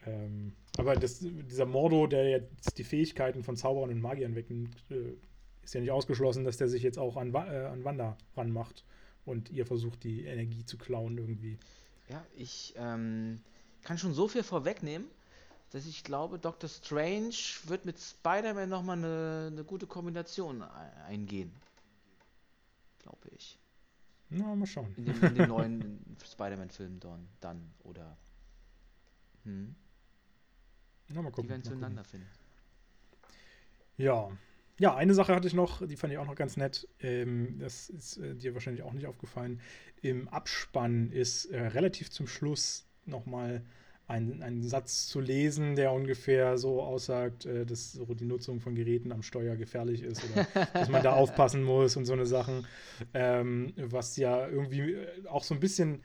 Ähm, aber das, dieser Mordo, der jetzt die Fähigkeiten von Zauberern und Magiern wegnimmt, äh, ist ja nicht ausgeschlossen, dass der sich jetzt auch an, äh, an Wanda ranmacht und ihr versucht, die Energie zu klauen irgendwie. Ja, ich ähm, kann schon so viel vorwegnehmen, dass ich glaube, Doctor Strange wird mit Spider-Man nochmal eine, eine gute Kombination ei- eingehen. Glaube ich. Na, mal schauen. In dem, in dem neuen Spider-Man-Film dann, dann. Oder. Hm, Na, mal die gucken. werden mal gucken. zueinander finden. Ja. Ja, eine Sache hatte ich noch, die fand ich auch noch ganz nett. Ähm, das ist äh, dir wahrscheinlich auch nicht aufgefallen. Im Abspann ist äh, relativ zum Schluss nochmal ein, ein Satz zu lesen, der ungefähr so aussagt, äh, dass so die Nutzung von Geräten am Steuer gefährlich ist oder dass man da aufpassen muss und so eine Sachen. Ähm, was ja irgendwie äh, auch so ein bisschen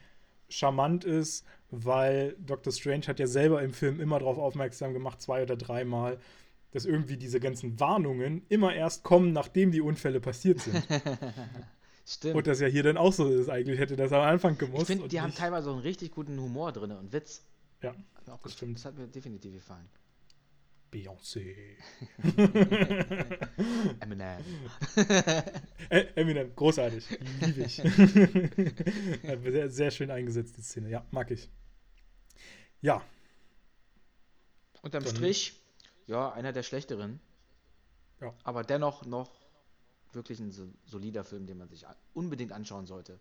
charmant ist, weil Dr. Strange hat ja selber im Film immer darauf aufmerksam gemacht, zwei oder dreimal, dass irgendwie diese ganzen Warnungen immer erst kommen, nachdem die Unfälle passiert sind. Stimmt. und das ja hier dann auch so ist. Eigentlich hätte das am Anfang gemusst. ich finde, die haben teilweise so einen richtig guten Humor drin und Witz. Ja, Hat mir auch das stimmt. Das hat mir definitiv gefallen. Beyoncé. Eminem. Äh, Eminem, großartig. Liebe ich. Sehr, sehr schön eingesetzt, die Szene. Ja, mag ich. Ja, Unterm Strich, ja, einer der schlechteren. Ja. Aber dennoch noch wirklich ein solider Film, den man sich unbedingt anschauen sollte.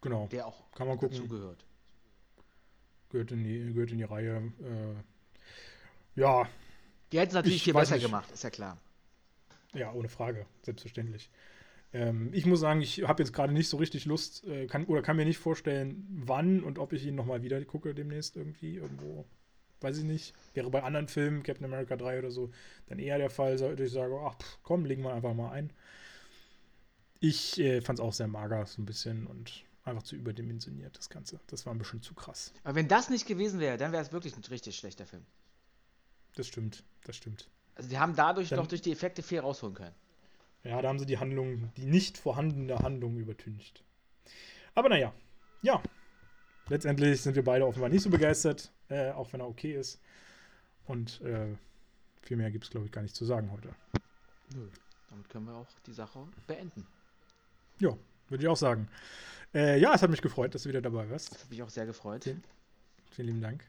Genau. Der auch Kann man gucken. dazugehört. Gehört in die, gehört in die Reihe. Äh, ja. Die hätten es natürlich viel besser nicht. gemacht, ist ja klar. Ja, ohne Frage, selbstverständlich. Ähm, ich muss sagen, ich habe jetzt gerade nicht so richtig Lust äh, kann, oder kann mir nicht vorstellen, wann und ob ich ihn nochmal wieder gucke demnächst irgendwie irgendwo. Weiß ich nicht. Wäre bei anderen Filmen, Captain America 3 oder so, dann eher der Fall, sollte ich sagen, ach pff, komm, legen wir einfach mal ein. Ich äh, fand es auch sehr mager, so ein bisschen und einfach zu überdimensioniert, das Ganze. Das war ein bisschen zu krass. Aber wenn das nicht gewesen wäre, dann wäre es wirklich ein richtig schlechter Film. Das stimmt, das stimmt. Also die haben dadurch dann, noch durch die Effekte viel rausholen können. Ja, da haben sie die Handlung, die nicht vorhandene Handlung übertüncht. Aber naja, ja. Letztendlich sind wir beide offenbar nicht so begeistert, äh, auch wenn er okay ist. Und äh, viel mehr gibt es, glaube ich, gar nicht zu sagen heute. Nö. Damit können wir auch die Sache beenden. Ja, würde ich auch sagen. Äh, ja, es hat mich gefreut, dass du wieder dabei warst. Das hat mich auch sehr gefreut. Vielen, vielen lieben Dank.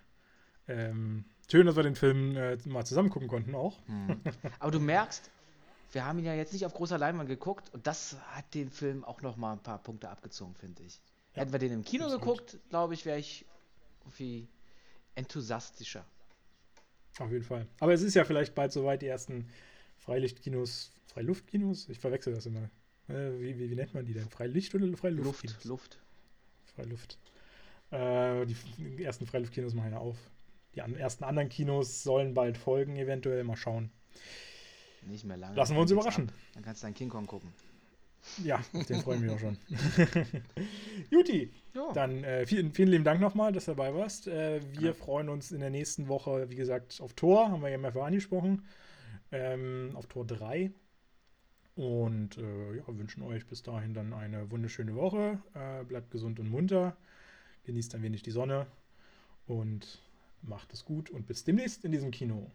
Ähm, schön, dass wir den Film äh, mal zusammen gucken konnten auch. Hm. Aber du merkst, wir haben ihn ja jetzt nicht auf großer Leinwand geguckt und das hat den Film auch noch mal ein paar Punkte abgezogen, finde ich. Ja, Hätten wir den im Kino geguckt, glaube ich, wäre ich irgendwie enthusiastischer. Auf jeden Fall. Aber es ist ja vielleicht bald soweit, die ersten Freilichtkinos, Freiluftkinos? Ich verwechsel das immer. Äh, wie, wie, wie, nennt man die denn? Freilicht oder Freiluft? Luft, Luft. Freiluft. Äh, die ersten Freiluftkinos machen ja auf. Die an, ersten anderen Kinos sollen bald folgen, eventuell. Mal schauen. Nicht mehr lange. Lassen wir uns überraschen. Ab. Dann kannst du deinen King Kong gucken. Ja, auf den freuen wir auch schon. Juti, ja. dann äh, vielen, vielen lieben Dank nochmal, dass du dabei warst. Äh, wir ja. freuen uns in der nächsten Woche, wie gesagt, auf Tor, haben wir ja mehrfach angesprochen, ähm, auf Tor 3. Und äh, ja, wünschen euch bis dahin dann eine wunderschöne Woche. Äh, bleibt gesund und munter. Genießt ein wenig die Sonne und macht es gut und bis demnächst in diesem Kino.